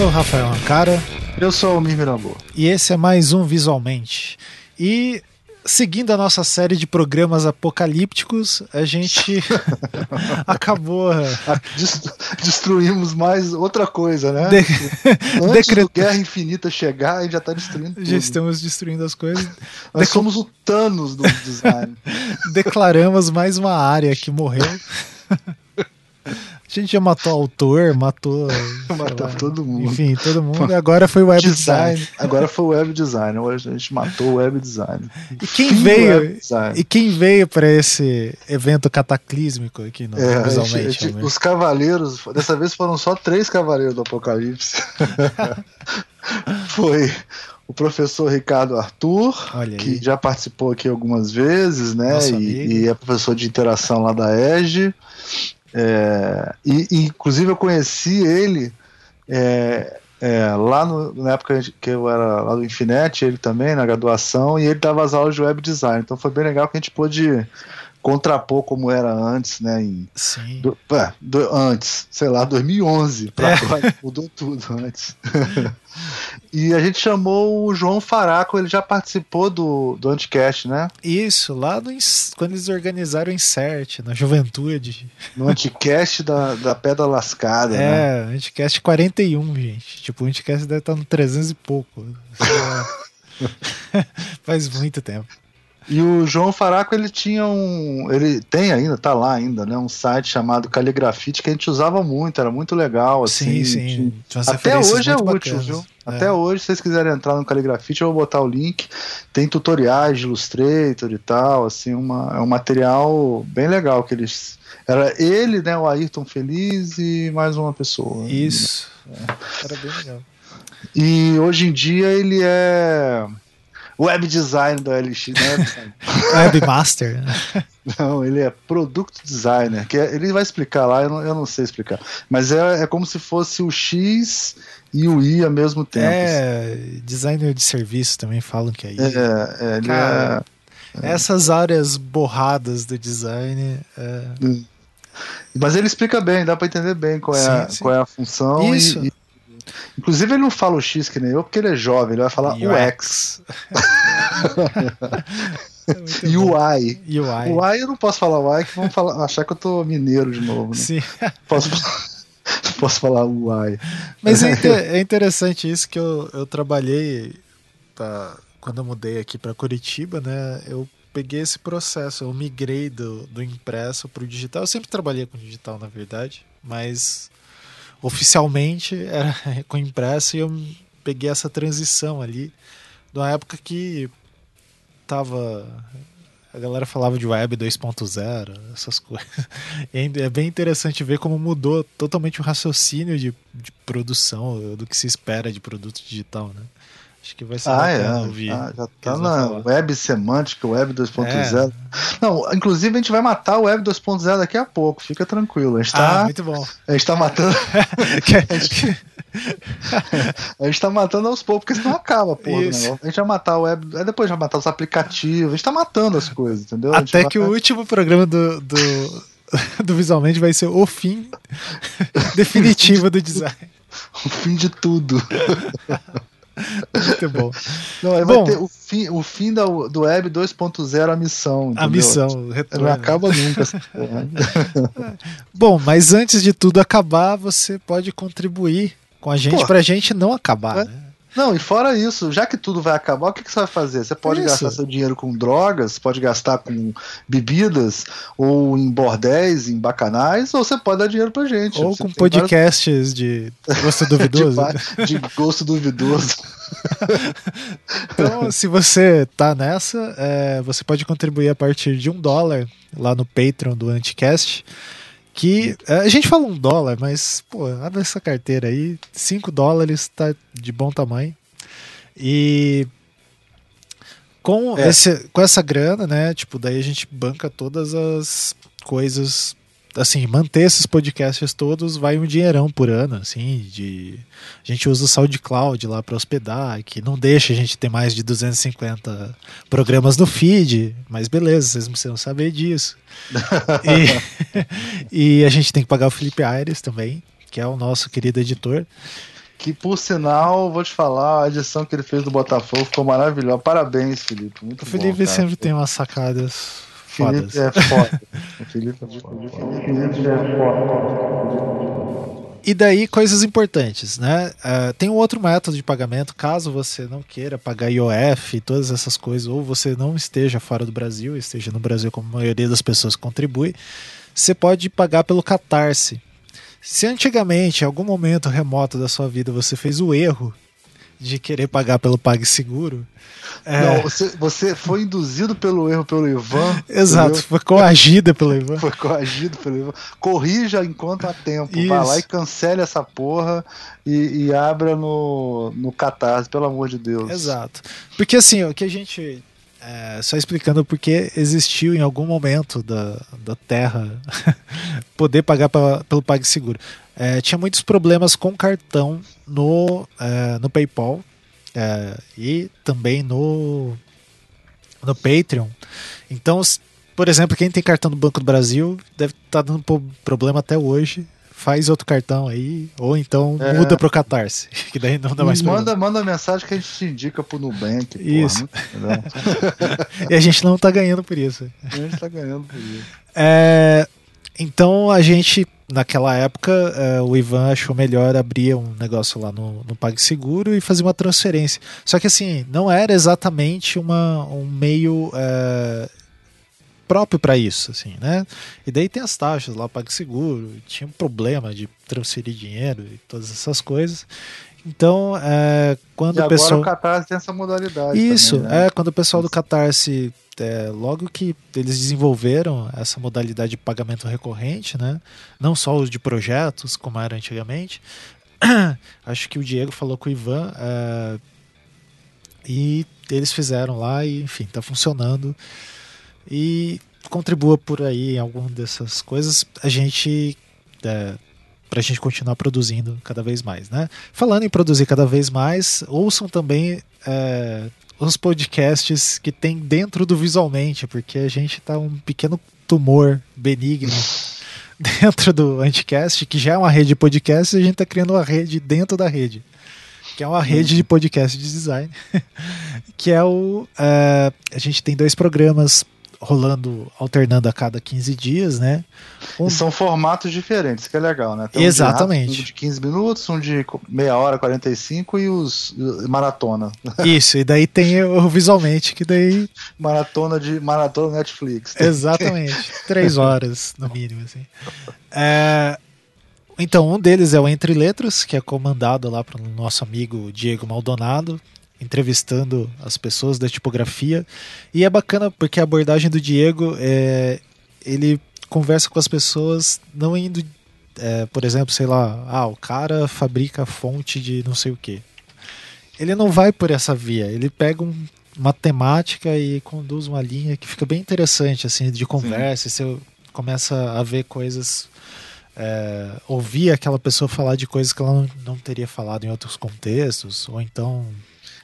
sou o Rafael Ancara. Eu sou o Mir Mirambo. E esse é mais um Visualmente. E seguindo a nossa série de programas apocalípticos, a gente acabou. Destruímos mais outra coisa, né? De... Antes Decret... do Guerra Infinita chegar, a gente já está destruindo tudo. Já estamos destruindo as coisas. Nós Dec... somos o Thanos do design. Declaramos mais uma área que morreu. A gente já matou autor, matou. matou lá, todo mundo. Enfim, todo mundo. Agora foi web design. design. Agora foi web design. Hoje a gente matou o web design. E quem Fim veio? E quem veio para esse evento cataclísmico aqui no é, visualmente? Gente, os cavaleiros, dessa vez foram só três cavaleiros do Apocalipse. foi o professor Ricardo Arthur, que já participou aqui algumas vezes, né? E, e, é professor de interação lá da EGE. É, e, inclusive eu conheci ele é, é, lá no, na época que eu era lá do Infinet, ele também, na graduação, e ele dava as aulas de web design. Então foi bem legal que a gente pôde contrapor como era antes, né? Em, Sim. Do, é, do, antes, sei lá, 2011, pra é. mudou tudo antes. e a gente chamou o João Faraco, ele já participou do, do Anticast, né? Isso, lá no, quando eles organizaram o Insert, na juventude. No Anticast da, da Pedra Lascada, é, né? Anticast 41, gente. Tipo, o Anticast deve estar no 300 e pouco. Faz muito tempo. E o João Faraco, ele tinha um. Ele tem ainda, tá lá ainda, né? Um site chamado Caligrafite que a gente usava muito, era muito legal. Assim, sim, sim. Até hoje é útil, bacanas. viu? É. Até hoje, se vocês quiserem entrar no Caligrafite, eu vou botar o link. Tem tutoriais de Illustrator e tal, assim, uma, é um material bem legal que eles. Era ele, né? O Ayrton Feliz e mais uma pessoa. Isso. É. Era bem legal. E hoje em dia ele é web design da LX, né? Webmaster. Não, ele é product designer, que é, ele vai explicar lá, eu não, eu não sei explicar. Mas é, é como se fosse o X e o I ao mesmo tempo. É, designer de serviço também falam que é isso. É, é, ele Cara, é, é, Essas áreas borradas do design. É... Hum. Mas ele explica bem, dá para entender bem qual é, sim, a, sim. Qual é a função. Isso. E, Inclusive, ele não fala o X que nem eu, porque ele é jovem, ele vai falar o X. e o Y. O Y eu não posso falar o Y, que vão falar, achar que eu tô mineiro de novo. Né? Sim. Posso, posso falar o Y. Mas é, é, interessante isso que eu, eu trabalhei tá, quando eu mudei aqui para Curitiba, né? Eu peguei esse processo, eu migrei do, do impresso para o digital. Eu sempre trabalhei com digital, na verdade, mas oficialmente era com impresso e eu peguei essa transição ali, de uma época que tava a galera falava de web 2.0, essas coisas. É bem interessante ver como mudou totalmente o raciocínio de, de produção, do que se espera de produto digital, né? Acho que vai ser ah, é. ouvir. Ah, já tá na web semântica, web 2.0. É. Não, inclusive a gente vai matar o web 2.0 daqui a pouco, fica tranquilo. A gente tá, ah, muito bom. A gente tá matando. a, gente... a gente tá matando aos poucos, porque senão acaba, pô. A gente vai matar o web, aí depois vai matar os aplicativos, a gente tá matando as coisas, entendeu? Até que o último programa do, do, do Visualmente vai ser o fim definitivo do design. o fim de tudo. Muito bom. Não, bom, o fim, o fim da, do Web 2.0, a missão. Entendeu? A missão, retorno. Não acaba nunca. bom, mas antes de tudo acabar, você pode contribuir com a gente Pô, pra gente não acabar, é, né? Não, e fora isso, já que tudo vai acabar, o que, que você vai fazer? Você pode isso. gastar seu dinheiro com drogas, pode gastar com bebidas, ou em bordéis, em bacanais, ou você pode dar dinheiro pra gente. Ou você com podcasts várias... de gosto duvidoso. de, de gosto duvidoso. então, se você tá nessa, é, você pode contribuir a partir de um dólar lá no Patreon do Anticast. Que é, a gente fala um dólar, mas, pô, abre essa carteira aí, 5 dólares tá de bom tamanho. E com, é. esse, com essa grana, né? Tipo, daí a gente banca todas as coisas assim, manter esses podcasts todos vai um dinheirão por ano, assim, de a gente usa o SoundCloud lá para hospedar, que não deixa a gente ter mais de 250 programas no feed, mas beleza, vocês não precisam saber disso. e, e, a gente tem que pagar o Felipe Aires também, que é o nosso querido editor. Que por sinal, vou te falar, a edição que ele fez do Botafogo ficou maravilhosa. Parabéns, Felipe. Muito o Felipe bom, sempre tem umas sacadas fodas. é foda. o Felipe é foda. Felipe é foda. E daí, coisas importantes, né? Uh, tem um outro método de pagamento, caso você não queira pagar IOF e todas essas coisas, ou você não esteja fora do Brasil, esteja no Brasil como a maioria das pessoas contribui, você pode pagar pelo Catarse. Se antigamente, em algum momento remoto da sua vida, você fez o erro de querer pagar pelo PagSeguro. É... Não, você, você, foi induzido pelo erro pelo Ivan. Exato, entendeu? foi coagida pelo Ivan. Foi coagido pelo Ivan. Corrija enquanto há tempo. Isso. Vai lá e cancele essa porra e, e abra no, no Catarse, pelo amor de Deus. Exato. Porque assim, o que a gente é, só explicando porque existiu em algum momento da, da Terra poder pagar pra, pelo PagSeguro. É, tinha muitos problemas com cartão no, é, no PayPal é, e também no, no Patreon. Então, por exemplo, quem tem cartão do Banco do Brasil deve estar tá dando problema até hoje faz outro cartão aí, ou então é. muda pro Catarse, que daí não dá mais manda, manda mensagem que a gente te indica pro Nubank. Isso. Porra, e a gente não tá ganhando por isso. A gente tá ganhando por isso. É, então a gente, naquela época, é, o Ivan achou melhor abrir um negócio lá no, no PagSeguro e fazer uma transferência. Só que assim, não era exatamente uma, um meio é, próprio para isso, assim, né? E daí tem as taxas lá, PagSeguro, tinha um problema de transferir dinheiro e todas essas coisas. Então, é, quando e o pessoal. o Catarse tem essa modalidade. Isso, também, né? é, quando o pessoal do Catarse. É, logo que eles desenvolveram essa modalidade de pagamento recorrente, né? Não só os de projetos, como era antigamente. Acho que o Diego falou com o Ivan. É, e eles fizeram lá e, enfim, está funcionando e contribua por aí em alguma dessas coisas, a gente é, para a gente continuar produzindo cada vez mais, né? Falando em produzir cada vez mais, ouçam também é, os podcasts que tem dentro do Visualmente, porque a gente tá um pequeno tumor benigno dentro do Anticast, que já é uma rede de podcasts, e a gente está criando uma rede dentro da rede, que é uma rede de podcast de design, que é o... Uh, a gente tem dois programas rolando, alternando a cada 15 dias, né? Um... E são formatos diferentes, que é legal, né? Tem Exatamente. Um de, um de 15 minutos, um de meia hora, 45 e os maratona. Isso, e daí tem o visualmente, que daí. Maratona de maratona Netflix. Exatamente. Três horas, no mínimo, assim. É... Então, um deles é o Entre Letras, que é comandado lá pelo nosso amigo Diego Maldonado, entrevistando as pessoas da tipografia. E é bacana porque a abordagem do Diego é. Ele conversa com as pessoas não indo. É, por exemplo, sei lá, ah, o cara fabrica fonte de não sei o que. Ele não vai por essa via, ele pega um, uma temática e conduz uma linha que fica bem interessante, assim, de conversa. Sim. Você começa a ver coisas é, ouvir aquela pessoa falar de coisas que ela não, não, teria falado em outros contextos, ou então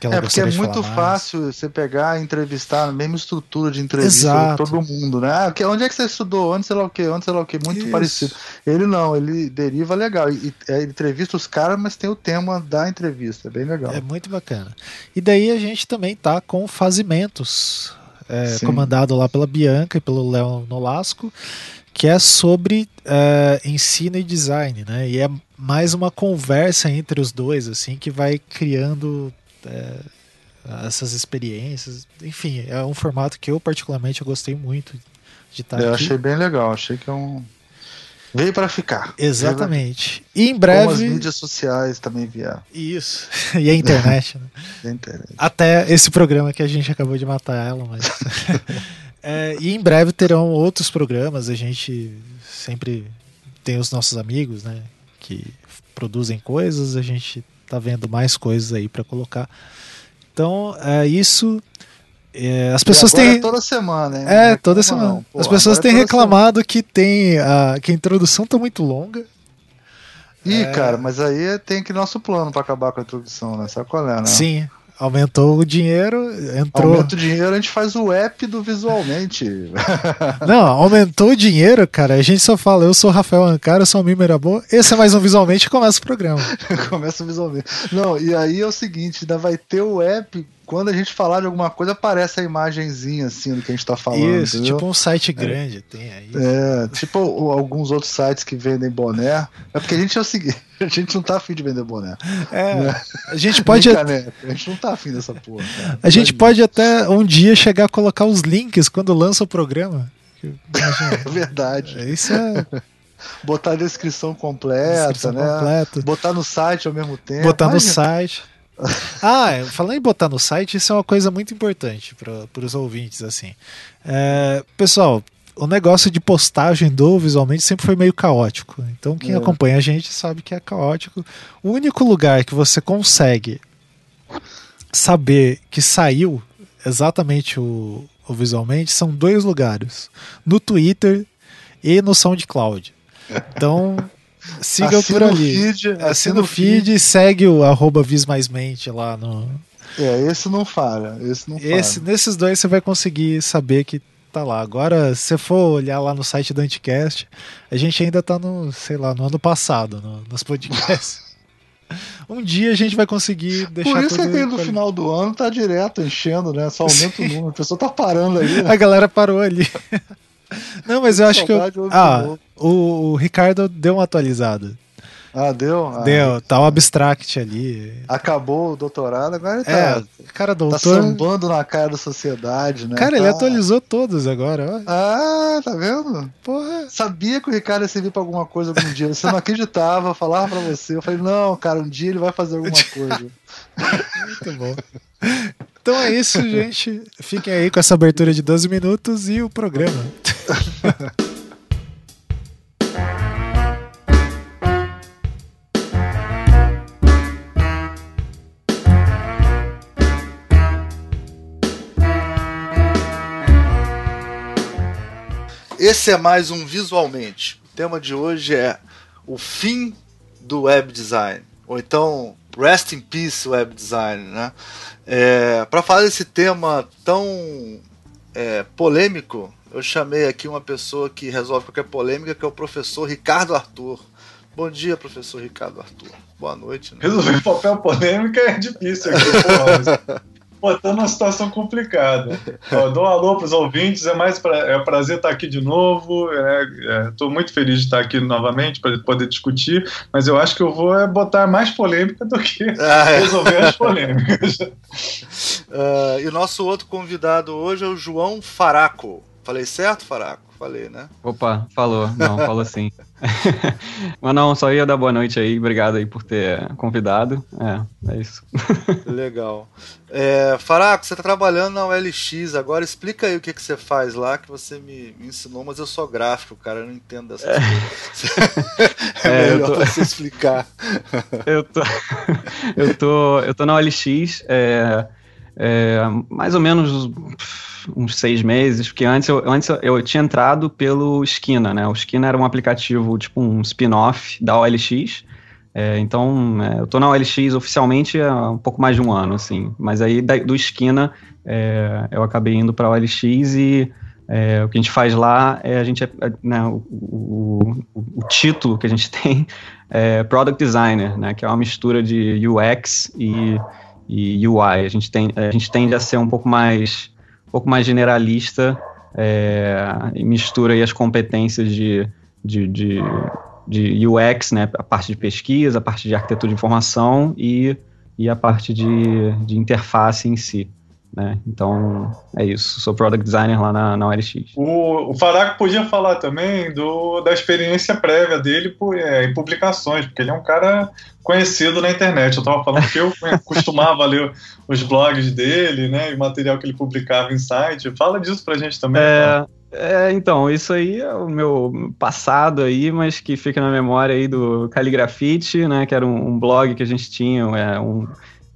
é porque é muito fácil mais. você pegar e entrevistar a mesma estrutura de entrevista Exato. todo mundo, né? Ah, onde é que você estudou? Onde sei lá o que? Onde sei lá o que? Muito Isso. parecido. Ele não, ele deriva legal. E, é, entrevista os caras, mas tem o tema da entrevista. É bem legal. É muito bacana. E daí a gente também tá com Fazimentos, é, comandado lá pela Bianca e pelo Léo Nolasco que é sobre uh, ensino e design, né? E é mais uma conversa entre os dois, assim, que vai criando é, essas experiências. Enfim, é um formato que eu particularmente eu gostei muito de estar eu aqui. achei bem legal, achei que é um veio para ficar. Exatamente. E em breve. Como as mídias sociais também vieram. Isso. E a internet, né? a internet. Até esse programa que a gente acabou de matar ela, mas. é, e em breve terão outros programas. A gente sempre tem os nossos amigos, né? Que produzem coisas. A gente tá vendo mais coisas aí para colocar. Então, é isso. É, as pessoas têm. É toda semana, hein? É, toda semana. Pô, as pessoas é têm reclamado semana. que tem a, que a introdução tá muito longa. Ih, é... cara, mas aí tem que nosso plano para acabar com a introdução, né? Sabe qual é, né? Sim. Aumentou o dinheiro, entrou. Aumenta o dinheiro, a gente faz o app do visualmente. Não, aumentou o dinheiro, cara. A gente só fala, eu sou Rafael Ancara, eu sou o Mimir Amor. Esse é mais um visualmente e começa o programa. começa o visualmente. Não, e aí é o seguinte, ainda vai ter o app quando a gente falar de alguma coisa, aparece a imagenzinha assim do que a gente tá falando. Isso, entendeu? tipo um site grande, é. tem aí. É, tipo alguns outros sites que vendem boné. É porque a gente é o seguinte, a gente não tá afim de vender boné. É, né? a gente pode. a gente não tá afim dessa porra. Cara. A gente pode até um dia chegar a colocar os links quando lança o programa. É verdade. É, isso é. Botar a descrição completa, descrição né? Completa. Botar no site ao mesmo tempo. Botar Imagina. no site. ah, é, falando em botar no site, isso é uma coisa muito importante para os ouvintes, assim. É, pessoal, o negócio de postagem do visualmente sempre foi meio caótico. Então quem é. acompanha a gente sabe que é caótico. O único lugar que você consegue saber que saiu exatamente o, o visualmente são dois lugares: no Twitter e no SoundCloud. Então Siga por ali. Feed, assina o feed e segue o arroba Vismaismente lá no. É, esse não falha. Esse não esse, falha. Nesses dois você vai conseguir saber que tá lá. Agora, se você for olhar lá no site do Anticast, a gente ainda tá no, sei lá, no ano passado, no, nos podcasts. Um dia a gente vai conseguir deixar Por isso que aquele no final do ano tá direto enchendo, né? Só aumenta Sim. o número. A pessoa tá parando aí. Né? A galera parou ali. Não, mas eu acho que. Eu... Ah, o, o Ricardo deu uma atualizada. Ah, deu? Ah, deu, tá o abstract ali. Acabou o doutorado, agora ele tá, é, cara, tá doutor... tá sambando na cara da sociedade, né? Cara, tá... ele atualizou todos agora, ó. Ah, tá vendo? Porra. Sabia que o Ricardo ia servir pra alguma coisa algum dia. Você não acreditava, falava pra você. Eu falei, não, cara, um dia ele vai fazer alguma coisa. Muito bom. Então é isso, gente. Fiquem aí com essa abertura de 12 minutos e o programa. Esse é mais um Visualmente. O tema de hoje é o fim do web design, ou então Rest in Peace Web Design, né? É, Para falar desse tema tão é, polêmico, eu chamei aqui uma pessoa que resolve qualquer polêmica, que é o professor Ricardo Arthur. Bom dia, professor Ricardo Arthur. Boa noite. Né? Resolver papel polêmica é difícil aqui, porra, botando uma situação complicada. Ó, dou um alô para os ouvintes, é mais pra, é um prazer estar aqui de novo. Estou é, é, muito feliz de estar aqui novamente para poder discutir, mas eu acho que eu vou é, botar mais polêmica do que ah, é. resolver as polêmicas. Uh, e o nosso outro convidado hoje é o João Faraco. Falei certo, Faraco? Falei, né? Opa, falou. Não, falou sim. Mas não, só ia dar boa noite aí. Obrigado aí por ter convidado. É, é isso. Legal. É, Faraco, você está trabalhando na OLX agora. Explica aí o que, que você faz lá, que você me, me ensinou, mas eu sou gráfico, cara. Eu não entendo dessas é. coisas. é, é melhor tô... você explicar. eu, tô... eu, tô... eu tô na OLX. É... É, mais ou menos uns seis meses, porque antes eu, antes eu tinha entrado pelo Esquina, né? O Esquina era um aplicativo, tipo um spin-off da OLX. É, então, é, eu tô na OLX oficialmente há um pouco mais de um ano, assim. Mas aí da, do Esquina é, eu acabei indo para a OLX e é, o que a gente faz lá é a gente é, né, o, o, o, título que a gente tem é Product Designer, né? Que é uma mistura de UX e, e UI. A gente, tem, a gente tende a ser um pouco mais um pouco mais generalista é, e mistura aí as competências de, de, de, de, UX, né, a parte de pesquisa, a parte de arquitetura de informação e, e a parte de, de interface em si. Né? Então, é isso. Sou product designer lá na, na OLX. O, o Faraco podia falar também do, da experiência prévia dele por, é, em publicações, porque ele é um cara conhecido na internet. Eu estava falando que eu costumava ler os blogs dele, né, e o material que ele publicava em site. Fala disso pra gente também. É, é, então, isso aí é o meu passado aí, mas que fica na memória aí do Caligrafite, né, que era um, um blog que a gente tinha, é, um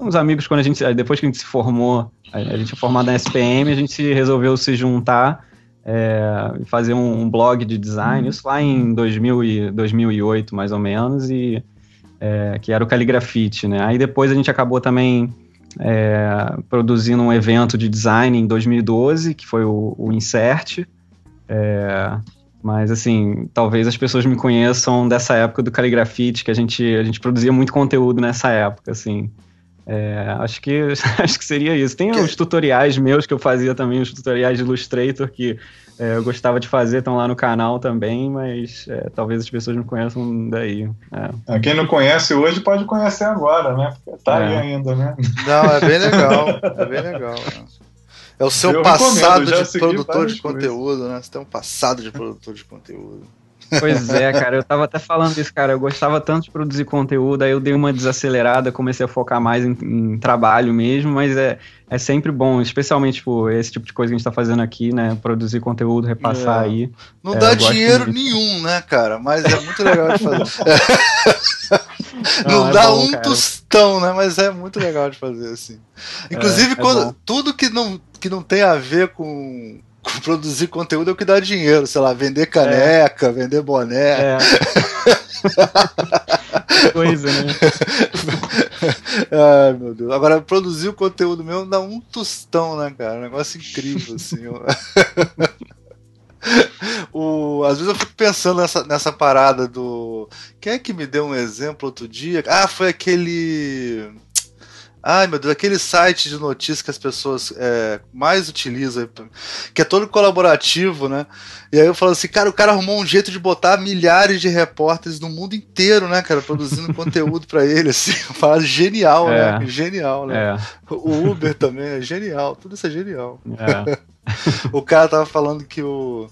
uns amigos, quando a gente, depois que a gente se formou, a gente é formado na SPM, a gente resolveu se juntar é, e fazer um, um, blog de design, isso lá em 2000 e, 2008, mais ou menos, e é, que era o Caligrafite, né? Aí depois a gente acabou também é, produzindo um evento de design em 2012, que foi o, o Insert. É, mas, assim, talvez as pessoas me conheçam dessa época do Caligrafite, que a gente, a gente produzia muito conteúdo nessa época, assim. É, acho, que, acho que seria isso. Tem os tutoriais meus que eu fazia também, os tutoriais de Illustrator, que é, eu gostava de fazer, estão lá no canal também, mas é, talvez as pessoas não conheçam daí. É. é. Quem não conhece hoje pode conhecer agora, né? Porque tá aí é. ainda, né? Não, é bem legal. É bem legal. Né? É o seu eu passado de produtor de conteúdo, né? Você tem um passado de produtor de conteúdo. Pois é, cara, eu tava até falando isso, cara. Eu gostava tanto de produzir conteúdo, aí eu dei uma desacelerada, comecei a focar mais em, em trabalho mesmo, mas é, é sempre bom, especialmente tipo, esse tipo de coisa que a gente tá fazendo aqui, né? Produzir conteúdo, repassar é. aí. Não é, dá dinheiro nenhum, né, cara? Mas é muito legal de fazer. Não, não é dá bom, um cara. tostão, né? Mas é muito legal de fazer, assim. É, Inclusive, quando, tudo que não, que não tem a ver com produzir conteúdo é o que dá dinheiro, sei lá, vender caneca, é. vender boné. É. Coisa, né? Ai, meu Deus. Agora, produzir o conteúdo mesmo dá um tostão, né, cara? Um negócio incrível, assim. o, às vezes eu fico pensando nessa, nessa parada do. Quem é que me deu um exemplo outro dia? Ah, foi aquele. Ai, meu Deus, aquele site de notícias que as pessoas é, mais utilizam, que é todo colaborativo, né? E aí eu falo assim, cara, o cara arrumou um jeito de botar milhares de repórteres no mundo inteiro, né, cara, produzindo conteúdo para ele, assim, fala genial, né? é. né? Genial, né? É. O Uber também é genial, tudo isso é genial. É. o cara tava falando que o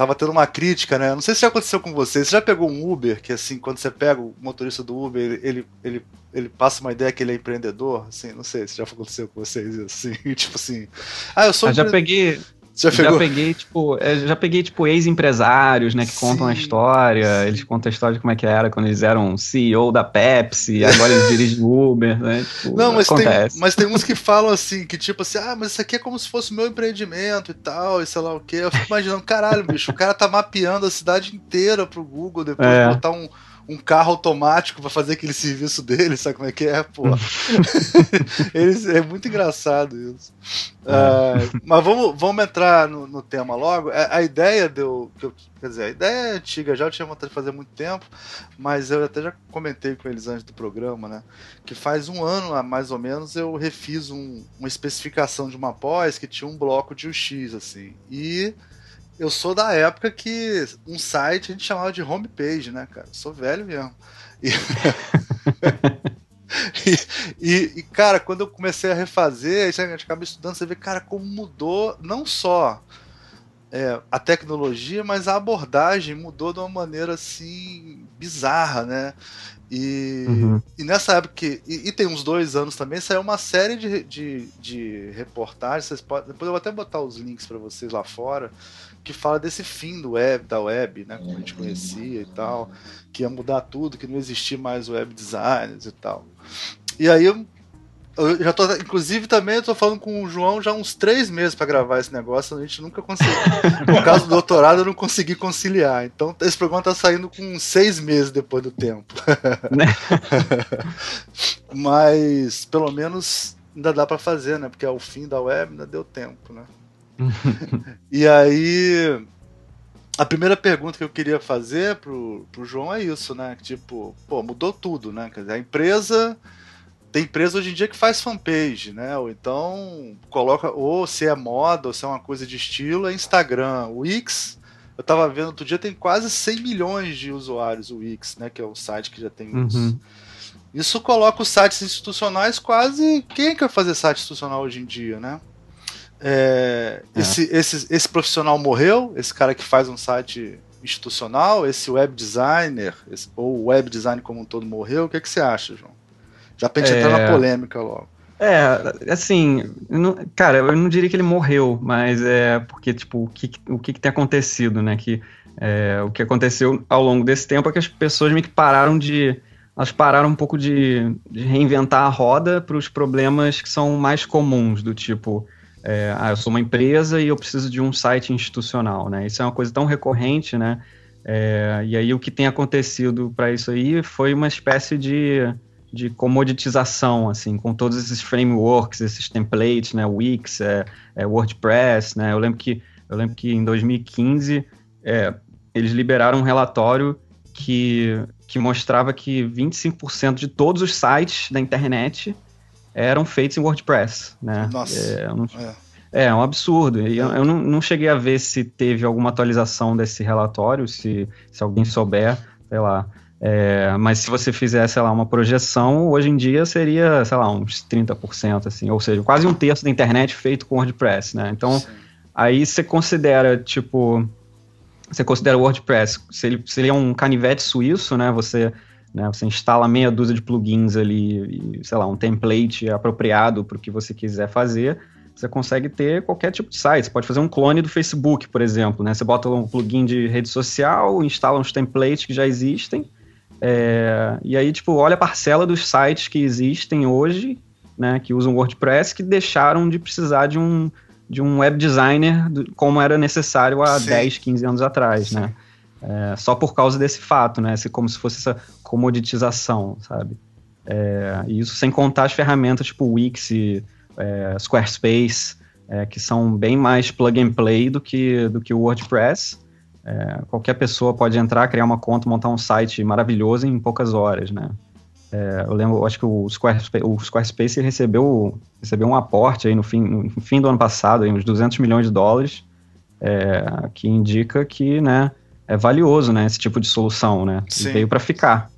tava tendo uma crítica, né? Não sei se já aconteceu com você. Você já pegou um Uber, que assim, quando você pega o motorista do Uber, ele, ele, ele passa uma ideia que ele é empreendedor? Assim, não sei se já aconteceu com vocês assim. tipo assim. Ah, eu sou. Eu já peguei. Já, já, peguei, tipo, é, já peguei, tipo, ex-empresários, né, que sim, contam a história. Sim. Eles contam a história de como é que era quando eles eram CEO da Pepsi, agora eles dirigem Uber, né? Tipo, Não, mas acontece. tem, mas tem uns que falam assim, que tipo assim, ah, mas isso aqui é como se fosse o meu empreendimento e tal, e sei lá o quê. Eu fico imaginando, caralho, bicho, o cara tá mapeando a cidade inteira pro Google depois é. de botar um um carro automático para fazer aquele serviço dele, sabe como é que é, pô? Eles, é muito engraçado isso. Uh, mas vamos, vamos entrar no, no tema logo. A, é, a ideia deu. Quer dizer, a ideia é antiga, já eu tinha vontade de fazer há muito tempo, mas eu até já comentei com eles antes do programa, né? Que faz um ano, mais ou menos, eu refiz um, uma especificação de uma pós que tinha um bloco de UX, assim. E eu sou da época que um site a gente chamava de homepage, né, cara? Eu sou velho mesmo. E... e, e, cara, quando eu comecei a refazer, a gente acaba estudando, você vê, cara, como mudou não só é, a tecnologia, mas a abordagem mudou de uma maneira assim bizarra, né? E, uhum. e nessa época, que, e, e, tem uns dois anos também, saiu uma série de, de, de reportagens. Vocês podem, depois eu vou até botar os links para vocês lá fora, que fala desse fim do web, da web, né, como a gente conhecia e tal, que ia mudar tudo, que não existia mais web designers e tal. E aí eu, eu já tô, inclusive também eu tô falando com o João já uns três meses para gravar esse negócio, a gente nunca conseguiu. no caso do doutorado eu não consegui conciliar, então esse programa tá saindo com seis meses depois do tempo. Mas pelo menos ainda dá para fazer, né? Porque ao fim da web ainda deu tempo, né? e aí, a primeira pergunta que eu queria fazer pro, pro João é isso, né? Tipo, pô, mudou tudo, né? Quer dizer, a empresa. Tem empresa hoje em dia que faz fanpage, né? Ou então coloca, ou se é moda, ou se é uma coisa de estilo, é Instagram. O Wix, eu tava vendo outro dia, tem quase 100 milhões de usuários, o Wix, né? Que é o site que já tem uhum. Isso coloca os sites institucionais quase. Quem é quer fazer site institucional hoje em dia, né? É, é. Esse, esse, esse profissional morreu, esse cara que faz um site institucional, esse web designer, esse, ou web design como um todo morreu, o que, é que você acha, João? Já pra gente é... entrar na polêmica logo. É, assim, não, cara, eu não diria que ele morreu, mas é porque, tipo, o que, o que, que tem acontecido, né? Que é, o que aconteceu ao longo desse tempo é que as pessoas meio que pararam de. Elas pararam um pouco de, de reinventar a roda para os problemas que são mais comuns, do tipo, é, ah, eu sou uma empresa e eu preciso de um site institucional, né? Isso é uma coisa tão recorrente, né? É, e aí o que tem acontecido para isso aí foi uma espécie de, de comoditização, assim, com todos esses frameworks, esses templates, né, Wix, é, é WordPress, né, eu lembro que, eu lembro que em 2015 é, eles liberaram um relatório que, que mostrava que 25% de todos os sites da internet eram feitos em WordPress, né. Nossa, é, não, é. é. um absurdo. E eu, eu não, não, cheguei a ver se teve alguma atualização desse relatório, se, se alguém souber, sei lá. É, mas se você fizer, sei lá, uma projeção, hoje em dia seria, sei lá, uns 30%, assim, ou seja, quase um terço da internet feito com WordPress, né? Então, Sim. aí você considera, tipo, você considera o WordPress, se ele, se ele é um canivete suíço, né, você, né, você instala meia dúzia de plugins ali, e, sei lá, um template apropriado para o que você quiser fazer, você consegue ter qualquer tipo de site. Você pode fazer um clone do Facebook, por exemplo, né? Você bota um plugin de rede social, instala uns templates que já existem, é, e aí, tipo, olha a parcela dos sites que existem hoje, né, que usam WordPress, que deixaram de precisar de um, de um web designer como era necessário há Sim. 10, 15 anos atrás, Sim. né? É, só por causa desse fato, né? Como se fosse essa comoditização, sabe? É, e isso sem contar as ferramentas tipo Wix, é, Squarespace, é, que são bem mais plug and play do que, do que o WordPress. É, qualquer pessoa pode entrar, criar uma conta, montar um site maravilhoso em poucas horas, né? É, eu lembro, acho que o Squarespace, o Squarespace recebeu, recebeu um aporte aí no fim, no fim do ano passado, aí, uns 200 milhões de dólares, é, que indica que, né, é valioso, né, esse tipo de solução, né? Veio para ficar.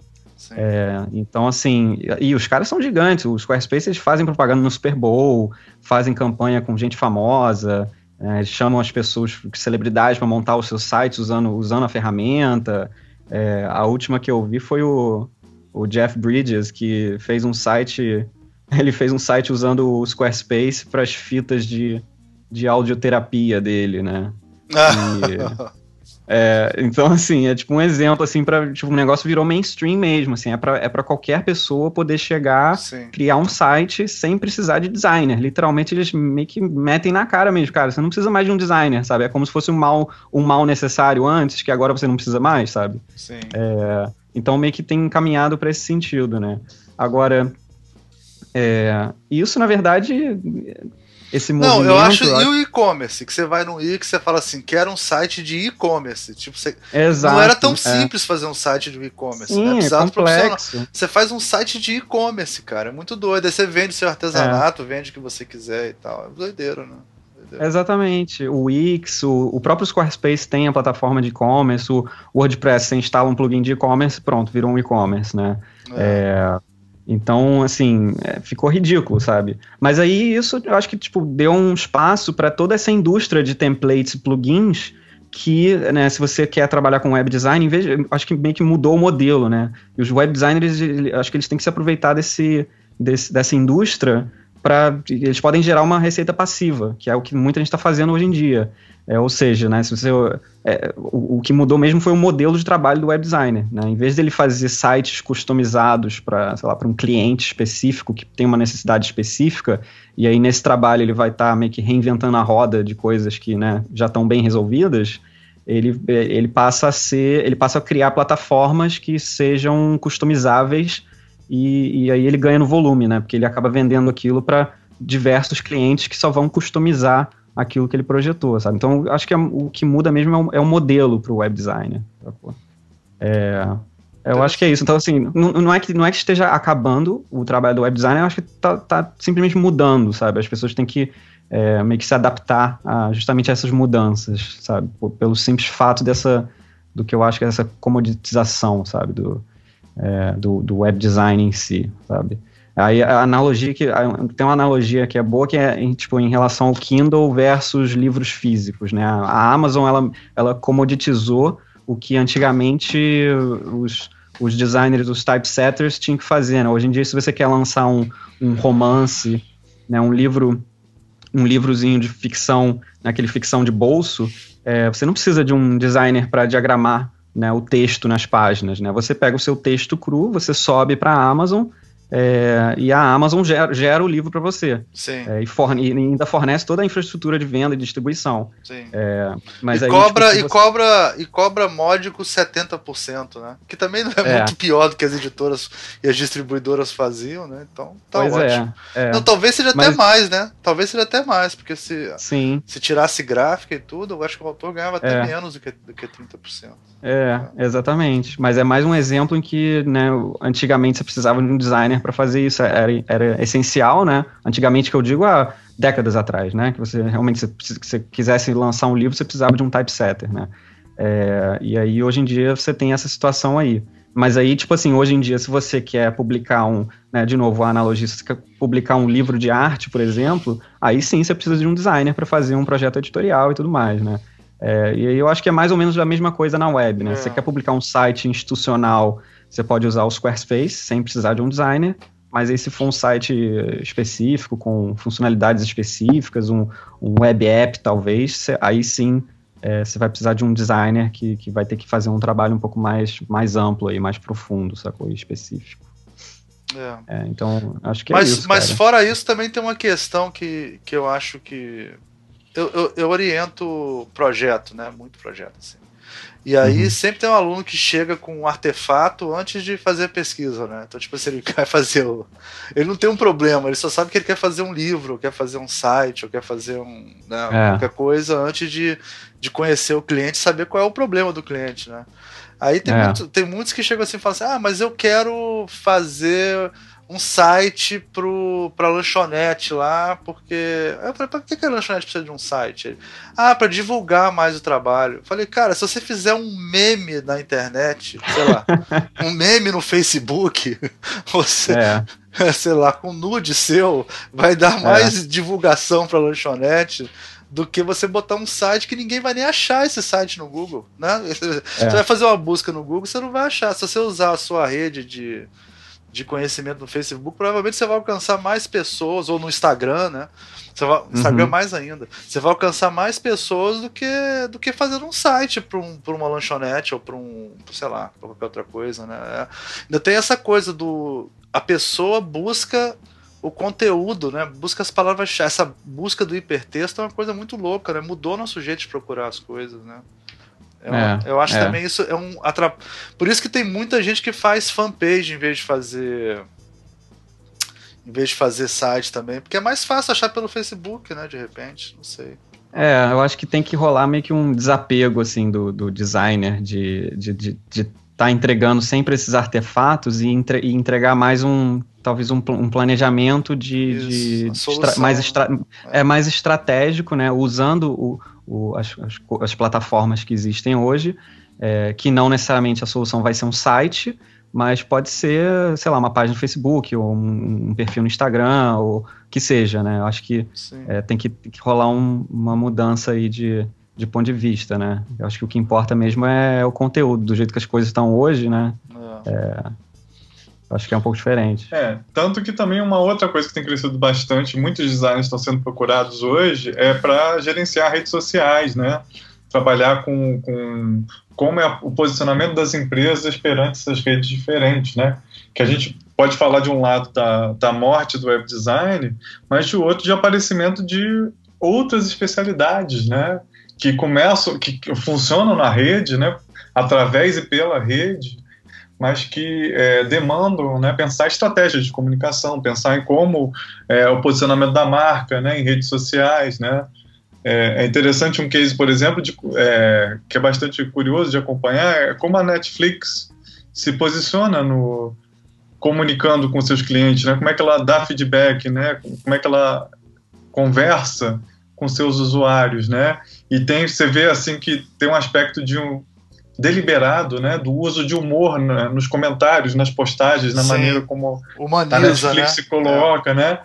É, então, assim, e os caras são gigantes. Os Squarespace eles fazem propaganda no Super Bowl, fazem campanha com gente famosa, é, chamam as pessoas, celebridades, para montar os seus sites usando, usando a ferramenta. É, a última que eu vi foi o, o Jeff Bridges, que fez um site. Ele fez um site usando o Squarespace para as fitas de, de audioterapia dele, né? E, é, então, assim, é tipo um exemplo, assim, para tipo, o negócio virou mainstream mesmo, assim, é para é pra qualquer pessoa poder chegar, Sim. criar um site sem precisar de designer. Literalmente, eles meio que metem na cara mesmo, cara, você não precisa mais de um designer, sabe? É como se fosse um mal, um mal necessário antes, que agora você não precisa mais, sabe? Sim. É, então, meio que tem encaminhado para esse sentido, né? Agora, é, isso, na verdade, esse movimento. Não, eu acho. E o e-commerce? Que você vai no e que você fala assim, quero um site de e-commerce. Tipo, você, Exato, não era tão é. simples fazer um site de e-commerce. Sim, né? é complexo. Você faz um site de e-commerce, cara. É muito doido. Aí você vende seu artesanato, é. vende o que você quiser e tal. É doideiro, né? Exatamente. O Wix, o, o próprio Squarespace tem a plataforma de e-commerce, o WordPress, você instala um plugin de e-commerce, pronto, virou um e-commerce, né? É. é então, assim, é, ficou ridículo, sabe? Mas aí isso eu acho que tipo, deu um espaço para toda essa indústria de templates e plugins que, né, se você quer trabalhar com web design, vez, acho que meio que mudou o modelo, né? E os web designers, acho que eles têm que se aproveitar desse, desse dessa indústria para eles podem gerar uma receita passiva, que é o que muita gente está fazendo hoje em dia. É, ou seja, né, se você, é, o, o, que mudou mesmo foi o modelo de trabalho do web designer. Né? Em vez dele fazer sites customizados para um cliente específico que tem uma necessidade específica, e aí nesse trabalho ele vai estar tá meio que reinventando a roda de coisas que né, já estão bem resolvidas, ele, ele passa a ser, ele passa a criar plataformas que sejam customizáveis e, e aí ele ganha no volume, né? Porque ele acaba vendendo aquilo para diversos clientes que só vão customizar aquilo que ele projetou, sabe? Então, acho que é, o que muda mesmo é o, é o modelo para o web designer. É, eu acho que é isso. Então, assim, não, é que, não é que esteja acabando o trabalho do web designer, eu acho que tá, tá simplesmente mudando, sabe? As pessoas têm que é, meio que se adaptar a justamente a essas mudanças, sabe? Pelo simples fato dessa, do que eu acho que é essa comoditização, sabe? Do, é, do, do web design em si, sabe? Aí a analogia que tem uma analogia que é boa que é em, tipo em relação ao Kindle versus livros físicos, né? A Amazon ela, ela comoditizou o que antigamente os, os designers, os typesetters tinham que fazer. Né? Hoje em dia, se você quer lançar um, um romance, né, um livro, um livrozinho de ficção, naquele ficção de bolso, é, você não precisa de um designer para diagramar né, o texto nas páginas. Né? Você pega o seu texto cru, você sobe para a Amazon é, e a Amazon gera, gera o livro para você. Sim. É, e, forne, e, ainda fornece toda a infraestrutura de venda e distribuição. Sim. É, mas e, aí, cobra, tipo, e, cobra, e cobra módico 70%, né? Que também não é, é, muito pior do que as editoras e as distribuidoras faziam, né? Então tá pois é, ótimo. Não, talvez seja mas... até mais, né? Talvez seja até mais, porque se, Sim. se tirasse gráfica e tudo, eu acho que o autor ganhava até É. menos do que, do que 30%. É, exatamente. Mas é mais um exemplo em que, né, antigamente você precisava de um designer para fazer isso. Era, era essencial, né? Antigamente que eu digo há décadas atrás, né? Que você realmente, se você quisesse lançar um livro, você precisava de um typesetter, né? É, e aí, hoje em dia, você tem essa situação aí. Mas aí, tipo assim, hoje em dia, se você quer publicar um, né, de novo, a analogia, se você quer publicar um livro de arte, por exemplo, aí sim você precisa de um designer para fazer um projeto editorial e tudo mais, né? É, e aí eu acho que é mais ou menos a mesma coisa na web, né? É. Você quer publicar um site institucional, você pode usar o Squarespace sem precisar de um designer, mas aí se for um site específico, com funcionalidades específicas, um, um web app talvez, você- aí sim é, você vai precisar de um designer que, que vai ter que fazer um trabalho um pouco mais, mais amplo aí, mais profundo, sacou? E específico. É. É, então, acho que é mas, isso, mas cara. fora isso, também tem uma questão que, que eu acho que. Eu, eu, eu oriento projeto, né? Muito projeto, assim. E aí Uhum. sempre tem um aluno que chega com um artefato antes de fazer a pesquisa, né? Então, tipo, se ele quer fazer o. Ele não tem um problema, ele só sabe que ele quer fazer um livro, ou quer fazer um site, ou quer fazer um. Né, É. qualquer coisa antes de, de conhecer o cliente saber qual é o problema do cliente, né? Aí tem, É. muito- tem muitos que chegam assim e falam assim: ah, mas eu quero fazer um site pro, pra lanchonete lá, porque. Eu falei, pra que, que a lanchonete precisa de um site? Ele, ah, pra divulgar mais o trabalho. Eu falei, cara, se você fizer um meme na internet, sei lá, um meme no Facebook, você, É, sei lá, com nude seu, vai dar mais divulgação pra lanchonete do que você botar um site que ninguém vai nem achar esse site no Google, né? Você É. vai fazer uma busca no Google, você não vai achar. Se você usar a sua rede de, de conhecimento no Facebook, provavelmente você vai alcançar mais pessoas, ou no Instagram, né? Você vai, Instagram Uhum. mais ainda. Você vai alcançar mais pessoas do que, do que fazendo um site para um, pra uma lanchonete ou para um, sei lá, pra qualquer outra coisa, né? É. Ainda tem essa coisa do. A pessoa busca o conteúdo, né? Busca as palavras-chave. Essa busca do hipertexto é uma coisa muito louca, né? Mudou nosso jeito de procurar as coisas, né? É uma- É, eu acho é. também isso é um atra... Por isso que tem muita gente que faz fanpage em vez de fazer. Em vez de fazer site também. Porque é mais fácil achar pelo Facebook, né? De repente. Não sei. É, eu acho que tem que rolar meio que um desapego, assim, do, do designer, de de de de tá entregando sempre esses artefatos e, entre- e entregar mais um, talvez um, pl- um planejamento de, Isso, de solução, mais, estra- é mais estratégico, né, usando o, o- as, as, as plataformas que existem hoje, é, que não necessariamente a solução vai ser um site, mas pode ser, sei lá, uma página no Facebook, ou um, um perfil no Instagram, ou que seja, né, eu acho que é, tem, que, tem que rolar um- uma mudança aí de, de ponto de vista, né? Eu acho que o que importa mesmo é o conteúdo, do jeito que as coisas estão hoje, né? É. Acho que é um pouco diferente. É, tanto que também uma outra coisa que tem crescido bastante, muitos designers estão sendo procurados hoje, é para gerenciar redes sociais, né? Trabalhar com, com como é o posicionamento das empresas perante essas redes diferentes, né? Que a gente pode falar de um lado da, da morte do web design, mas de outro de aparecimento de outras especialidades, né? Que começam, que funcionam na rede, né? Através e pela rede, mas que é, demandam né, pensar estratégias de comunicação, pensar em como é, o posicionamento da marca né, em redes sociais. Né? É, é interessante um case, por exemplo, de, é, que é bastante curioso de acompanhar, é como a Netflix se posiciona no comunicando com seus clientes, né? como é que ela dá feedback, né? como é que ela conversa com seus usuários, né? E tem, você vê assim que tem um aspecto de um deliberado, né, do uso de humor né, nos comentários, nas postagens, na Sim. maneira como Humaniza, a Netflix né? se coloca, né?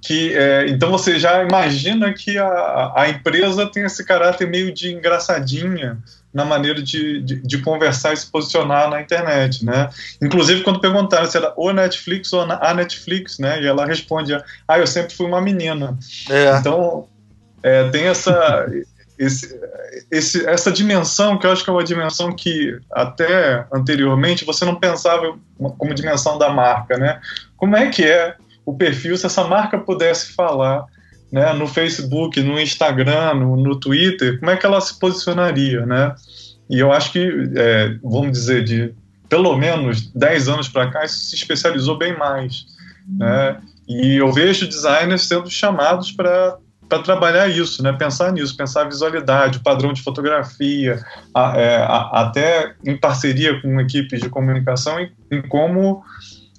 Que, é, então você já imagina que a, a empresa tem esse caráter meio de engraçadinha na maneira de, de, de conversar e se posicionar na internet, né? Inclusive quando perguntaram se era o Netflix ou a Netflix, né? E ela responde, ah, eu sempre fui uma menina. É. Então, é, tem essa, esse, esse, essa dimensão, que eu acho que é uma dimensão que até anteriormente você não pensava como dimensão da marca, né? Como é que é o perfil se essa marca pudesse falar né, no Facebook, no Instagram, no, no Twitter, como é que ela se posicionaria, né? E eu acho que, é, vamos dizer, de pelo menos 10 anos para cá, isso se especializou bem mais, né? E eu vejo designers sendo chamados para para trabalhar isso, né? Pensar nisso, pensar a visualidade, o padrão de fotografia, a, é, a, até em parceria com equipes de comunicação, em, em como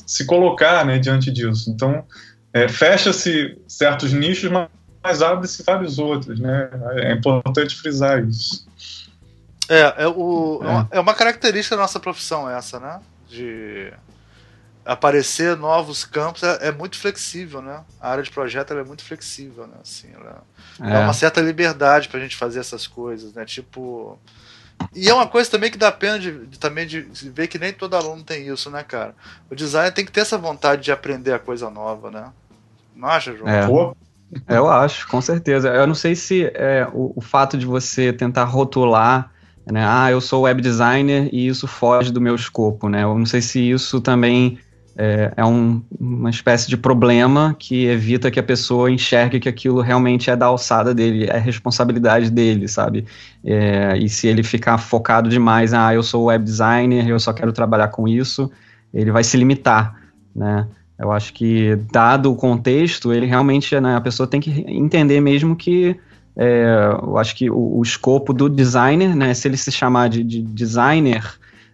se colocar, né, diante disso. Então, é, fecha-se certos nichos, mas, mas abre-se vários outros, né? É importante frisar isso. É, é, o, é. Uma, é uma característica da nossa profissão essa, né? De aparecer novos campos é, é, muito flexível, né? A área de projeto é muito flexível, né? Assim, ela é. dá uma certa liberdade para a gente fazer essas coisas, né? Tipo, e é uma coisa também que dá pena de, de, também de ver que nem todo aluno tem isso, né, cara? O design tem que ter essa vontade de aprender a coisa nova, né? Não acha, João? É. Pô. Eu acho, com certeza. Eu não sei se é, o, o fato de você tentar rotular né? Ah, eu sou web designer e isso foge do meu escopo, né? Eu não sei se isso também é, é um, uma espécie de problema que evita que a pessoa enxergue que aquilo realmente é da alçada dele, é responsabilidade dele, sabe? É, e se ele ficar focado demais, ah, eu sou web designer, eu só quero trabalhar com isso, ele vai se limitar, né? Eu acho que, dado o contexto, ele realmente, né, a pessoa tem que entender mesmo que é, eu acho que o, o, escopo do designer, né, se ele se chamar de, de designer,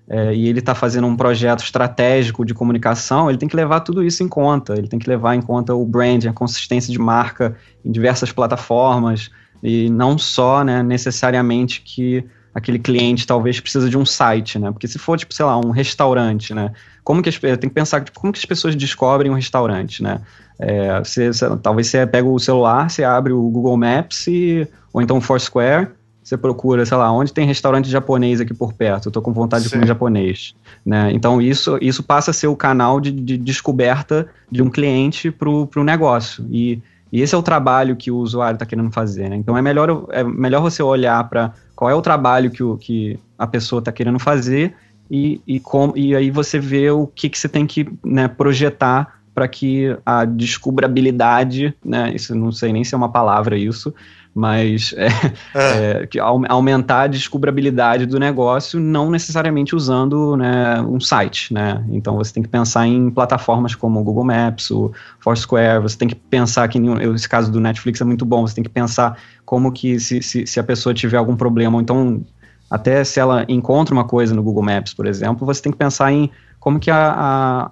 é, e ele está fazendo um projeto estratégico de comunicação, ele tem que levar tudo isso em conta. Ele tem que levar em conta o brand, a consistência de marca em diversas plataformas, e não só né, necessariamente que aquele cliente talvez precisa de um site, né? Porque se for, tipo, sei lá, um restaurante, né? Como que as, tem que pensar como que as pessoas descobrem um restaurante, né? É, você, você, talvez você pega o celular, você abre o Google Maps e, ou então o Foursquare você procura, sei lá, onde tem restaurante japonês aqui por perto, eu tô com vontade Sim. de comer japonês, né? Então isso, isso passa a ser o canal de, de descoberta de um cliente para o negócio e, e esse é o trabalho que o usuário está querendo fazer, né? Então é melhor, é melhor você olhar para qual é o trabalho que, o, que a pessoa está querendo fazer e, e, com, e aí você vê o que, que você tem que né, projetar para que a descobrabilidade, né, isso não sei nem se é uma palavra isso, mas é, é. É, que aumentar a descobrabilidade do negócio, não necessariamente usando né, um site, né? Então você tem que pensar em plataformas como o Google Maps, o Foursquare, você tem que pensar que, esse caso do Netflix é muito bom, você tem que pensar como que se, se, se a pessoa tiver algum problema, ou então até se ela encontra uma coisa no Google Maps, por exemplo, você tem que pensar em como que a,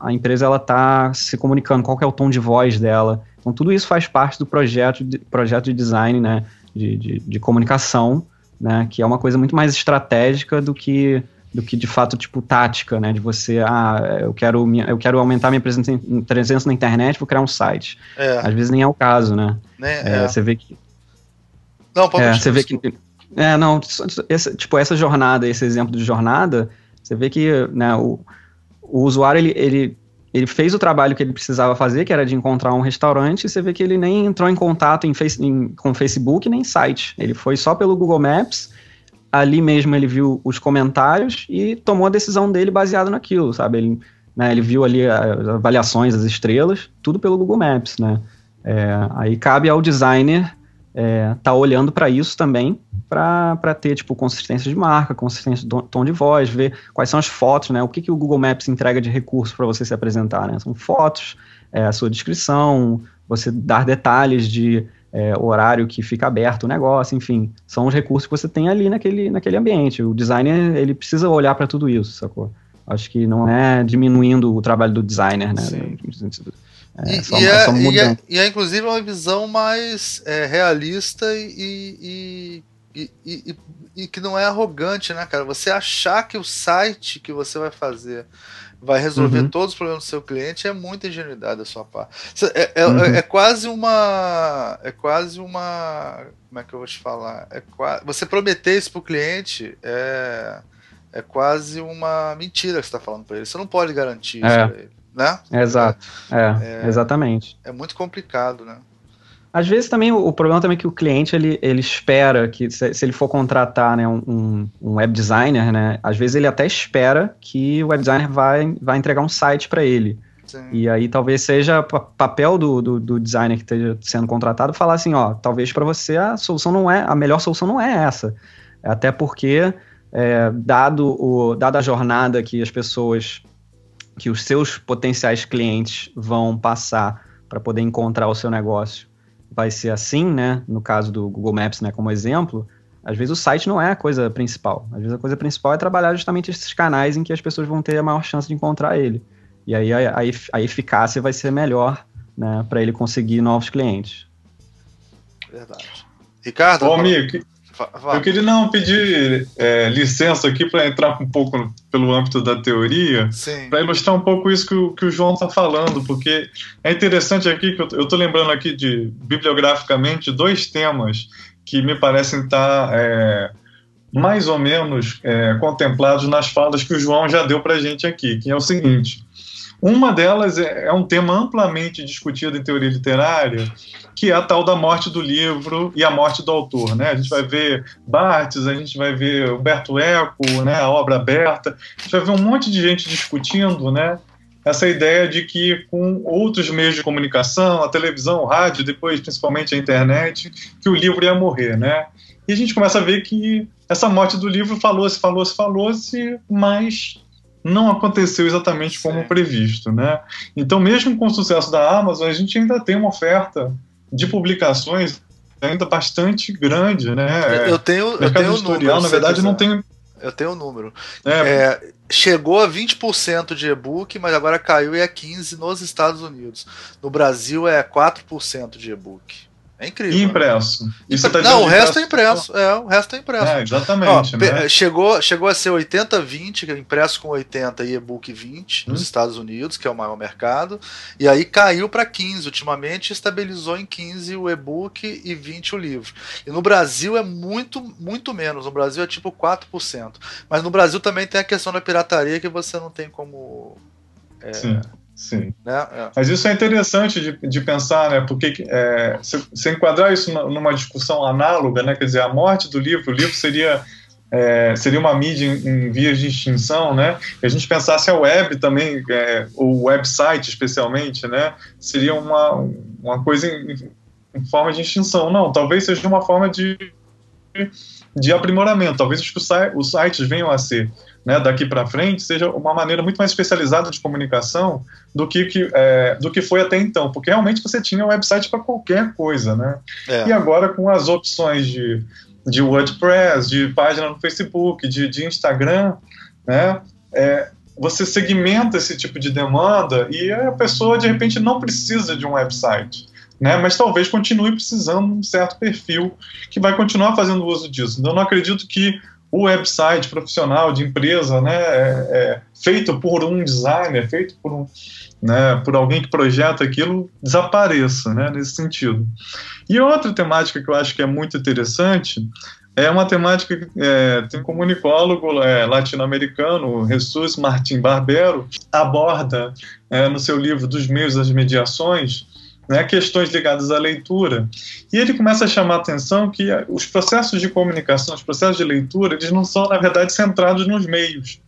a, a empresa ela está se comunicando, qual é o tom de voz dela, então, tudo isso faz parte do projeto de, projeto de design, né, de, de, de comunicação, né, que é uma coisa muito mais estratégica do que do que de fato tipo tática, né, de você, ah, eu quero eu quero aumentar minha presença, presença na internet, vou criar um site. É. Às vezes nem é o caso, né? É, é. Você vê que não, pode é, você vê que é, não, esse, tipo essa jornada, esse exemplo de jornada, você vê que, né, o, o usuário ele, ele ele fez o trabalho que ele precisava fazer, que era de encontrar um restaurante, e você vê que ele nem entrou em contato em face, em, com Facebook nem site. Ele foi só pelo Google Maps, ali mesmo ele viu os comentários e tomou a decisão dele baseado naquilo, sabe? Ele, né, ele viu ali as avaliações, as estrelas, tudo pelo Google Maps, né? É, aí cabe ao designer é, tá olhando para isso também, para ter, tipo, consistência de marca, consistência de tom de voz, ver quais são as fotos, né? O que, que o Google Maps entrega de recurso para você se apresentar, né? São fotos, é, a sua descrição, você dar detalhes de é, horário que fica aberto o negócio, enfim, são os recursos que você tem ali naquele, naquele ambiente. O designer, ele precisa olhar para tudo isso, sacou? Acho que não é diminuindo o trabalho do designer, né? Sim. É, e, e, é, e, é, e, é, inclusive uma visão mais é, realista e, e, que não é arrogante, né, cara? Você achar que o site que você vai fazer vai resolver uhum. todos os problemas do seu cliente é muita ingenuidade da sua parte. É, é, uhum. é, quase uma. É quase uma. Como é que eu vou te falar? É quase, você prometer isso pro cliente é, é quase uma mentira que você está falando para ele. Você não pode garantir isso é. para ele né? Exato. É, é, exatamente. É muito complicado, né? Às vezes também o, o, problema também é que o cliente ele, ele espera que se, se ele for contratar né, um, um, web designer, né, às vezes ele até espera que o web designer vai, vai entregar um site para ele. Sim. E aí talvez seja papel do, do, do, designer que esteja sendo contratado falar assim, ó, talvez para você a solução não é, a melhor solução não é essa. Até porque, é, dado o, dada a jornada que as pessoas, que os seus potenciais clientes vão passar para poder encontrar o seu negócio, vai ser assim, né? No caso do Google Maps, né, como exemplo, às vezes o site não é a coisa principal. Às vezes a coisa principal é trabalhar justamente esses canais em que as pessoas vão ter a maior chance de encontrar ele. E aí a, a, a eficácia vai ser melhor né, para ele conseguir novos clientes. Verdade. Ricardo? Ô, amigo, eu queria não pedir é, licença aqui para entrar um pouco pelo âmbito da teoria, para ilustrar um pouco isso que o, que o João está falando, porque é interessante aqui que eu estou lembrando aqui de bibliograficamente dois temas que me parecem estar tá, é, mais ou menos é, contemplados nas falas que o João já deu para a gente aqui, que é o seguinte: uma delas é, é, um tema amplamente discutido em teoria literária, que é a tal da morte do livro e a morte do autor. Né? A gente vai ver Barthes, a gente vai ver Humberto Eco, né, a obra aberta, a gente vai ver um monte de gente discutindo né, essa ideia de que com outros meios de comunicação, a televisão, o rádio, depois principalmente a internet, que o livro ia morrer. Né? E a gente começa a ver que essa morte do livro falou-se, falou-se, falou-se, mas não aconteceu exatamente como Sim. previsto, né? Então, mesmo com o sucesso da Amazon, a gente ainda tem uma oferta de publicações ainda bastante grande, né? Eu tenho, eu tenho editorial, na verdade, não tem. Eu tenho o um número. É, é, chegou a 20% de e-book, mas agora caiu e é 15% nos Estados Unidos. No Brasil é 4% de e-book. É incrível. E impresso. Isso tá não, o resto é impresso. É, o resto é impresso. É, exatamente. Ó, né? chegou, chegou a ser 80-20, que é impresso com 80 e e-book 20 hum. nos Estados Unidos, que é o maior mercado. E aí caiu para 15 ultimamente, estabilizou em 15 o e-book e 20 o livro. E no Brasil é muito, muito menos. No Brasil é tipo 4%. Mas no Brasil também tem a questão da pirataria que você não tem como. É, Sim. Né? É. Mas isso é interessante de, de pensar, né? Porque é, se, se, enquadrar isso numa discussão análoga, né? Quer dizer, a morte do livro, o livro seria é, seria uma mídia em, em, vias de extinção, né? E a gente pensasse a web também, é, o website especialmente, né? Seria uma, uma coisa em, em, forma de extinção. Não, talvez seja uma forma de, de aprimoramento. Talvez os, os sites venham a ser né, daqui para frente seja uma maneira muito mais especializada de comunicação do que, que, é, do que foi até então, porque realmente você tinha website para qualquer coisa, né? É. E agora com as opções de, de WordPress, de página no Facebook, de, de Instagram, né? É, você segmenta esse tipo de demanda e a pessoa de repente não precisa de um website. Né, mas talvez continue precisando de um certo perfil que vai continuar fazendo uso disso. Então, eu não acredito que o website profissional de empresa, né, é, é feito por um designer, feito por, um, né, por alguém que projeta aquilo, desapareça, né, nesse sentido. E outra temática que eu acho que é muito interessante é uma temática que é, tem um comunicólogo é, latino-americano, Jesus Martin Barbero, aborda é, no seu livro Dos Meios das Mediações, né, questões ligadas à leitura. E ele começa a chamar a atenção que os processos de comunicação, os processos de leitura, eles não são, na verdade, centrados nos meios,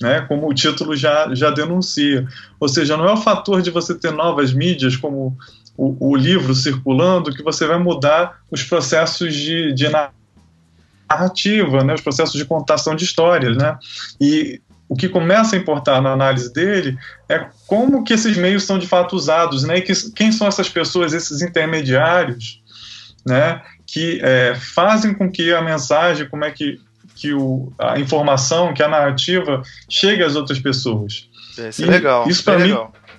né, como o título já, já denuncia. Ou seja, não é o fator de você ter novas mídias, como o, o livro circulando, que você vai mudar os processos de, de narrativa, né, os processos de contação de histórias. Né? E o que começa a importar na análise dele é como que esses meios são de fato usados, né? E que, quem são essas pessoas, esses intermediários, né? Que é, fazem com que a mensagem, como é que, que o, a informação, que a narrativa chegue às outras pessoas. Isso é legal. Isso para mim,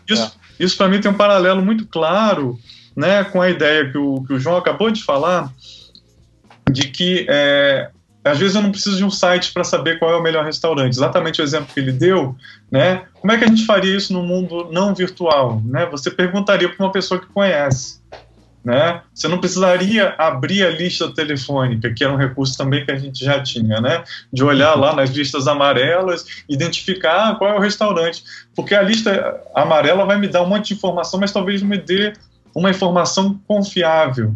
isso, é. isso para mim tem um paralelo muito claro, né? Com a ideia que o, que o João acabou de falar de que é, às vezes eu não preciso de um site para saber qual é o melhor restaurante. Exatamente o exemplo que ele deu, né? Como é que a gente faria isso no mundo não virtual, né? Você perguntaria para uma pessoa que conhece, né? Você não precisaria abrir a lista telefônica, que era um recurso também que a gente já tinha, né? De olhar lá nas listas amarelas, identificar ah, qual é o restaurante, porque a lista amarela vai me dar um monte de informação, mas talvez me dê uma informação confiável.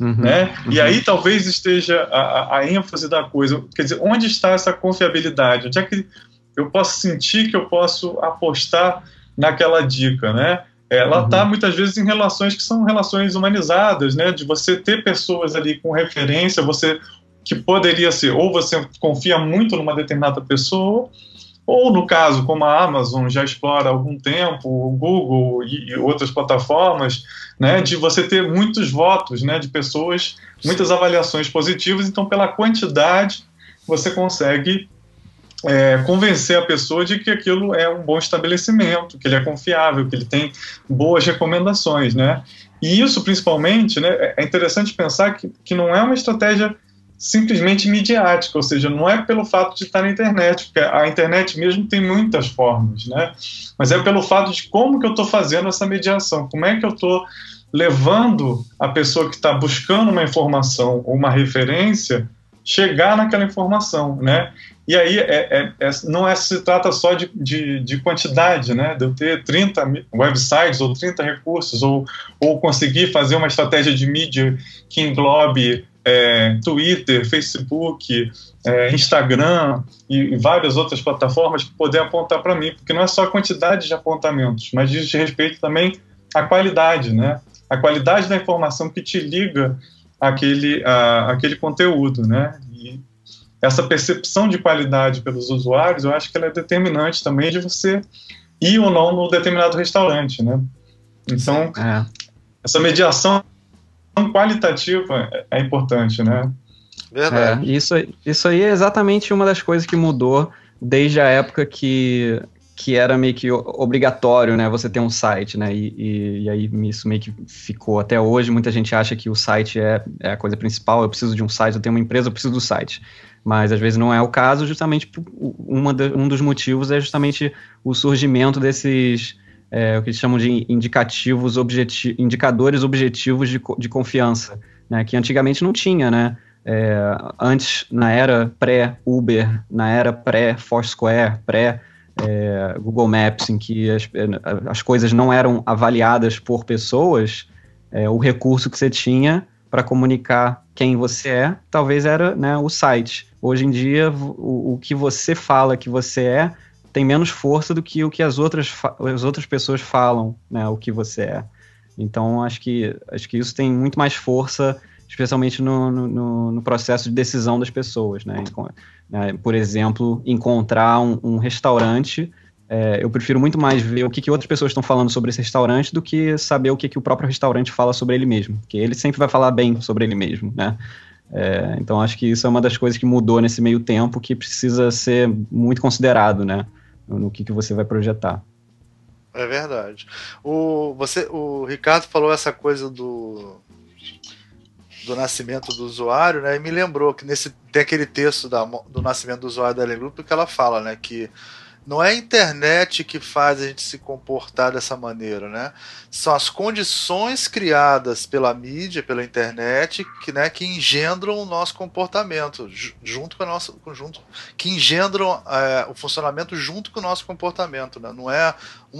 Uhum, né? Uhum. E aí talvez esteja a, a, ênfase da coisa. Quer dizer, onde está essa confiabilidade? Onde é que eu posso sentir que eu posso apostar naquela dica, né? Ela está uhum. muitas vezes em relações que são relações humanizadas, né? De você ter pessoas ali com referência, você que poderia ser ou você confia muito numa determinada pessoa, ou no caso como a Amazon já explora há algum tempo, o Google e, e outras plataformas, né? De você ter muitos votos, né? De pessoas, muitas avaliações positivas. Então, pela quantidade, você consegue é, convencer a pessoa de que aquilo é um bom estabelecimento, que ele é confiável, que ele tem boas recomendações, né? E isso, principalmente, né, é interessante pensar que, que não é uma estratégia simplesmente midiática, ou seja, não é pelo fato de estar na internet, porque a internet mesmo tem muitas formas, né? Mas é pelo fato de como que eu estou fazendo essa mediação, como é que eu estou levando a pessoa que está buscando uma informação ou uma referência chegar naquela informação, né? E aí é, é, é, não é, se trata só de, de, de, quantidade, né? De eu ter 30 websites ou 30 recursos, ou, ou conseguir fazer uma estratégia de mídia que englobe é, Twitter, Facebook, é, Instagram e, e, várias outras plataformas que poder apontar para mim, porque não é só a quantidade de apontamentos, mas diz respeito também à qualidade, né? A qualidade da informação que te liga àquele, a, àquele conteúdo, né? E, essa percepção de qualidade pelos usuários, eu acho que ela é determinante também de você ir ou não no determinado restaurante, né? Então, é. essa mediação qualitativa é importante, né? Verdade. É, isso, isso aí é exatamente uma das coisas que mudou desde a época que, que era meio que obrigatório, né, você ter um site, né, e, e, e, aí isso meio que ficou até hoje, muita gente acha que o site é, é a coisa principal, eu preciso de um site, eu tenho uma empresa, eu preciso do site mas às vezes não é o caso, justamente uma de, um dos motivos é justamente o surgimento desses é, o que eles chamam de indicativos objeti indicadores objetivos de, de confiança, né, que antigamente não tinha, né? É, antes, na era pré-Uber, na era pré-Foursquare, pré-Google é, Maps, em que as, é, as coisas não eram avaliadas por pessoas, é, o recurso que você tinha para comunicar quem você é, talvez era né, o site. Hoje em dia, o, o que você fala que você é tem menos força do que o que as outras, as outras pessoas falam, né, o que você é. Então, acho que, acho que isso tem muito mais força, especialmente no, no, no processo de decisão das pessoas. Né? né por exemplo, encontrar um, um restaurante é, eu prefiro muito mais ver o que, que outras pessoas estão falando sobre esse restaurante do que saber o que, que o próprio restaurante fala sobre ele mesmo. Porque ele sempre vai falar bem sobre ele mesmo, né? É, então acho que isso é uma das coisas que mudou nesse meio tempo que precisa ser muito considerado, né? No que, que você vai projetar. É verdade. O, você, o Ricardo falou essa coisa do, do nascimento do usuário, né? E me lembrou que nesse tem aquele texto da, do nascimento do usuário da Ellen que ela fala, né? Que não é a internet que faz a gente se comportar dessa maneira, né? São as condições criadas pela mídia, pela internet, que, né, que engendram o nosso comportamento, junto com a nossa, junto, que engendram é, o funcionamento junto com o nosso comportamento, né? Não é,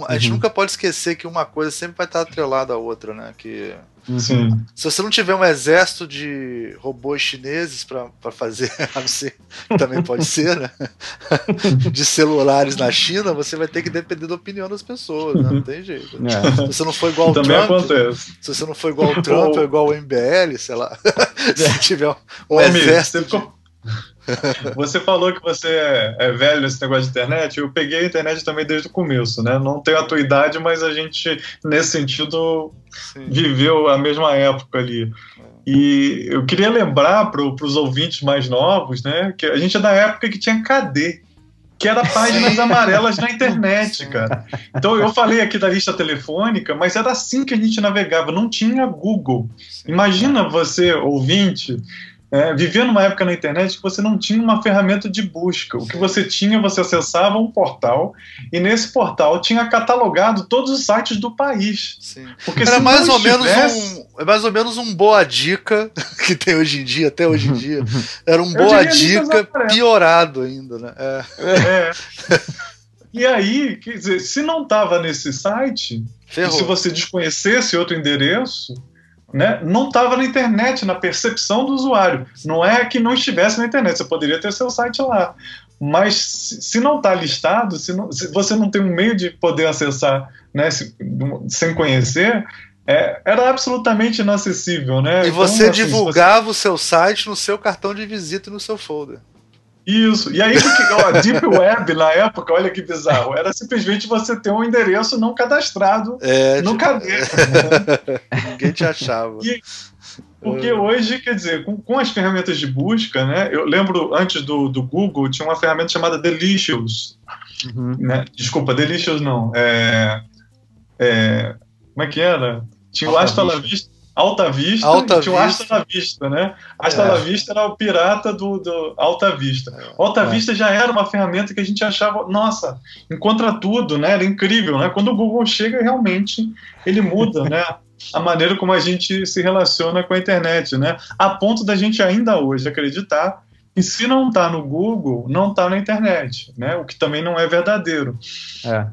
a gente uhum. nunca pode esquecer que uma coisa sempre vai estar atrelada à outra, né? Que Sim. Se você não tiver um exército de robôs chineses para fazer, a não ser, também pode ser, né? de celulares na China, você vai ter que depender da opinião das pessoas, né? não tem jeito. É. Se você não for igual ao também Trump, acontece. se você não for igual ao Trump ou igual ao MBL, sei lá, se tiver um, um exército. Você falou que você é, é, velho nesse negócio de internet. Eu peguei a internet também desde o começo, né? Não tenho a tua idade, mas a gente, nesse sentido, Sim. viveu a mesma época ali. E eu queria lembrar para os ouvintes mais novos, né? Que a gente é da época que tinha KD, que era páginas amarelas na internet, cara. Então eu falei aqui da lista telefônica, mas era assim que a gente navegava, não tinha Google. Imagina você, ouvinte, é, vivia numa época na internet que você não tinha uma ferramenta de busca. O que você tinha, você acessava um portal e nesse portal tinha catalogado todos os sites do país. Sim. Porque Era mais ou menos um, é mais ou menos um boa dica que tem hoje em dia, até hoje em dia. Era um boa dica piorado ainda, né? É. é. E aí, quer dizer, se não estava nesse site, se você desconhecesse outro endereço, né, não estava na internet, na percepção do usuário. Não é que não estivesse na internet, você poderia ter seu site lá. Mas se não está listado, se, não, se, você não tem um meio de poder acessar né, se, sem conhecer, é, era absolutamente inacessível. Né? E você então, assim, divulgava você... o seu site no seu cartão de visita e no seu folder. Isso. E aí, porque, ó, Deep Web na época, olha que bizarro, era simplesmente você ter um endereço não cadastrado é, no tipo... caderno. Ninguém te achava. E, porque hoje, quer dizer, com, com, as ferramentas de busca, né? Eu lembro antes do, do Google tinha uma ferramenta chamada Delicious. Uhum. Né? Desculpa, Delicious não. É, é, como é que era? Tinha o Hasta La Vista. Alta Vista Alta e tinha o Hasta La Vista, né? Hasta é. La Vista era o pirata do, do Alta Vista. É. Alta é. Vista já era uma ferramenta que a gente achava, nossa, encontra tudo, né? Era incrível, né? Quando o Google chega, realmente ele muda, né? a maneira como a gente se relaciona com a internet, né? A ponto da gente ainda hoje acreditar que se não está no Google, não está na internet, né? O que também não é verdadeiro. É.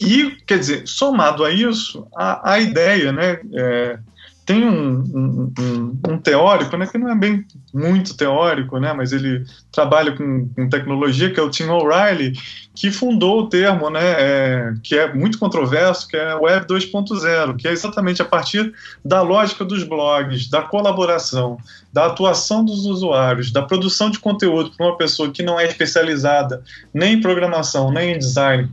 E, quer dizer, somado a isso, a, a ideia, né? É, tem um, um, um, um, teórico, né, que não é bem muito teórico, né, mas ele trabalha com, com tecnologia, que é o Tim O'Reilly, que fundou o termo, né, é, que é muito controverso, que é Web 2.0, que é exatamente a partir da lógica dos blogs, da colaboração, da atuação dos usuários, da produção de conteúdo para uma pessoa que não é especializada nem em programação, nem em design,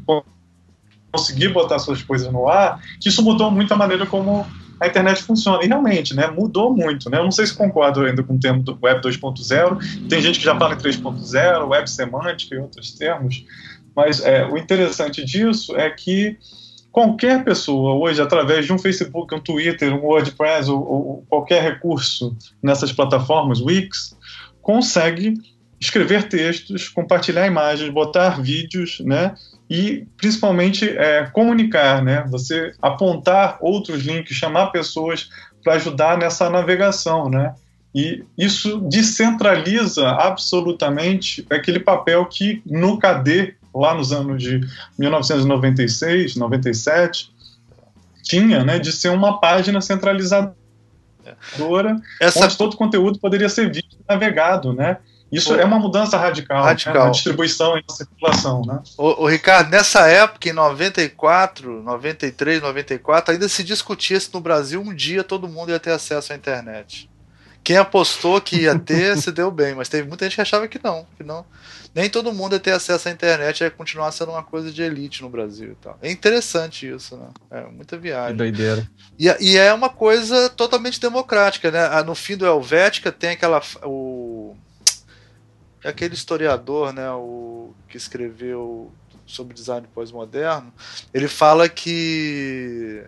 conseguir botar suas coisas no ar, que isso mudou muito a maneira como a internet funciona. E realmente, né, mudou muito. Né? Eu não sei se concordo ainda com o termo do Web 2.0. Tem gente que já fala em 3.0, Web semântica e outros termos. Mas é, o interessante disso é que qualquer pessoa hoje, através de um Facebook, um Twitter, um WordPress ou, ou qualquer recurso nessas plataformas, Wix, consegue escrever textos, compartilhar imagens, botar vídeos, né? E principalmente é, comunicar, né? Você apontar outros links, chamar pessoas para ajudar nessa navegação, né? E isso descentraliza absolutamente aquele papel que no KD, lá nos anos de 1996, 97, tinha, né, de ser uma página centralizadora, Essa... onde todo o conteúdo poderia ser visto e navegado, né? Isso é uma mudança radical, radical. Né, na distribuição e na circulação. Né? O, o, Ricardo, nessa época, em 94, 93, 94, ainda se discutia se no Brasil um dia todo mundo ia ter acesso à internet. Quem apostou que ia ter, se deu bem, mas teve muita gente que achava que não, que não. Nem todo mundo ia ter acesso à internet, ia continuar sendo uma coisa de elite no Brasil e tal. É interessante isso, né? É muita viagem. Que doideira. E, e é uma coisa totalmente democrática, né? Ah, no fim do Helvética tem aquela. O, é aquele historiador, né, o que escreveu sobre design pós-moderno, ele fala que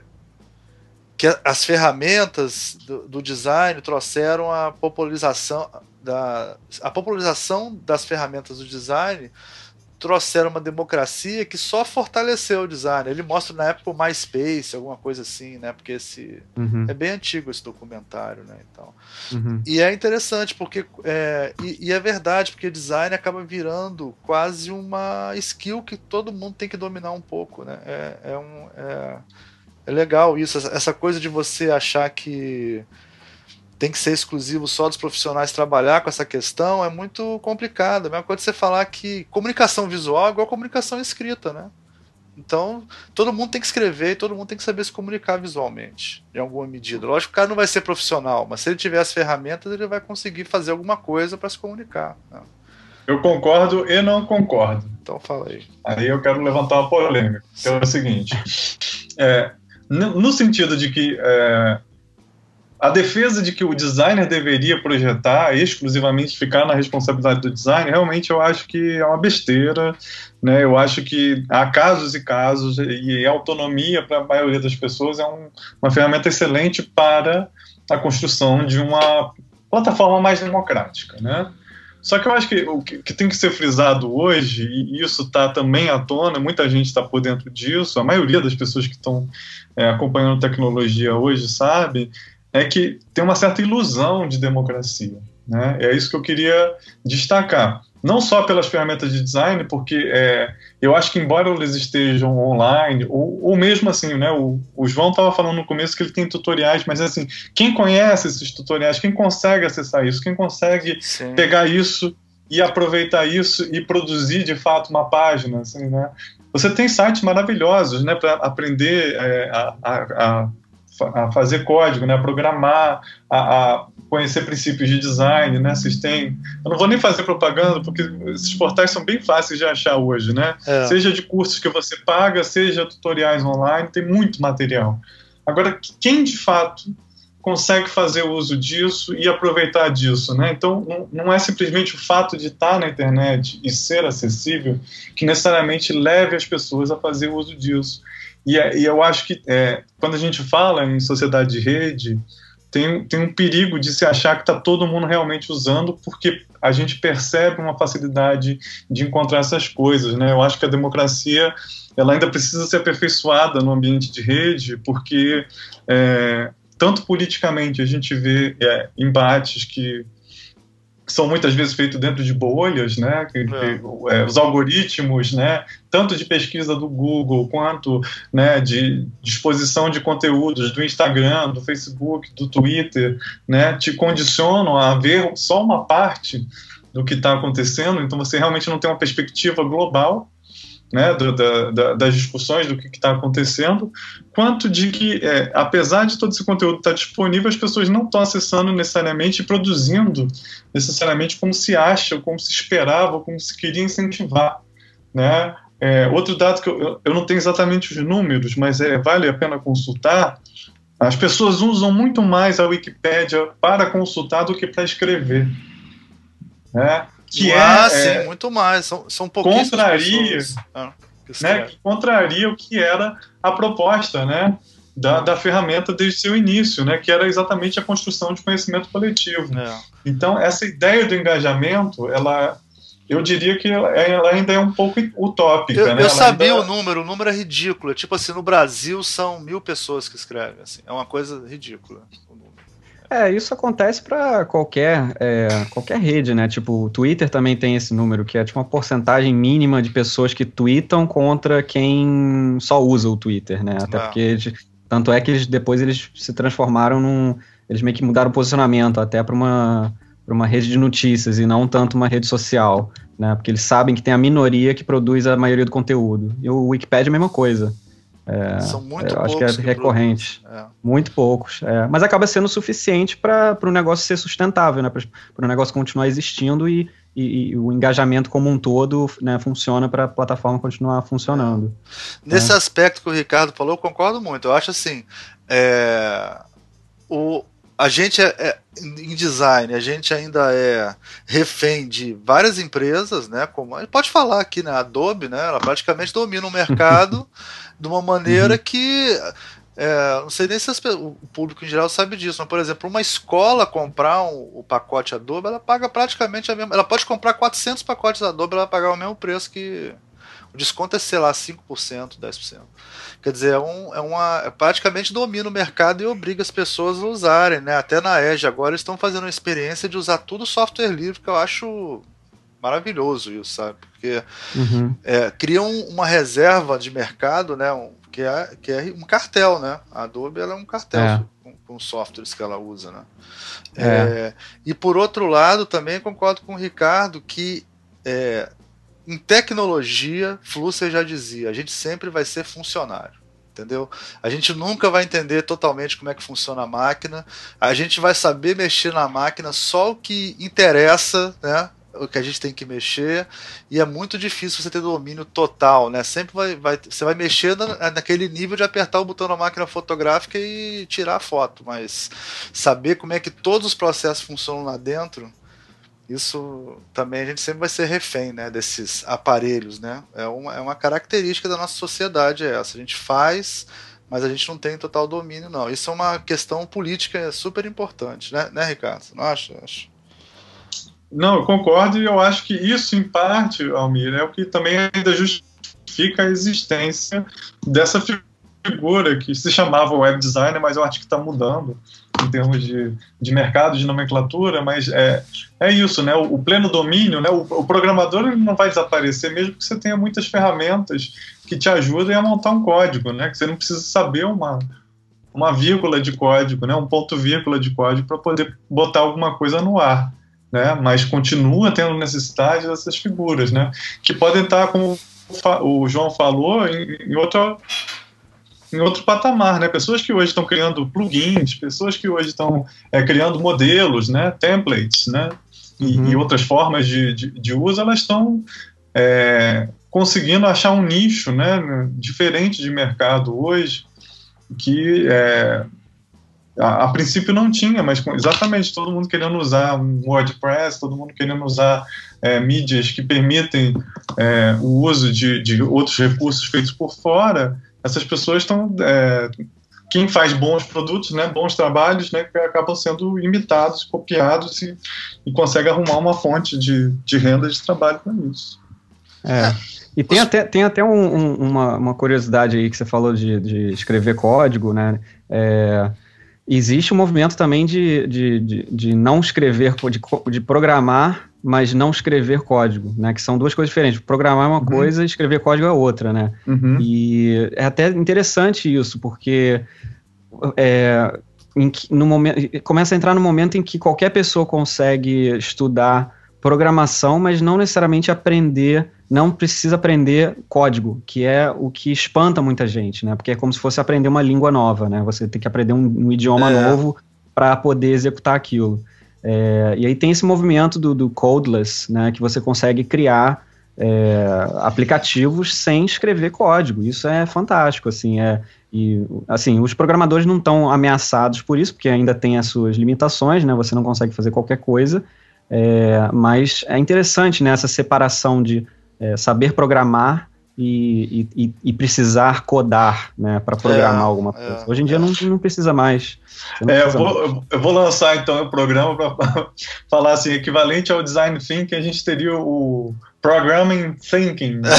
que as ferramentas do, do, design trouxeram a popularização da a popularização das ferramentas do design trouxeram uma democracia que só fortaleceu o design. Ele mostra na época o MySpace, alguma coisa assim, né? Porque esse uhum. é bem antigo esse documentário, né? Então, uhum. e é interessante porque é, e, e, é verdade porque design acaba virando quase uma skill que todo mundo tem que dominar um pouco, né? É, é um é, é legal isso, essa coisa de você achar que tem que ser exclusivo só dos profissionais trabalhar com essa questão é muito complicado. A mesma coisa você falar que comunicação visual é igual comunicação escrita, né? Então, todo mundo tem que escrever e todo mundo tem que saber se comunicar visualmente, em alguma medida. Lógico que o cara não vai ser profissional, mas se ele tiver as ferramentas, ele vai conseguir fazer alguma coisa para se comunicar. Né? Eu concordo e não concordo. Então, fala aí. Aí eu quero levantar uma polêmica, que é o seguinte: é, no sentido de que é, a defesa de que o designer deveria projetar exclusivamente ficar na responsabilidade do design, realmente eu acho que é uma besteira. Né? Eu acho que há casos e casos, e autonomia para a maioria das pessoas é um, uma ferramenta excelente para a construção de uma plataforma mais democrática. Né? Só que eu acho que o que, tem que ser frisado hoje, e isso está também à tona, muita gente está por dentro disso, a maioria das pessoas que estão é, acompanhando tecnologia hoje sabe, é que tem uma certa ilusão de democracia. Né? É isso que eu queria destacar. Não só pelas ferramentas de design, porque é, eu acho que, embora eles estejam online, ou, ou mesmo assim, né, o, o João estava falando no começo que ele tem tutoriais, mas assim, quem conhece esses tutoriais, quem consegue acessar isso, quem consegue Sim. pegar isso e aproveitar isso e produzir de fato uma página, assim, né? Você tem sites maravilhosos, né, para aprender é, a, a, a, fazer código, né, a programar, a, a, conhecer princípios de design, né? Vocês têm, eu não vou nem fazer propaganda porque esses portais são bem fáceis de achar hoje, né? É. Seja de cursos que você paga, seja tutoriais online, tem muito material. Agora, quem de fato consegue fazer uso disso e aproveitar disso, né? Então, não, é simplesmente o fato de estar na internet e ser acessível que necessariamente leve as pessoas a fazer uso disso. E, é, e eu acho que é, quando a gente fala em sociedade de rede, tem, tem um perigo de se achar que está todo mundo realmente usando, porque a gente percebe uma facilidade de encontrar essas coisas, né? Eu acho que a democracia ela ainda precisa ser aperfeiçoada no ambiente de rede, porque é, tanto politicamente a gente vê é, embates que são muitas vezes feitos dentro de bolhas, né? Que, é. é, os algoritmos, né? Tanto de pesquisa do Google quanto, né? De disposição de conteúdos do Instagram, do Facebook, do Twitter, né? Te condicionam a ver só uma parte do que está acontecendo. Então você realmente não tem uma perspectiva global né, do, da, das discussões do que está acontecendo, quanto de que, é, apesar de todo esse conteúdo estar tá disponível, as pessoas não estão acessando necessariamente e produzindo necessariamente como se acha, como se esperava, como se queria incentivar. Né? É, outro dado que eu, eu não tenho exatamente os números, mas é, vale a pena consultar, as pessoas usam muito mais a Wikipédia para consultar do que para escrever. Né? Que ah, é, sim, é, muito mais. São, são contraria, ah, né, que contraria o que era a proposta, né, da, da ferramenta desde seu início, né, que era exatamente a construção de conhecimento coletivo. É. Então, essa ideia do engajamento, ela eu diria que ela, ainda é um pouco utópica. Eu, né? eu sabia ainda... o número, o número é ridículo. Tipo assim, no Brasil são mil pessoas que escrevem. Assim, é uma coisa ridícula. É, isso acontece para qualquer, é, qualquer rede, né? Tipo, o Twitter também tem esse número, que é tipo uma porcentagem mínima de pessoas que tweetam contra quem só usa o Twitter, né? Até porque, eles, tanto é que eles, depois eles se transformaram num... Eles meio que mudaram o posicionamento até para uma, uma rede de notícias e não tanto uma rede social, né? Porque eles sabem que tem a minoria que produz a maioria do conteúdo. E o Wikipedia é a mesma coisa. É, São muito eu acho que é recorrente. É. Muito poucos. É. Mas acaba sendo suficiente para o negócio ser sustentável, né? para o negócio continuar existindo e, e, e, o engajamento como um todo né, funciona para a plataforma continuar funcionando. Nesse é. aspecto que o Ricardo falou, eu concordo muito. Eu acho assim. É, o, a gente é, é, em design, a gente ainda é refém de várias empresas, né? Como pode falar aqui, né? A Adobe, né? Ela praticamente domina o mercado. de uma maneira uhum. que é, não sei nem se as, o público em geral sabe disso, mas, por exemplo, uma escola comprar um, o pacote Adobe, ela paga praticamente a mesma. Ela pode comprar 400 pacotes Adobe, ela vai pagar o mesmo preço que. O desconto é, sei lá, 5%, 10%. Quer dizer, é, um, é uma. É praticamente domina o mercado e obriga as pessoas a usarem, né? Até na Edge agora eles estão fazendo uma experiência de usar tudo software livre, que eu acho maravilhoso isso, sabe? Porque uhum. é, criam uma reserva de mercado, né? Um, que, é, que é um cartel, né? A Adobe ela é um cartel é. Com, com, os softwares que ela usa, né? É. é. e por outro lado, também concordo com o Ricardo que é, em tecnologia, Flusser já dizia, a gente sempre vai ser funcionário entendeu? A gente nunca vai entender totalmente como é que funciona a máquina. A gente vai saber mexer na máquina só o que interessa, né? O que a gente tem que mexer e é muito difícil você ter domínio total, né? Sempre vai, vai você vai mexer na, naquele nível de apertar o botão na máquina fotográfica e tirar a foto, mas saber como é que todos os processos funcionam lá dentro, isso também a gente sempre vai ser refém, né? Desses aparelhos, né? É uma, é uma característica da nossa sociedade é essa. A gente faz mas a gente não tem total domínio, não. Isso é uma questão política super importante, né, né Ricardo? Não acha? Acho. Não, eu concordo e eu acho que isso, em parte, Almir, é o que também ainda justifica a existência dessa figura que se chamava web designer, mas eu acho que está mudando, em termos de, de mercado, de nomenclatura, mas é, é isso, né? O, o pleno domínio, né? O, o programador não vai desaparecer, mesmo que você tenha muitas ferramentas que te ajudem a montar um código, né? Que você não precisa saber uma, uma vírgula de código, né? Um ponto vírgula de código para poder botar alguma coisa no ar. Né, mas continua tendo necessidade dessas figuras, né, que podem estar, como o João falou, em, em outra em outro patamar, né? Pessoas que hoje estão criando plugins, pessoas que hoje estão é, criando modelos, né? Templates, né? E, uhum. e outras formas de, de, de, uso, elas estão é, conseguindo achar um nicho, né? Diferente de mercado hoje, que é, a, a, princípio não tinha, mas exatamente todo mundo querendo usar um WordPress, todo mundo querendo usar é, mídias que permitem é, o uso de, de outros recursos feitos por fora essas pessoas estão. É, quem faz bons produtos, né, bons trabalhos, né, acabam sendo imitados, copiados e, e consegue arrumar uma fonte de, de renda de trabalho com isso. É. E tem até, tem até um, um, uma, uma curiosidade aí que você falou de, de escrever código, né? É, existe um movimento também de, de, de, de não escrever, de, de programar mas não escrever código, né? Que são duas coisas diferentes. Programar é uma uhum. coisa, escrever código é outra, né? Uhum. E é até interessante isso, porque é, no momento, começa a entrar no momento em que qualquer pessoa consegue estudar programação, mas não necessariamente aprender, não precisa aprender código, que é o que espanta muita gente, né? Porque é como se fosse aprender uma língua nova, né? Você tem que aprender um, um idioma é. novo para poder executar aquilo. É, e aí tem esse movimento do, do codeless, né, que você consegue criar é, aplicativos sem escrever código. Isso é fantástico, assim, é, e, assim, os programadores não estão ameaçados por isso, porque ainda tem as suas limitações, né, você não consegue fazer qualquer coisa, é, mas é interessante, né, essa separação de é, saber programar e, e, e, precisar codar né, para programar é, alguma coisa. É, Hoje em dia é. não, não precisa mais. Não é, precisa eu, vou, mais. eu vou lançar então o programa para falar assim, equivalente ao design thinking, a gente teria o programming thinking, né?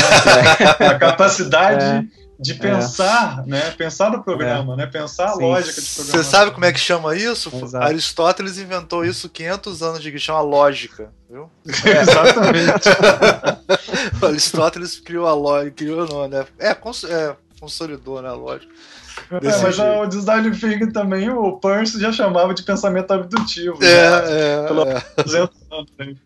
a capacidade de pensar, é. né? Pensar no programa, é. né? Pensar a Sim. lógica de programa. Você sabe como é que chama isso? Exato. Aristóteles inventou isso 500 anos de que chama lógica, viu? É. Exatamente. Aristóteles criou a lógica, criou não, né? É, cons é consolidou, né, a lógica. É, mas o design thinking também, o Peirce já chamava de pensamento abdutivo. É, né? é. Pelo é. anos.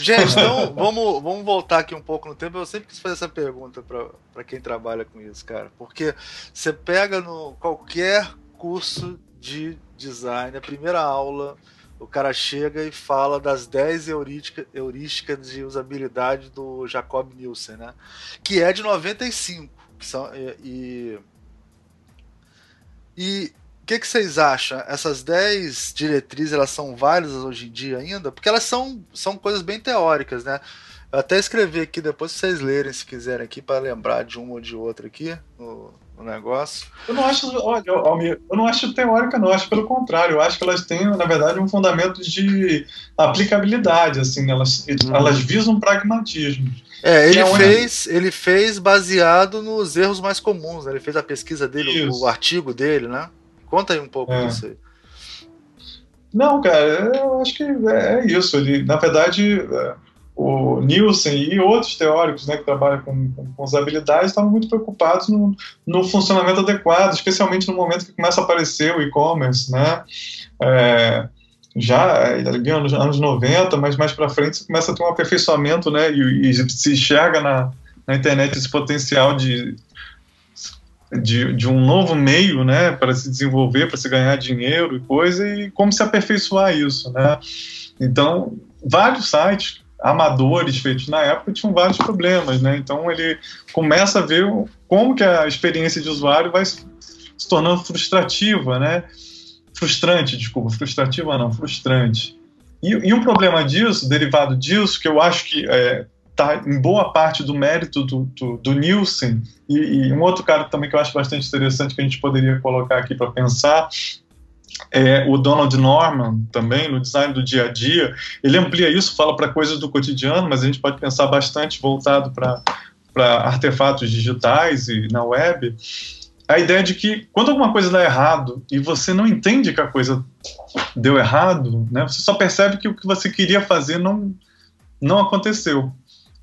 Gente, então vamos, vamos voltar aqui um pouco no tempo. Eu sempre quis fazer essa pergunta para quem trabalha com isso, cara. Porque você pega no qualquer curso de design, a primeira aula, o cara chega e fala das 10 heurísticas de usabilidade do Jacob Nielsen, né? Que é de 95. Que são, e, e que, que vocês acham? Essas 10 diretrizes, elas são válidas hoje em dia ainda? Porque elas são, são coisas bem teóricas, né? Eu até escrevi aqui depois vocês lerem, se quiserem aqui, para lembrar de uma ou de outra aqui no, no, negócio. Eu não acho, olha, Almir, eu não acho teórica, não, eu acho pelo contrário, eu acho que elas têm, na verdade, um fundamento de aplicabilidade, assim, elas, uhum. elas visam pragmatismo. É, ele, é fez, ele fez baseado nos erros mais comuns, né? ele fez a pesquisa dele, o, o artigo dele, né? Conta aí um pouco é. disso aí. Não, cara, eu acho que é, é isso. Ele, na verdade, é, o Nielsen e outros teóricos né, que trabalham com, com usabilidade estavam muito preocupados no, no, funcionamento adequado, especialmente no momento que começa a aparecer o e-commerce, né? É, já ali nos anos 90, mas mais para frente você começa a ter um aperfeiçoamento, né? E, e se enxerga na, na internet esse potencial de de, de um novo meio, né, para se desenvolver, para se ganhar dinheiro e coisa, e como se aperfeiçoar isso, né. Então, vários sites amadores feitos na época tinham vários problemas, né, então ele começa a ver como que a experiência de usuário vai se tornando frustrativa, né, frustrante, desculpa, frustrativa não, frustrante. E, e um problema disso, derivado disso, que eu acho que é, está em boa parte do mérito do, do, do Nielsen, e, e, um outro cara também que eu acho bastante interessante que a gente poderia colocar aqui para pensar é o Donald Norman também no design do dia a dia. Ele amplia isso, fala para coisas do cotidiano, mas a gente pode pensar bastante voltado para artefatos digitais e na web. a ideia de que quando alguma coisa dá errado e você não entende que a coisa deu errado, né, você só percebe que o que você queria fazer não, não aconteceu.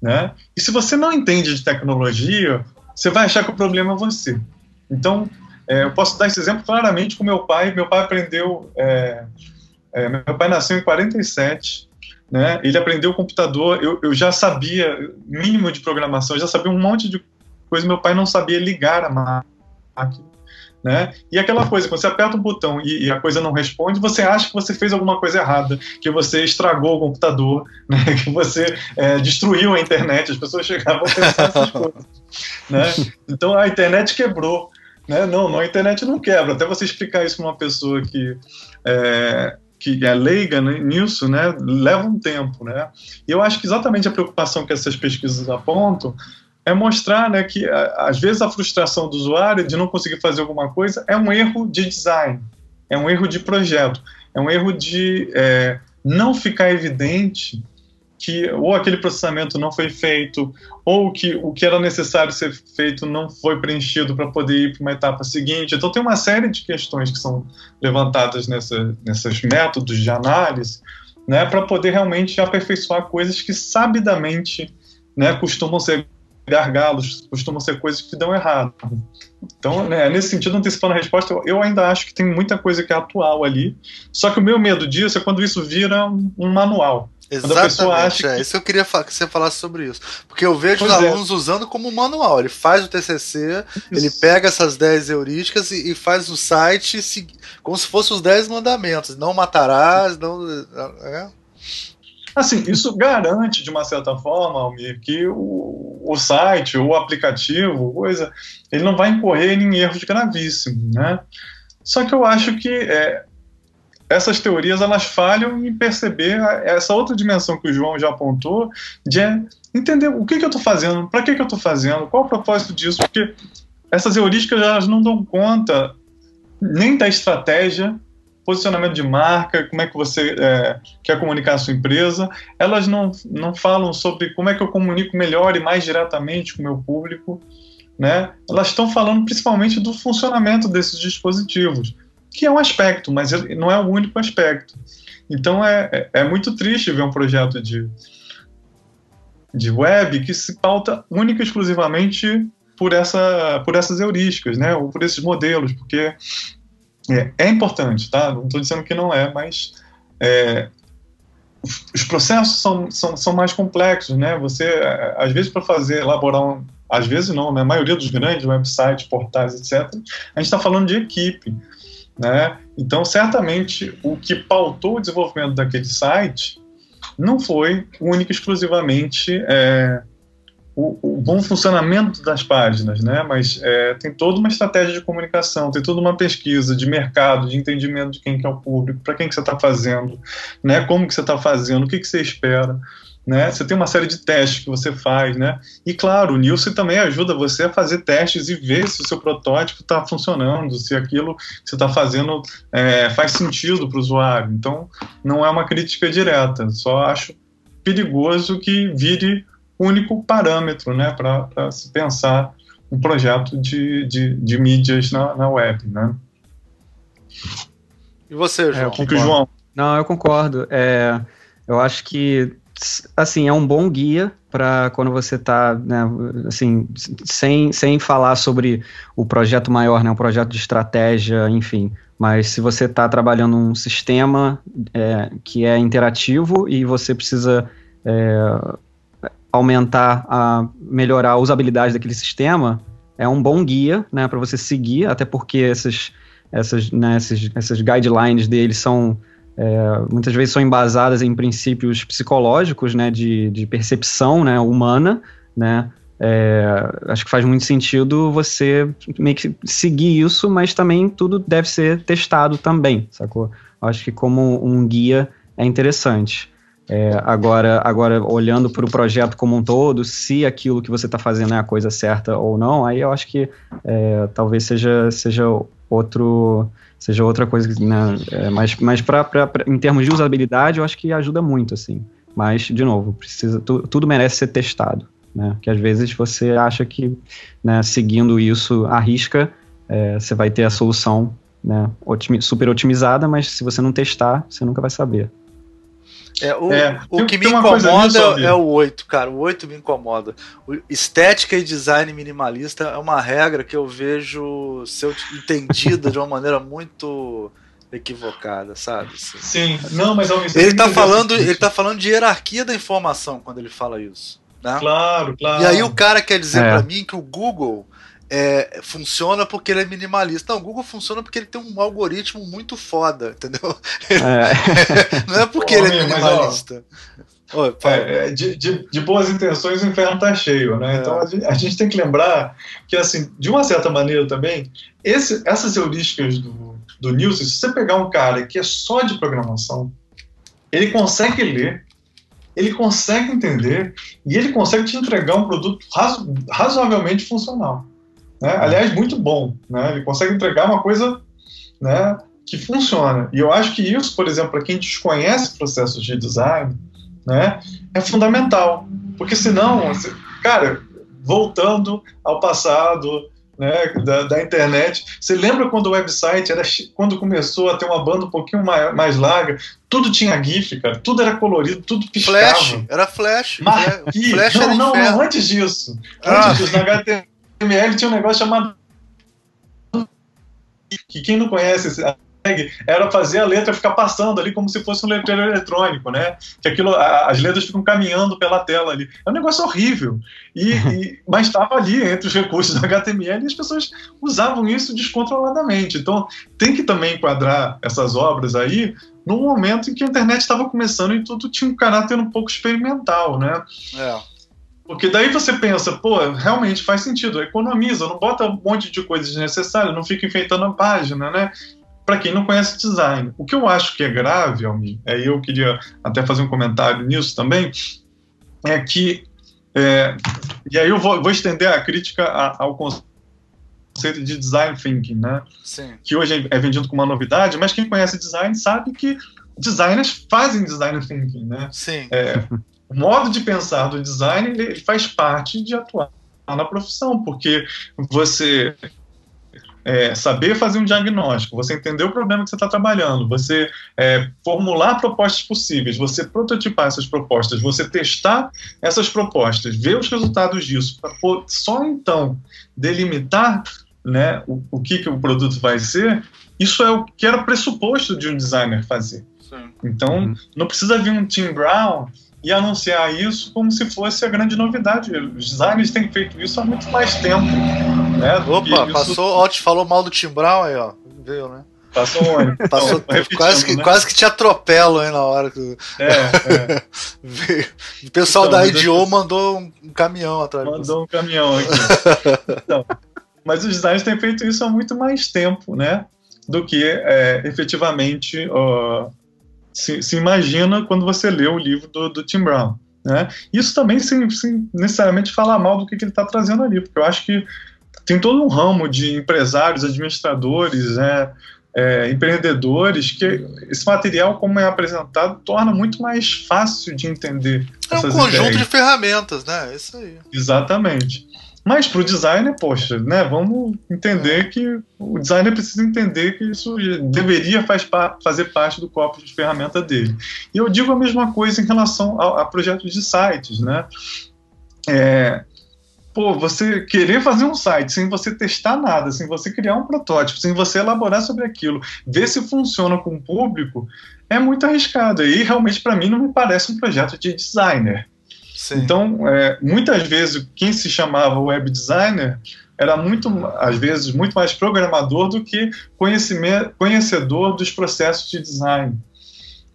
Né? E se você não entende de tecnologia, você vai achar que o problema é você. Então, é, eu posso dar esse exemplo claramente com meu pai. Meu pai aprendeu. É, é, meu pai nasceu em 47. Né? Ele aprendeu computador. Eu, eu já sabia mínimo de programação, já sabia um monte de coisa. Meu pai não sabia ligar a máquina. Né? E aquela coisa, quando você aperta um botão e, e, a coisa não responde, você acha que você fez alguma coisa errada, que você estragou o computador, né? que você é, destruiu a internet, as pessoas chegavam a pensar essas coisas. Né? Então a internet quebrou. Né? Não, não, a internet não quebra. Até você explicar isso para uma pessoa que é, que é leiga né, nisso, né, leva um tempo, né? E eu acho que exatamente a preocupação que essas pesquisas apontam é mostrar né, que, às vezes, a frustração do usuário de não conseguir fazer alguma coisa é um erro de design, é um erro de projeto, é um erro de é, não ficar evidente que ou aquele processamento não foi feito, ou que o que era necessário ser feito não foi preenchido para poder ir para uma etapa seguinte. Então, tem uma série de questões que são levantadas nessa, nesses métodos de análise né, para poder realmente aperfeiçoar coisas que sabidamente né, costumam ser gargalos, costumam ser coisas que dão errado. Então, né, nesse sentido, antecipando a resposta, eu, eu, ainda acho que tem muita coisa que é atual ali. Só que o meu medo disso é quando isso vira um, um manual. Exatamente, é. Que... Isso que eu queria que você falasse sobre isso. Porque eu vejo pois os é. alunos usando como manual. Ele faz o TCC, isso. ele pega essas 10 heurísticas e, e faz o site se, como se fossem os 10 mandamentos. Não matarás, não. É. Assim, isso garante, de uma certa forma, Almir, que o, o site, o aplicativo, coisa, ele não vai incorrer em erros gravíssimos, né? Só que eu acho que é, essas teorias elas falham em perceber essa outra dimensão que o João já apontou, de entender o que, que eu estou fazendo, para que, que eu estou fazendo, qual o propósito disso, porque essas heurísticas elas não dão conta nem da estratégia, posicionamento de marca, como é que você é, quer comunicar a sua empresa. Elas não, não falam sobre como é que eu comunico melhor e mais diretamente com o meu público. Né? Elas estão falando principalmente do funcionamento desses dispositivos, que é um aspecto, mas não é o único aspecto. Então é, é, é muito triste ver um projeto de, de web que se pauta única e exclusivamente por, essa, por essas heurísticas, né? ou por esses modelos, porque é, é importante, tá? Não estou dizendo que não é, mas é, os processos são, são, são mais complexos, né? Você, às vezes, para fazer, elaborar um, às vezes não, né? A maioria dos grandes websites, portais, etc., a gente está falando de equipe, né? Então, certamente, o que pautou o desenvolvimento daquele site não foi único exclusivamente é, o, o, bom funcionamento das páginas, né? Mas é, tem toda uma estratégia de comunicação, tem toda uma pesquisa de mercado, de entendimento de quem que é o público, para quem que você está fazendo, né? Como que você está fazendo, o que que você espera, né? Você tem uma série de testes que você faz, né? E claro, o Nielsen também ajuda você a fazer testes e ver se o seu protótipo está funcionando, se aquilo que você está fazendo é, faz sentido para o usuário. Então, não é uma crítica direta. Só acho perigoso que vire único parâmetro né, para se pensar um projeto de, de, de mídias na, na, web. Né? E você, João? É, eu João? Não, eu concordo. É, eu acho que assim é um bom guia para quando você está né, assim sem, sem falar sobre o projeto maior né um projeto de estratégia enfim mas se você está trabalhando um sistema é, que é interativo e você precisa é, aumentar, a melhorar a usabilidade daquele sistema, é um bom guia, né, para você seguir, até porque essas, essas, né, essas, guidelines deles são é, muitas vezes são embasadas em princípios psicológicos, né, de, de percepção, né, humana, né, é, acho que faz muito sentido você meio que seguir isso, mas também tudo deve ser testado também, sacou? Acho que como um guia é interessante. É, agora, agora, olhando para o projeto como um todo, se aquilo que você está fazendo é a coisa certa ou não, aí eu acho que é, talvez seja, seja outro seja outra coisa, né? É, mas mas pra, pra, pra, em termos de usabilidade, eu acho que ajuda muito, assim. Mas, de novo, precisa, tu, tudo merece ser testado, né? Que às vezes você acha que né, seguindo isso arrisca é, você vai ter a solução né, super otimizada, mas se você não testar, você nunca vai saber. É, o, é, o que me incomoda é o 8, cara. O 8 me incomoda. O, estética e design minimalista é uma regra que eu vejo ser entendida de uma maneira muito equivocada, sabe? Assim. Sim, não, mas ele tá falando, ele tá falando de hierarquia da informação quando ele fala isso. Né? Claro, claro. E aí o cara quer dizer é. para mim que o Google é, funciona porque ele é minimalista. Não, o Google funciona porque ele tem um algoritmo muito foda, entendeu? É. Não é porque Pô, ele é minimalista. Mas, ó, Oi, é, é, de, de, de, boas intenções o inferno tá cheio, né? É. Então a gente, a gente, tem que lembrar que, assim, de uma certa maneira também, esse, essas heurísticas do, do Nielsen, se você pegar um cara que é só de programação, ele consegue ler, ele consegue entender e ele consegue te entregar um produto razo, razoavelmente funcional. Né? Aliás, muito bom. Né? Ele consegue entregar uma coisa né, que funciona. E eu acho que isso, por exemplo, para quem desconhece processos de design, né, é fundamental. Porque senão, cara, voltando ao passado, né, da, da, internet. Você lembra quando o website era quando começou a ter uma banda um pouquinho mais, mais larga, tudo tinha GIF, cara, tudo era colorido, tudo piscava. Flash, era flash. Marquee. Flash não, não, não, antes disso. Ah. Antes disso, na HTML HTML tinha um negócio chamado que quem não conhece era fazer a letra ficar passando ali como se fosse um letreiro eletrônico, né? Que aquilo, as letras ficam caminhando pela tela ali. É um negócio horrível. E, e mas estava ali entre os recursos do HTML e as pessoas usavam isso descontroladamente. Então tem que também enquadrar essas obras aí num momento em que a internet estava começando e tudo tinha um caráter um pouco experimental, né? É. Porque daí você pensa, pô, realmente faz sentido, economiza, não bota um monte de coisa desnecessária, não fica enfeitando a página, né? Para quem não conhece design. O que eu acho que é grave, Almir, aí eu queria até fazer um comentário nisso também, é que, é, e aí eu vou, vou estender a crítica ao conceito de design thinking, né? Sim. Que hoje é vendido como uma novidade, mas quem conhece design sabe que designers fazem design thinking, né? Sim. É, o modo de pensar do design ele faz parte de atuar na profissão, porque você é, saber fazer um diagnóstico, você entender o problema que você está trabalhando, você é, formular propostas possíveis, você prototipar essas propostas, você testar essas propostas, ver os resultados disso, para só então delimitar né, o, o que, que o produto vai ser, isso é o que era pressuposto de um designer fazer. Sim. Então, uhum. não precisa vir um Tim Brown e anunciar isso como se fosse a grande novidade. Os designers têm feito isso há muito mais tempo. Né, Opa, isso... passou, ó, te falou mal do Tim Brown aí, ó. Veio, né? Passou onde? Passou, quase, que, né? quase que te atropelo aí na hora. Que... É, é. o pessoal então, da IDO mandou um, um, caminhão atrás. Mandou um caminhão aqui. então, mas os designers têm feito isso há muito mais tempo, né? Do que é, efetivamente uh, se, se imagina quando você lê o livro do, do Tim Brown. Né? Isso também sem, sem necessariamente falar mal do que, que ele está trazendo ali, porque eu acho que tem todo um ramo de empresários, administradores, né, é, empreendedores, que esse material, como é apresentado, torna muito mais fácil de entender. É um conjunto ideias. de ferramentas, né? É isso aí. Exatamente. Mas para o designer, poxa, né, vamos entender que o designer precisa entender que isso deveria faz, fazer parte do corpo de ferramenta dele. E eu digo a mesma coisa em relação a, a projetos de sites, né? É, pô, você querer fazer um site sem você testar nada, sem você criar um protótipo, sem você elaborar sobre aquilo, ver se funciona com o público, é muito arriscado. E realmente, para mim, não me parece um projeto de designer. Sim. Então, é, muitas vezes, quem se chamava web designer era muito, às vezes, muito mais programador do que conhecedor dos processos de design.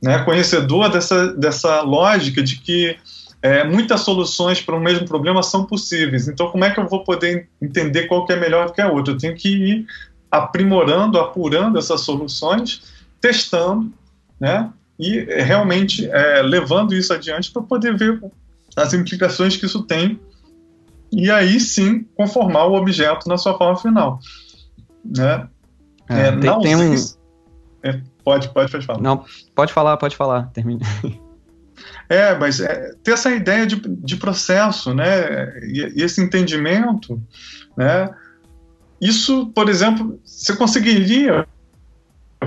Né? Conhecedor dessa, dessa lógica de que é, muitas soluções para o mesmo problema são possíveis. Então, como é que eu vou poder entender qual que é melhor do que a outra? Eu tenho que ir aprimorando, apurando essas soluções, testando, né? E realmente é, levando isso adiante para poder ver as implicações que isso tem e aí sim conformar o objeto na sua forma final. Né? É, é, tem, tem um... É, pode, pode, pode falar. Não, pode falar, pode falar, termine. É, mas é, ter essa ideia de, de processo, né, e, e esse entendimento, né, isso, por exemplo, você conseguiria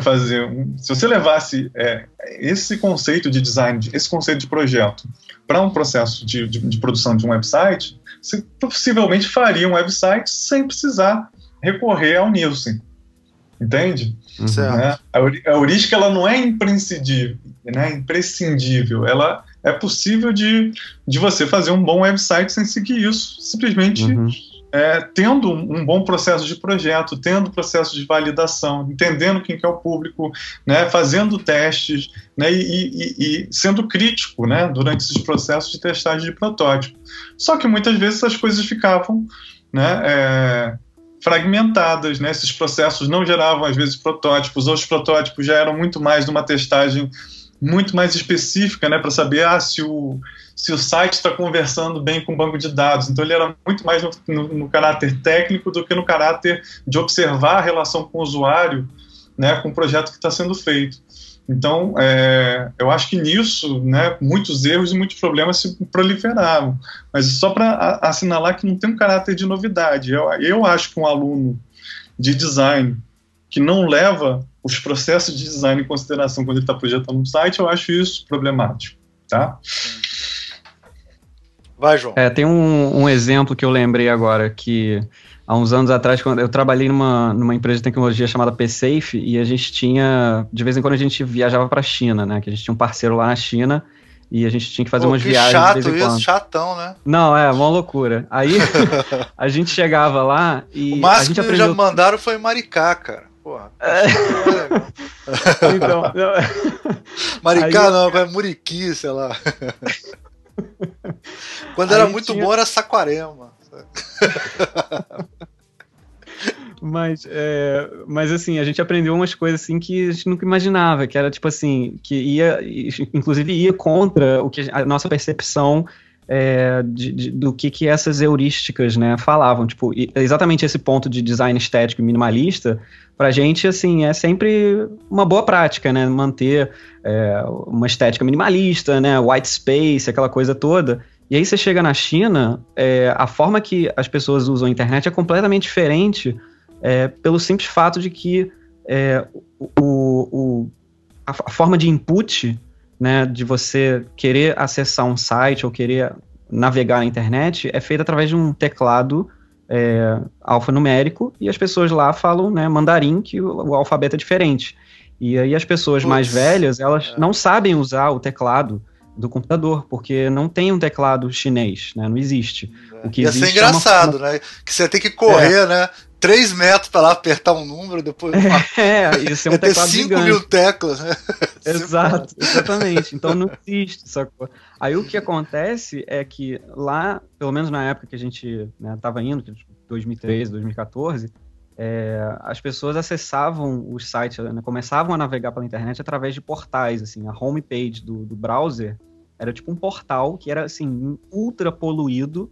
fazer, se você levasse é, esse conceito de design, esse conceito de projeto para um processo de, de, de, produção de um website, você possivelmente faria um website sem precisar recorrer ao Nielsen. Entende? Né? A, a heurística ela não é imprescindível, né? imprescindível. Ela é possível de, de você fazer um bom website sem seguir isso. Simplesmente uhum é, tendo um bom processo de projeto, tendo processo de validação, entendendo quem que é o público, né, fazendo testes né, e, e, e, sendo crítico né, durante esses processos de testagem de protótipo. Só que muitas vezes essas coisas ficavam né, é, fragmentadas, né, esses processos não geravam às vezes protótipos, ou os protótipos já eram muito mais de uma testagem muito mais específica, né, para saber ah, se o se o site está conversando bem com o banco de dados. Então ele era muito mais no, no, no, caráter técnico do que no caráter de observar a relação com o usuário, né, com o projeto que está sendo feito. Então, é, eu acho que nisso, né, muitos erros e muitos problemas se proliferaram. Mas só para assinalar que não tem um caráter de novidade. Eu, eu acho que um aluno de design que não leva os processos de design em consideração quando ele está projetando um site, eu acho isso problemático. Tá? Vai, João. É, tem um, um exemplo que eu lembrei agora, que há uns anos atrás, quando eu trabalhei numa, numa empresa de tecnologia chamada PSafe, e a gente tinha, de vez em quando a gente viajava para a China, né, que a gente tinha um parceiro lá na China, e a gente tinha que fazer Pô, umas que viagens chato de vez em isso, quando. chatão, né? Não, é, uma loucura. Aí a gente chegava lá e o máximo a gente que aprendeu... já mandaram foi Maricá, cara. Porra. É. então, não... Maricá Aí... não, é Muriqui, sei lá. Quando era muito tinha... bom era Saquarema. mas, é, mas assim, a gente aprendeu umas coisas assim que a gente nunca imaginava, que era tipo assim, que ia, inclusive ia contra o que a nossa percepção é, de, de, do que, que essas heurísticas né, falavam. Tipo, exatamente esse ponto de design estético e minimalista, pra gente, assim, é sempre uma boa prática, né? Manter é, uma estética minimalista, né? White space, aquela coisa toda. E aí você chega na China, é, a forma que as pessoas usam a internet é completamente diferente é, pelo simples fato de que é, o, o, a, forma de input né, de você querer acessar um site ou querer navegar na internet é feita através de um teclado é, alfanumérico e as pessoas lá falam né, mandarim, que o, o alfabeto é diferente. E aí as pessoas Puts, mais velhas, elas é. não sabem usar o teclado do computador, porque não tem um teclado chinês, né? Não existe. O que Ia ser engraçado, é uma... né? Que você tem que correr, é. né? 3 metros para lá apertar um número, depois. Uma... É, isso é um teclado 5 gigante. mil teclas, né? Exato, exatamente. Então não existe, sacou? Aí o que acontece é que lá, pelo menos na época que a gente estava né, indo, 2013, 2014, é, as pessoas acessavam os sites, né, começavam a navegar pela internet através de portais, assim, a homepage do, do browser era tipo um portal que era assim ultra poluído,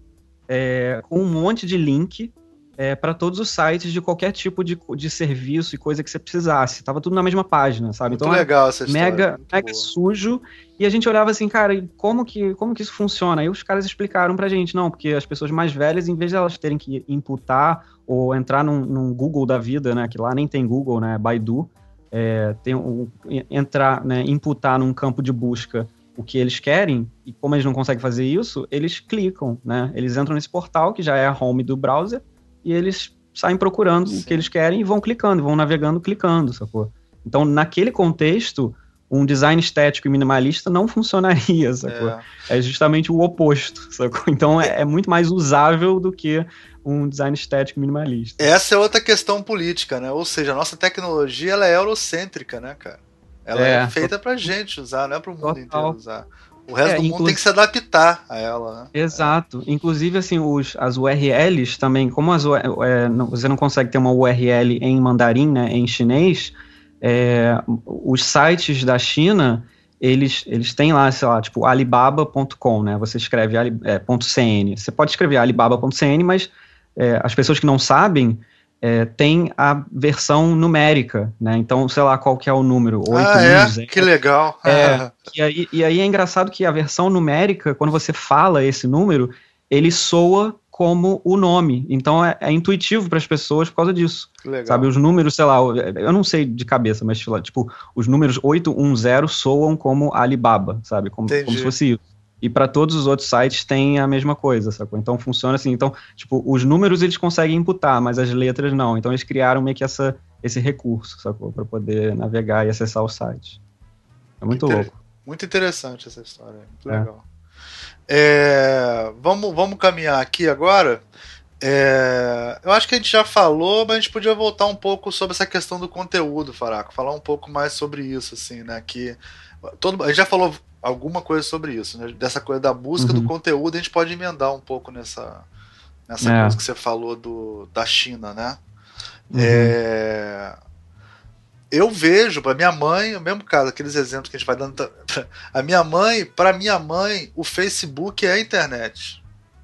é, com um monte de link é, para todos os sites de qualquer tipo de, de serviço e coisa que você precisasse. Tava tudo na mesma página, sabe? Muito então, legal essa história. Mega, mega sujo. E a gente olhava assim, cara, como que, como que isso funciona? Aí os caras explicaram pra gente, não, porque as pessoas mais velhas, em vez de elas terem que imputar ou entrar num, num Google da vida, né, que lá nem tem Google, né, Baidu, é, tem um, entrar, né, imputar num campo de busca o que eles querem, e como eles não conseguem fazer isso, eles clicam, né? Eles entram nesse portal, que já é a home do browser, e eles saem procurando Sim. o que eles querem e vão clicando, vão navegando clicando, sacou? Então, naquele contexto, um design estético e minimalista não funcionaria, sacou? É, é justamente o oposto, sacou? Então, é, é, muito mais usável do que um design estético minimalista. Essa é outra questão política, né? Ou seja, a nossa tecnologia, ela é eurocêntrica, né, cara? Ela é, é feita pra gente usar, não é pro mundo Total. inteiro usar. O resto é, do mundo tem que se adaptar a ela, né? Exato. Inclusive, assim, os, as URLs também, como as, é, você não consegue ter uma URL em mandarim, né, em chinês, é, os sites da China, eles, eles têm lá, sei lá, tipo alibaba.com, né? Você escreve ali, é, .cn. Você pode escrever alibaba.cn, mas é, as pessoas que não sabem, é, tem a versão numérica, né? Então, sei lá qual que é o número. 8 ah, é? Que legal. É, e, aí, e aí é engraçado que a versão numérica, quando você fala esse número, ele soa como o nome. Então é, é intuitivo para as pessoas por causa disso. Legal. Sabe, os números, sei lá, eu não sei de cabeça, mas tipo, os números 810 soam como Alibaba, sabe? Como, como se fosse isso. E para todos os outros sites tem a mesma coisa, sacou? Então funciona assim. Então, tipo, os números eles conseguem imputar, mas as letras não. Então eles criaram meio que essa, esse recurso, sacou? Para poder navegar e acessar o site. É muito Inter... louco. Muito interessante essa história. Muito é. legal. É, vamos, vamos caminhar aqui agora. É, eu acho que a gente já falou, mas a gente podia voltar um pouco sobre essa questão do conteúdo, Faraco. Falar um pouco mais sobre isso, assim, né? Que todo, a gente já falou alguma coisa sobre isso, né? Dessa coisa da busca uhum. do conteúdo, a gente pode emendar um pouco nessa, nessa é. coisa que você falou do, da China, né? Uhum. É, eu vejo para minha mãe, o mesmo caso, aqueles exemplos que a gente vai dando. A minha mãe, para minha mãe, o Facebook é a internet.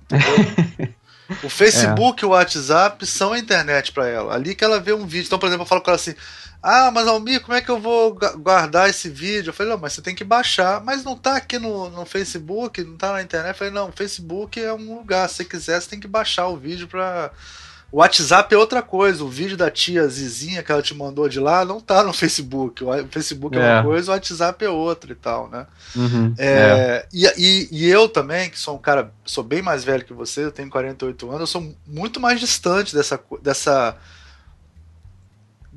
o Facebook e é. o WhatsApp são a internet para ela. Ali que ela vê um vídeo. Então, por exemplo, eu falo com ela assim: Ah, mas Almir, como é que eu vou guardar esse vídeo? Eu falei: Não, mas você tem que baixar. Mas não tá aqui no, no Facebook, não tá na internet. Eu falei: Não, o Facebook é um lugar. Se você quiser, você tem que baixar o vídeo para o WhatsApp é outra coisa. O vídeo da tia Zizinha que ela te mandou de lá não tá no Facebook. O Facebook é, é uma coisa, o WhatsApp é outra e tal, né? Uhum, é, é. E, e, e, eu também, que sou um cara, sou bem mais velho que você, eu tenho 48 anos, eu sou muito mais distante dessa, dessa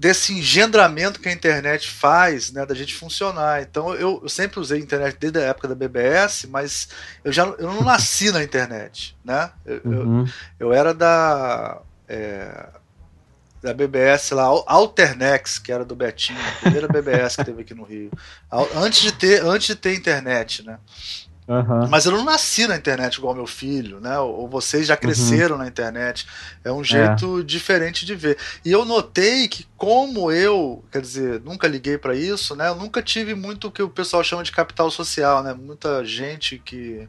desse engendramento que a internet faz, né, da gente funcionar. Então eu, eu, sempre usei a internet desde a época da BBS, mas eu já eu não nasci na internet, né? Eu, uhum. eu, eu, era da é, da BBS lá, Alternex, que era do Betinho, a primeira BBS que teve aqui no Rio. Antes de ter, antes de ter internet, né? Uhum. Mas eu não nasci na internet igual meu filho, né? Ou vocês já uhum. cresceram uhum. na internet. É um jeito é. diferente de ver. E eu notei que, como eu, quer dizer, nunca liguei para isso, né? Eu nunca tive muito o que o pessoal chama de capital social, né? Muita gente que,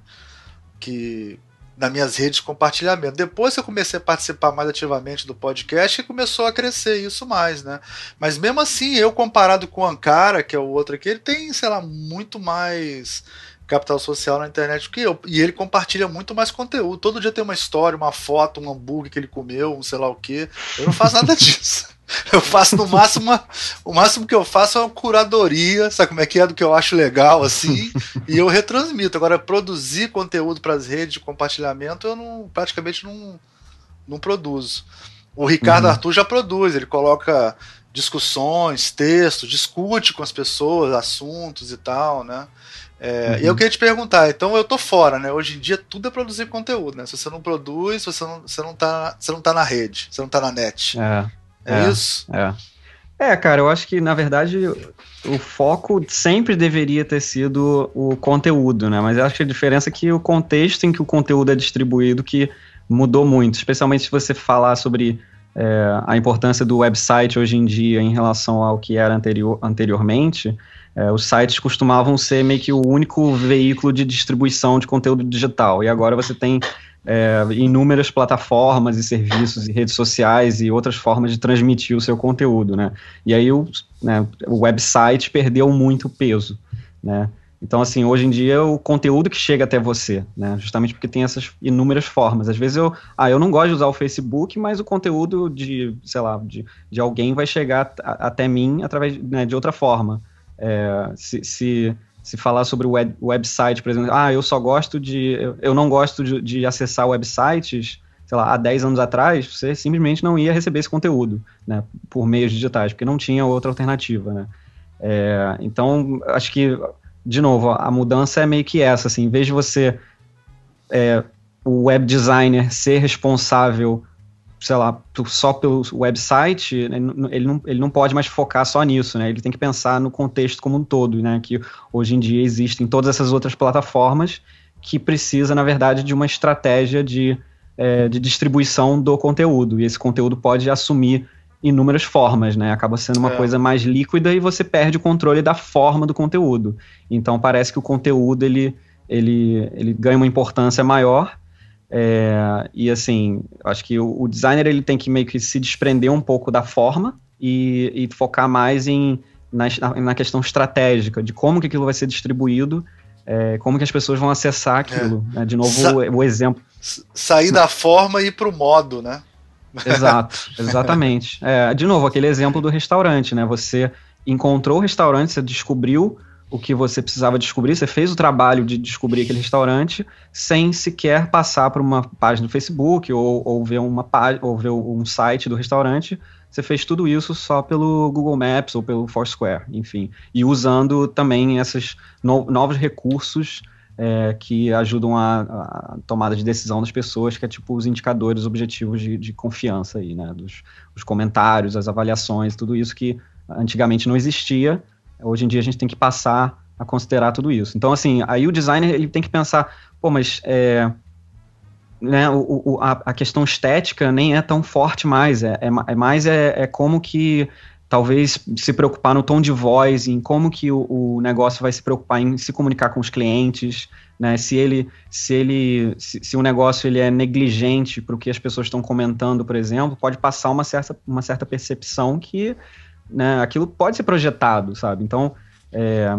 que nas minhas redes de compartilhamento. Depois que eu comecei a participar mais ativamente do podcast, começou a crescer isso mais, né? Mas mesmo assim, eu comparado com o Ankara, que é o outro aqui, ele tem, sei lá, muito mais capital social na internet que eu. E ele compartilha muito mais conteúdo. Todo dia tem uma história, uma foto, um hambúrguer que ele comeu, um sei lá o que. Eu não faço nada disso. Eu faço no máximo uma, o máximo que eu faço é uma curadoria, sabe como é que é do que eu acho legal assim, e eu retransmito. Agora produzir conteúdo para as redes de compartilhamento eu não praticamente não não produzo. O Ricardo uhum. Arthur já produz, ele coloca discussões, textos, discute com as pessoas, assuntos e tal, né? É, uhum. E eu queria te perguntar, então eu tô fora, né? Hoje em dia tudo é produzir conteúdo, né? Se você não produz, você não, você não, tá, você não tá na rede, você não tá na net. É. É, é isso? É. É, cara, eu acho que, na verdade, o foco sempre deveria ter sido o conteúdo, né? Mas eu acho que a diferença é que o contexto em que o conteúdo é distribuído que mudou muito, especialmente se você falar sobre é, a importância do website hoje em dia em relação ao que era anterior, anteriormente, é, os sites costumavam ser meio que o único veículo de distribuição de conteúdo digital. E agora você tem é, inúmeras plataformas e serviços e redes sociais e outras formas de transmitir o seu conteúdo, né? E aí o, né, o website perdeu muito peso, né? Então, assim, hoje em dia o conteúdo que chega até você, né? Justamente porque tem essas inúmeras formas. Às vezes eu, ah, eu não gosto de usar o Facebook, mas o conteúdo de, sei lá, de, de alguém vai chegar até mim através né, de outra forma. É, se, se se falar sobre o web, website, por exemplo, ah, eu só gosto de. Eu, eu não gosto de, de, acessar websites, sei lá, há 10 anos atrás, você simplesmente não ia receber esse conteúdo, né, por meios digitais, porque não tinha outra alternativa, né. É, então, acho que, de novo, a mudança é meio que essa, assim, em vez de você, é, o web designer ser responsável sei lá, só pelo website, né, ele não, ele não pode mais focar só nisso, né? Ele tem que pensar no contexto como um todo, né? Que hoje em dia existem todas essas outras plataformas que precisa, na verdade, de uma estratégia de, é, de distribuição do conteúdo. E esse conteúdo pode assumir inúmeras formas, né? Acaba sendo uma é. coisa mais líquida e você perde o controle da forma do conteúdo. Então parece que o conteúdo ele, ele, ele ganha uma importância maior é, e assim, acho que o, o, designer ele tem que meio que se desprender um pouco da forma e, e focar mais em, na, na, questão estratégica, de como que aquilo vai ser distribuído é, como que as pessoas vão acessar aquilo. É. Né? De novo, Sa o, o, exemplo. Sair da forma e ir para o modo, né? Exato, exatamente. É, de novo, aquele exemplo do restaurante, né? Você encontrou o restaurante, você descobriu o que você precisava descobrir, você fez o trabalho de descobrir aquele restaurante sem sequer passar por uma página do Facebook ou, ou ver uma ou ver um site do restaurante. Você fez tudo isso só pelo Google Maps ou pelo Foursquare, enfim, e usando também esses no, novos recursos é, que ajudam a, a, tomada de decisão das pessoas, que é tipo os indicadores objetivos de, de confiança aí, né? Dos os comentários, as avaliações, tudo isso que antigamente não existia Hoje em dia a gente tem que passar a considerar tudo isso. Então, assim, aí o designer ele tem que pensar, pô, mas é, né, o, o, a, a, questão estética nem é tão forte mais, é, é, é mais é, é, como que talvez se preocupar no tom de voz, em como que o, o, negócio vai se preocupar em se comunicar com os clientes, né, se ele, se ele, se, se o negócio ele é negligente para o que as pessoas estão comentando, por exemplo, pode passar uma certa, uma certa percepção que né, aquilo pode ser projetado, sabe? Então, é,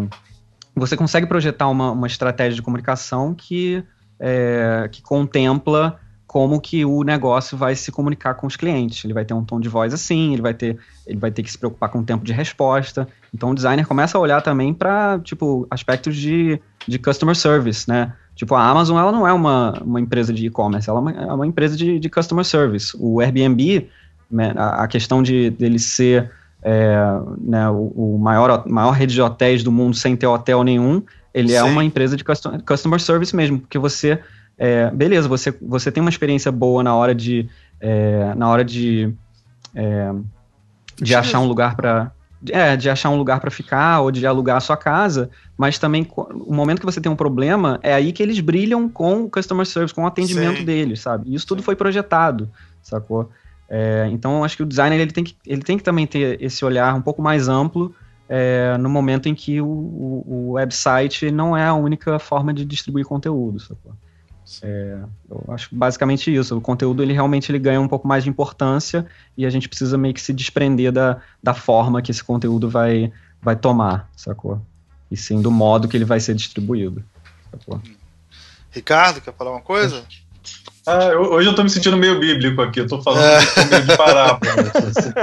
você consegue projetar uma, uma estratégia de comunicação que, é, que contempla como que o negócio vai se comunicar com os clientes. Ele vai ter um tom de voz assim, ele vai ter, ele vai ter que se preocupar com o tempo de resposta. Então o designer começa a olhar também para tipo aspectos de, de customer service, né? Tipo a Amazon ela não é uma, uma empresa de e-commerce, ela é uma, é uma empresa de, de customer service. O Airbnb, né, a, questão de dele ser é, né, o, o, maior, maior rede de hotéis do mundo sem ter hotel nenhum, ele é Sim. é uma empresa de custom, customer service mesmo, porque você, é, beleza, você, você tem uma experiência boa na hora de, é, na hora de, é, de achar um lugar para é, de achar um lugar para ficar ou de alugar a sua casa, mas também o momento que você tem um problema é aí que eles brilham com o customer service, com o atendimento Sim. deles, sabe? Isso tudo Sim. foi projetado, sacou? É, então, acho que o designer ele tem, que, ele tem que também ter esse olhar um pouco mais amplo é, no momento em que o, o, o, website não é a única forma de distribuir conteúdo. É, eu acho basicamente isso. O conteúdo ele realmente ele ganha um pouco mais de importância e a gente precisa meio que se desprender da, da forma que esse conteúdo vai, vai tomar, sacou? E sim do modo que ele vai ser distribuído. Sacou? Ricardo, quer falar uma coisa? Ah, eu, hoje eu tô me sentindo meio bíblico aqui, eu tô falando é. meio de parábola.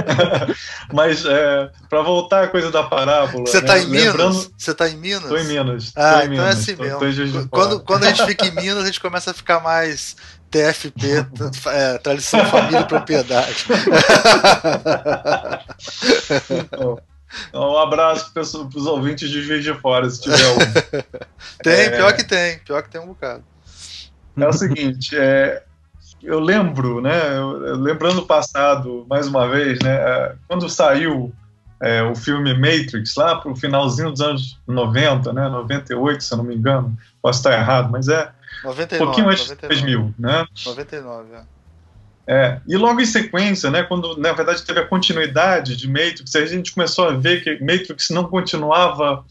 Mas é, para voltar à coisa da parábola. Você né, tá em Minas? Você tá em Minas? Tô em Minas. Ah, então é Minas, é assim tô, mesmo. Tô quando, quando a gente fica em Minas, a gente começa a ficar mais TFP, é, tradição, família e propriedade. Então, um abraço para os ouvintes de Juiz de Fora, se tiver um. Tem, é... pior que tem, pior que tem um bocado. É o seguinte, é, eu lembro, né, eu, lembrando o passado, mais uma vez, né, é, quando saiu é, o filme Matrix, lá para o finalzinho dos anos 90, né, 98, se eu não me engano, posso estar errado, mas é 99, um pouquinho antes de 2000, né? 99, é. É, e logo em sequência, né, quando na verdade teve a continuidade de Matrix, a gente começou a ver que Matrix não continuava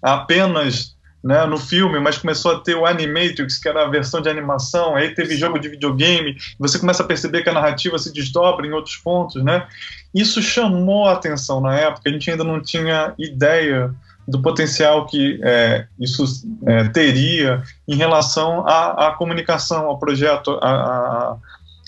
apenas né, no filme, mas começou a ter o Animatrix, que era a versão de animação, aí teve jogo de videogame, você começa a perceber que a narrativa se desdobra em outros pontos, né? Isso chamou a atenção na época, a gente ainda não tinha ideia do potencial que é, isso é, teria em relação à, à, comunicação, ao projeto, a,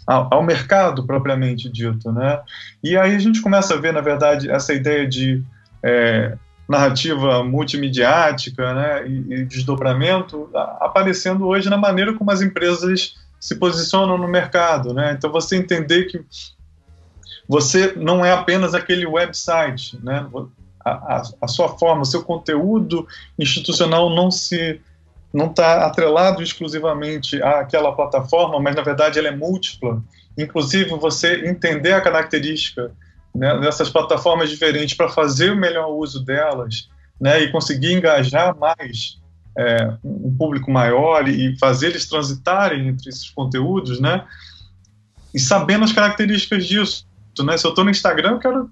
a, ao mercado propriamente dito, né? E aí a gente começa a ver, na verdade, essa ideia de é, narrativa multimediática né, e, e desdobramento aparecendo hoje na maneira como as empresas se posicionam no mercado. Né? Então, você entender que você não é apenas aquele website, né? a, a, a sua forma, o seu conteúdo institucional não se não está atrelado exclusivamente àquela plataforma, mas na verdade ela é múltipla. Inclusive, você entender a característica né, nessas plataformas diferentes para fazer o melhor uso delas né, e conseguir engajar mais é, um público maior e fazer eles transitarem entre esses conteúdos, né, e sabendo as características disso. Né? Se eu estou no Instagram, eu quero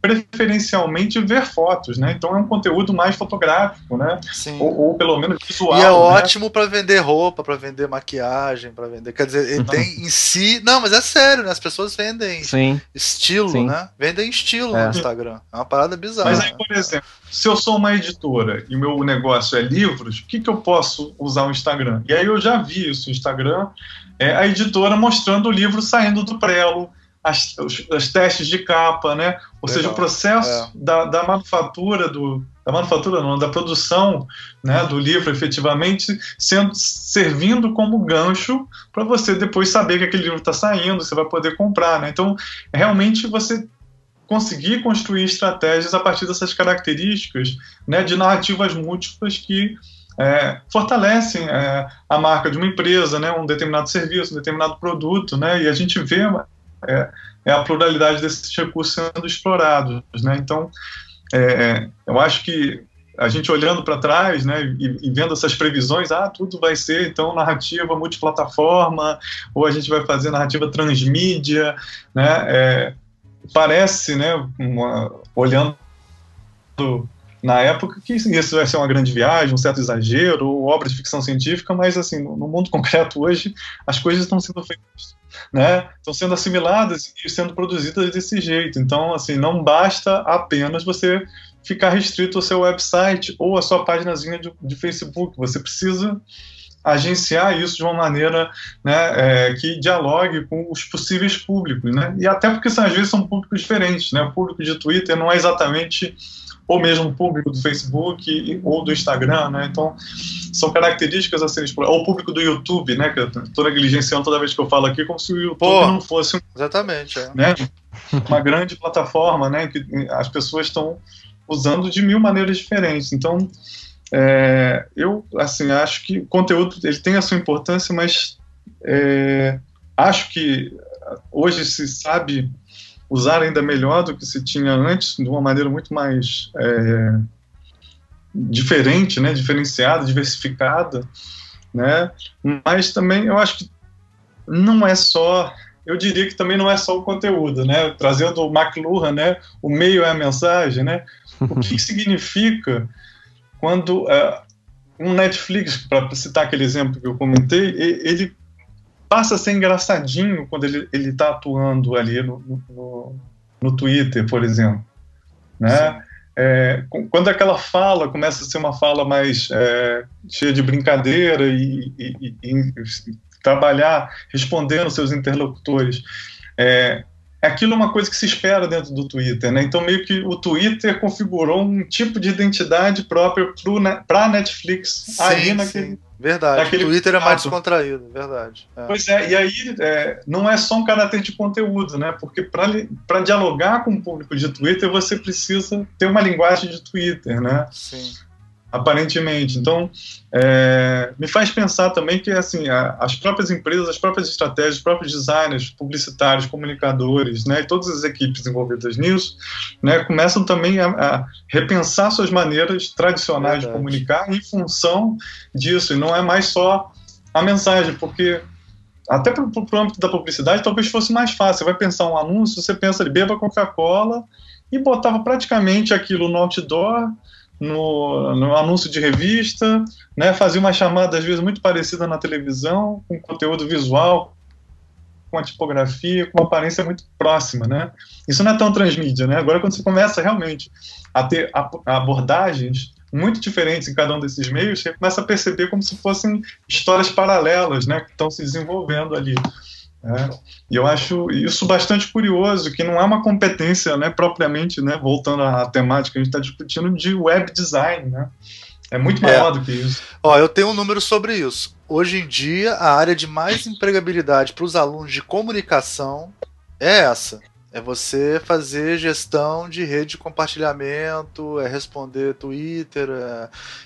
preferencialmente ver fotos, né? Então é um conteúdo mais fotográfico, né? Sim. Ou, ou pelo menos visual. E é né? ótimo para vender roupa, para vender maquiagem, para vender. Quer dizer, ele tem em si. Não, mas é sério, né? As pessoas vendem Sim. estilo, Sim. né? Vendem estilo É. no Instagram. É uma parada bizarra. Mas aí, por exemplo, se eu sou uma editora e o meu negócio é livros, o que, que eu posso usar o Instagram? E aí eu já vi isso no Instagram, é a editora mostrando o livro saindo do prelo, as, os, testes de capa, né? Ou Legal. seja, o processo É. da, da manufatura do da manufatura não, da produção né, do livro efetivamente sendo servindo como gancho para você depois saber que aquele livro está saindo, você vai poder comprar, né? Então, realmente você conseguir construir estratégias a partir dessas características né, de narrativas múltiplas que é, fortalecem é, a marca de uma empresa, né, um determinado serviço, um determinado produto, né, e a gente vê é, é a pluralidade desses recursos sendo explorados. Né, então, é, eu acho que a gente olhando para trás né, e, e, vendo essas previsões, ah, tudo vai ser então narrativa multiplataforma, ou a gente vai fazer narrativa transmídia, né, é, parece, né, uma, olhando na época que isso vai ser uma grande viagem, um certo exagero, ou obra de ficção científica, mas assim, no mundo concreto hoje, as coisas estão sendo feitas, né? Estão sendo assimiladas e sendo produzidas desse jeito. Então, assim, não basta apenas você ficar restrito ao seu website ou à sua páginazinha de, de Facebook. Você precisa agenciar isso de uma maneira né, é, que dialogue com os possíveis públicos, né? E até porque às vezes são públicos diferentes, né? O público de Twitter não é exatamente o mesmo público do Facebook ou do Instagram, né? Então são características a serem exploradas. Ou o público do YouTube, né? Que eu estou negligenciando toda vez que eu falo aqui, como se o YouTube Pô, não fosse um, exatamente, é. né, uma grande plataforma, né? Que as pessoas estão usando de mil maneiras diferentes. Então é, eu assim acho que o conteúdo ele tem a sua importância, mas é, acho que hoje se sabe usar ainda melhor do que se tinha antes, de uma maneira muito mais é, diferente, né, diferenciada, diversificada, né, mas também eu acho que não é só, eu diria que também não é só o conteúdo, né, trazendo o McLuhan, né, o meio é a mensagem, né, o que significa quando uh, um Netflix, para citar aquele exemplo que eu comentei, ele passa a ser engraçadinho quando ele está atuando ali no, no, no, Twitter, por exemplo. Né? É, quando aquela fala começa a ser uma fala mais é, cheia de brincadeira e, e, e, e, trabalhar respondendo seus interlocutores, é, aquilo é uma coisa que se espera dentro do Twitter, né? Então meio que o Twitter configurou um tipo de identidade própria para a Netflix sim, ali naquele, sim. Verdade, naquele o Twitter é mais descontraído, verdade. É. Pois é, e aí é, não é só um caráter de conteúdo, né? Porque para dialogar com o público de Twitter, você precisa ter uma linguagem de Twitter, né? Sim. Aparentemente. Então, é, me faz pensar também que assim, a, as próprias empresas, as próprias estratégias, os próprios designers, publicitários, comunicadores, né, e todas as equipes envolvidas nisso, né, começam também a, a repensar suas maneiras tradicionais Verdade. de comunicar em função disso, e não é mais só a mensagem, porque até para o âmbito da publicidade talvez fosse mais fácil. Você vai pensar um anúncio, você pensa ali, beba Coca-Cola, e botava praticamente aquilo no outdoor, no, no, anúncio de revista, né, fazia uma chamada às vezes muito parecida na televisão, com conteúdo visual, com a tipografia, com uma aparência muito próxima, né? Isso não é tão transmídia, né? Agora quando você começa realmente a ter abordagens muito diferentes em cada um desses meios, você começa a perceber como se fossem histórias paralelas, né, que estão se desenvolvendo ali. É, e eu acho isso bastante curioso, que não é uma competência né, propriamente, né, voltando à temática que a gente está discutindo, de web design. Né? É muito maior é. do que isso. Ó, eu tenho um número sobre isso. Hoje em dia, a área de mais empregabilidade para os alunos de comunicação é essa. É você fazer gestão de rede de compartilhamento, é responder Twitter,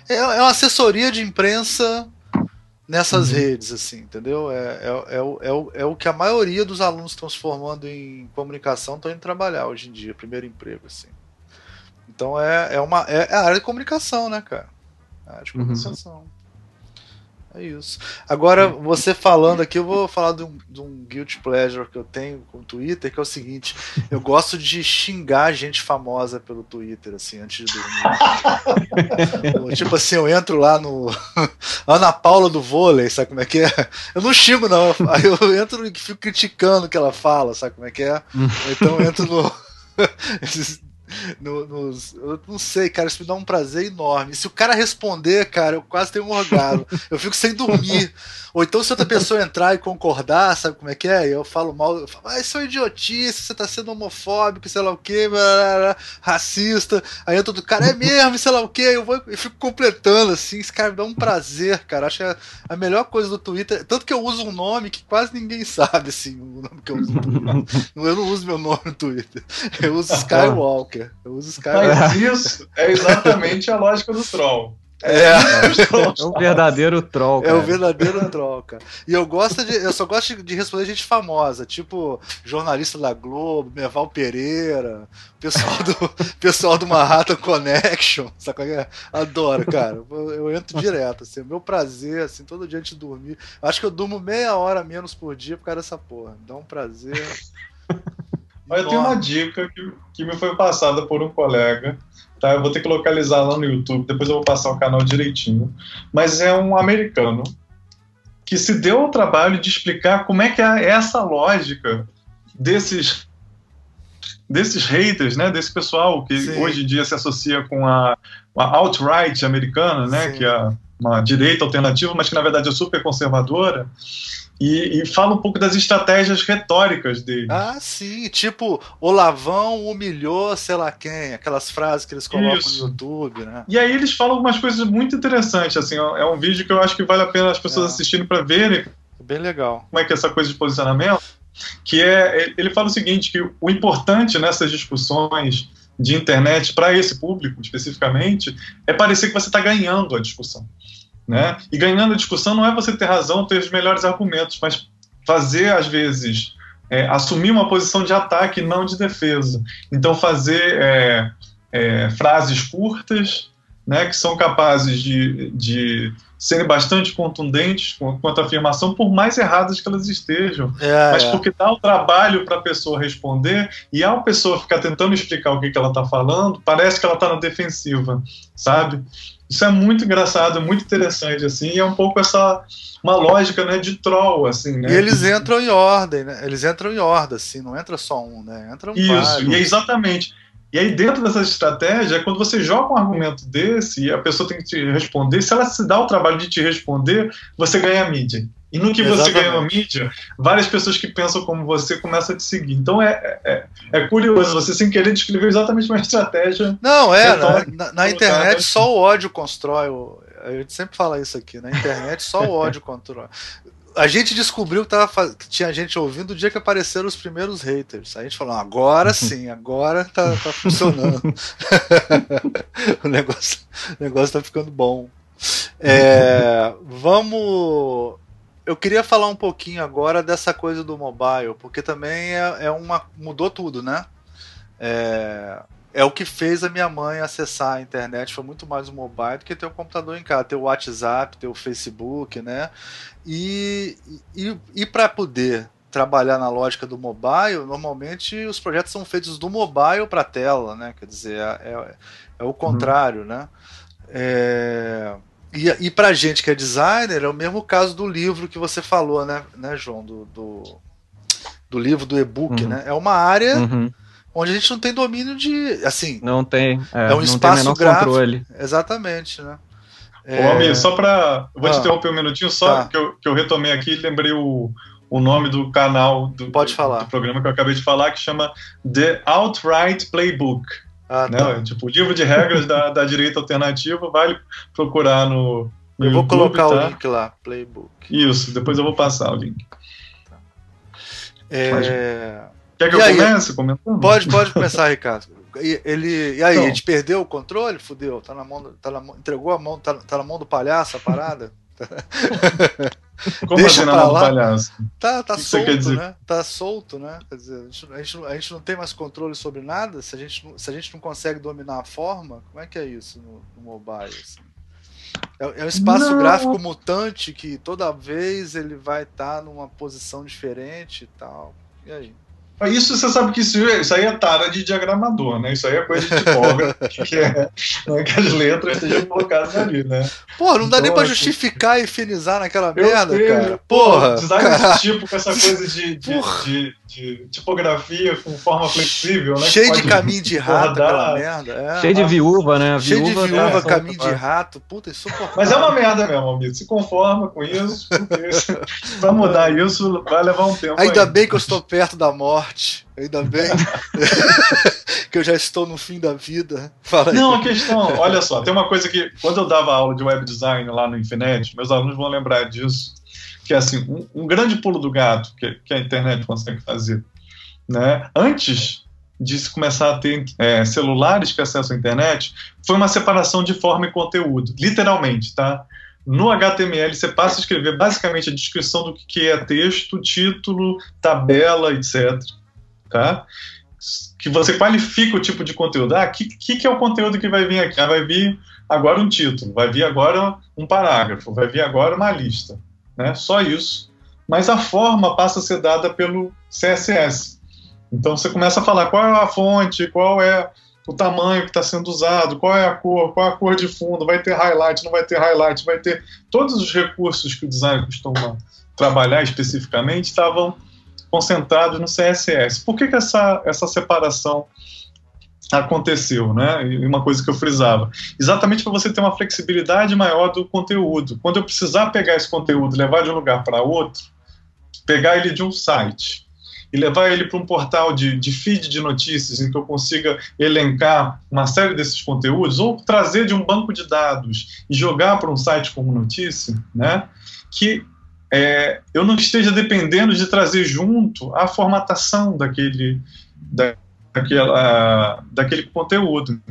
é, é uma assessoria de imprensa nessas uhum. redes, assim, entendeu? É, é, é, o, é, o, é o que a maioria dos alunos estão se formando em comunicação estão indo trabalhar hoje em dia, primeiro emprego, assim. Então é, é, uma, é a área de comunicação, né, cara? A área de comunicação. Uhum. É isso. Agora, você falando aqui, eu vou falar de um, de um guilty pleasure que eu tenho com o Twitter, que é o seguinte: eu gosto de xingar gente famosa pelo Twitter, assim, antes de dormir. tipo assim, eu entro lá no. Ana Paula do vôlei, sabe como é que é? Eu não xingo, não. Aí eu entro e fico criticando o que ela fala, sabe como é que é? Então eu entro no. no, nos, eu não sei, cara, isso me dá um prazer enorme. Se o cara responder, cara, eu quase tenho um orgasmo. Eu fico sem dormir. Ou então, se outra pessoa entrar e concordar, sabe como é que é? Eu falo mal, eu falo, ah, isso é idiotice, você tá sendo homofóbico, sei lá o que, racista. Aí entra outro cara, é mesmo, sei lá o que, eu vou eu fico completando assim. Esse cara me dá um prazer, cara. Acho que é a melhor coisa do Twitter. Tanto que eu uso um nome que quase ninguém sabe, assim, o nome que eu uso. eu não uso meu nome no Twitter. Eu uso Skywalker. Eu uso Skywalker. Mas isso é exatamente a lógica do troll. É, é, é o verdadeiro troll. Cara. É o verdadeiro troll, cara. E eu gosto de. Eu só gosto de responder gente famosa, tipo jornalista da Globo, Meval Pereira, pessoal do pessoal do Manhattan Connection. Sabe é? Adoro, cara. Eu, eu, entro direto, assim. É meu prazer, assim, todo dia antes de dormir. Acho que eu durmo meia hora menos por dia por causa dessa porra. Dá um prazer. Olha, eu tenho uma dica que, que me foi passada por um colega tá? Eu vou ter que localizar lá no YouTube, depois eu vou passar o canal direitinho. Mas é um americano que se deu ao trabalho de explicar como é que é essa lógica desses desses haters, né, desse pessoal que Sim. hoje em dia se associa com a, a alt-right americana, né, Sim. que é uma direita alternativa, mas que na verdade é super conservadora. E, e, fala um pouco das estratégias retóricas dele. Ah, sim. Tipo, o Lavão humilhou sei lá quem, aquelas frases que eles colocam Isso. no YouTube, né? E aí eles falam algumas coisas muito interessantes, assim, é um vídeo que eu acho que vale a pena as pessoas é. assistirem para verem. Bem legal. Como é que é essa coisa de posicionamento? Que é, ele fala o seguinte, que o importante nessas discussões de internet para esse público especificamente é parecer que você está ganhando a discussão. Né? E ganhando a discussão não é você ter razão, ter os melhores argumentos, mas fazer, às vezes, é, assumir uma posição de ataque, não de defesa. Então, fazer é, é, frases curtas, né, que são capazes de, de serem bastante contundentes quanto à afirmação, por mais erradas que elas estejam. É, mas é. porque dá o trabalho para a pessoa responder, e ao pessoa ficar tentando explicar o que, que ela está falando, parece que ela está na defensiva, sabe? Isso é muito engraçado, muito interessante, assim, e é um pouco essa uma lógica, né, de troll, assim, né? E eles entram em ordem, né? Eles entram em ordem, assim, não entra só um, né? Entram Isso, vários. e é exatamente. E aí, dentro dessa estratégia, quando você joga um argumento desse e a pessoa tem que te responder, se ela se dá o trabalho de te responder, você ganha a mídia. E no que Exatamente. você ganha a mídia, várias pessoas que pensam como você começam a te seguir. Então é, é, é curioso, você sem querer descrever exatamente uma estratégia. Não, é, na, na, na internet só o ódio constrói. O, a gente sempre fala isso aqui, na internet só o ódio constrói a gente descobriu que, tava, que tinha gente ouvindo o dia que apareceram os primeiros haters. Aí a gente falou, agora sim, agora tá, tá funcionando. o, negócio, o negócio tá ficando bom. É, vamos. Eu queria falar um pouquinho agora dessa coisa do mobile, porque também é, é uma. mudou tudo, né? É, é o que fez a minha mãe acessar a internet, foi muito mais o mobile do que ter o computador em casa, ter o WhatsApp, ter o Facebook, né? E, e, e para poder trabalhar na lógica do mobile, normalmente os projetos são feitos do mobile para a tela, né? Quer dizer, é, é, é o contrário, uhum. né? É, e, e para gente que é designer, é o mesmo caso do livro que você falou, né, né João? Do, do, do livro, do e-book, uhum. né? É uma área uhum. Onde a gente não tem domínio de. Assim. Não tem. É, é um espaço gráfico. Controle. Exatamente, né? É... Ô, amigo, só para. Vou ah, te interromper um minutinho, só tá. que, eu, que eu retomei aqui e lembrei o, o nome do canal do, Pode falar. do programa que eu acabei de falar, que chama The Outright Playbook. Ah, né? tá. Tipo, o livro de regras da, da direita alternativa, vale procurar no. no eu vou colocar tá? o link lá, Playbook. Isso, depois eu vou passar o link. Tá. É... Quer que e eu aí, comece comentando? Pode, pode começar, Ricardo. E, ele, e aí, então, a gente perdeu o controle? Fudeu. Tá na mão, tá na, entregou a mão, tá, tá na mão do palhaço a parada? Como Deixa assim na mão do palhaço? Tá, tá solto, né? Tá solto, né? Quer dizer, a gente, a, gente, a gente não tem mais controle sobre nada. Se a gente, se a gente não consegue dominar a forma, como é que é isso no, no mobile? Assim? É, é um espaço não. gráfico mutante que toda vez ele vai estar tá numa posição diferente e tal. E aí? Isso você sabe que isso, isso aí é tara de diagramador, né? Isso aí é coisa de tipógrafo, que, é, né, que as letras estejam colocadas ali, né? Pô, não dá então, nem pra assim, justificar e finizar naquela merda, sei, cara. Porra! Design desse tipo com essa coisa de, de, de, de, tipografia com forma flexível, né? Cheio de caminho de rato, aquela merda. É. Cheio de viúva, né? Cheio viúva, de viúva, tá caminho de rato. Puta, insuportável. Mas é uma merda mesmo, amigo. Se conforma com isso, porque pra mudar isso vai levar um tempo. Ainda aí. bem que eu estou perto da morte. Ainda bem que eu já estou no fim da vida. Fala aí. Não, a questão, olha só, tem uma coisa que quando eu dava aula de web design lá no Infinet, meus alunos vão lembrar disso, que é assim, um, um grande pulo do gato que, que, a internet consegue fazer. Né? Antes de se começar a ter é, celulares que acessam a internet, foi uma separação de forma e conteúdo, literalmente, tá? No HTML você passa a escrever basicamente a descrição do que é texto, título, tabela, etc tá? Que você qualifica o tipo de conteúdo. Ah, o que, que, é o conteúdo que vai vir aqui? Ah, vai vir agora um título, vai vir agora um parágrafo, vai vir agora uma lista, né? Só isso. Mas a forma passa a ser dada pelo CSS. Então você começa a falar qual é a fonte, qual é o tamanho que está sendo usado, qual é a cor, qual é a cor de fundo, vai ter highlight, não vai ter highlight, vai ter todos os recursos que o designer costuma trabalhar especificamente estavam concentrados no CSS. Por que, que essa, essa separação aconteceu, né? E uma coisa que eu frisava, exatamente para você ter uma flexibilidade maior do conteúdo. Quando eu precisar pegar esse conteúdo, levar de um lugar para outro, pegar ele de um site e levar ele para um portal de, de feed de notícias em que eu consiga elencar uma série desses conteúdos, ou trazer de um banco de dados e jogar para um site como notícia, né? Que é, eu não esteja dependendo de trazer junto a formatação daquele, da, daquela, daquele conteúdo.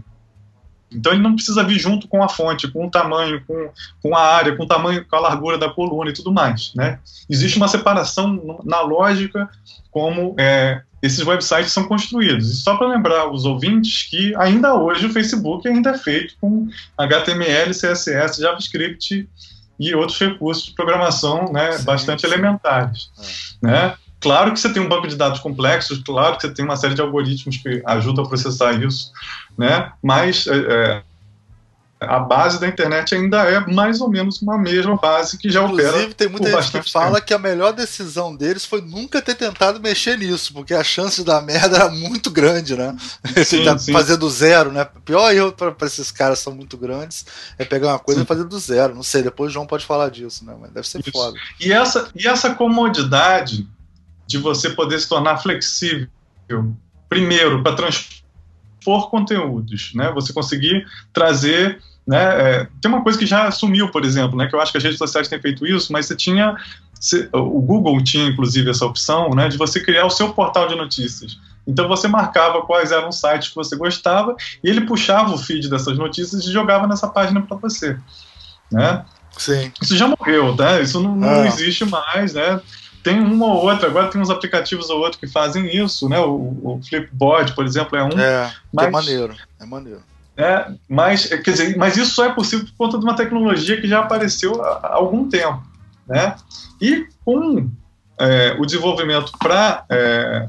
Então ele não precisa vir junto com a fonte, com o tamanho, com, com a área, com o tamanho, com a largura da coluna e tudo mais. Né? Existe uma separação na lógica como é, esses websites são construídos. E só para lembrar os ouvintes que ainda hoje o Facebook ainda é feito com HTML, CSS, JavaScript e outros recursos de programação né, sim, bastante elementares. É. Né? Claro que você tem um banco de dados complexos, claro que você tem uma série de algoritmos que ajudam a processar isso, né? mas é, é a base da internet ainda é mais ou menos uma mesma base que já Inclusive, opera. Inclusive, tem muita gente que fala tempo. que a melhor decisão deles foi nunca ter tentado mexer nisso, porque a chance dar merda era muito grande, né? Sim, tá fazer do zero, né? O pior erro para esses caras são muito grandes é pegar uma coisa sim. e fazer do zero. Não sei, depois o João pode falar disso, né? Mas deve ser Isso. foda. E essa, e essa comodidade de você poder se tornar flexível, primeiro, para transpor conteúdos, né? Você conseguir trazer né? É, tem uma coisa que já sumiu, por exemplo, né, que eu acho que as redes sociais têm feito isso, mas você tinha. Você, o Google tinha, inclusive, essa opção né, de você criar o seu portal de notícias. Então você marcava quais eram os sites que você gostava e ele puxava o feed dessas notícias e jogava nessa página para você. Né? Sim. Isso já morreu, né? Isso não, não ah. existe mais, né? Tem uma ou outra, agora tem uns aplicativos ou outro que fazem isso, né? O, o Flipboard, por exemplo, é um. É, é mas... é maneiro, é maneiro. É, mas, quer dizer, mas isso só é possível por conta de uma tecnologia que já apareceu há, há algum tempo. Né? E com é, o desenvolvimento para é,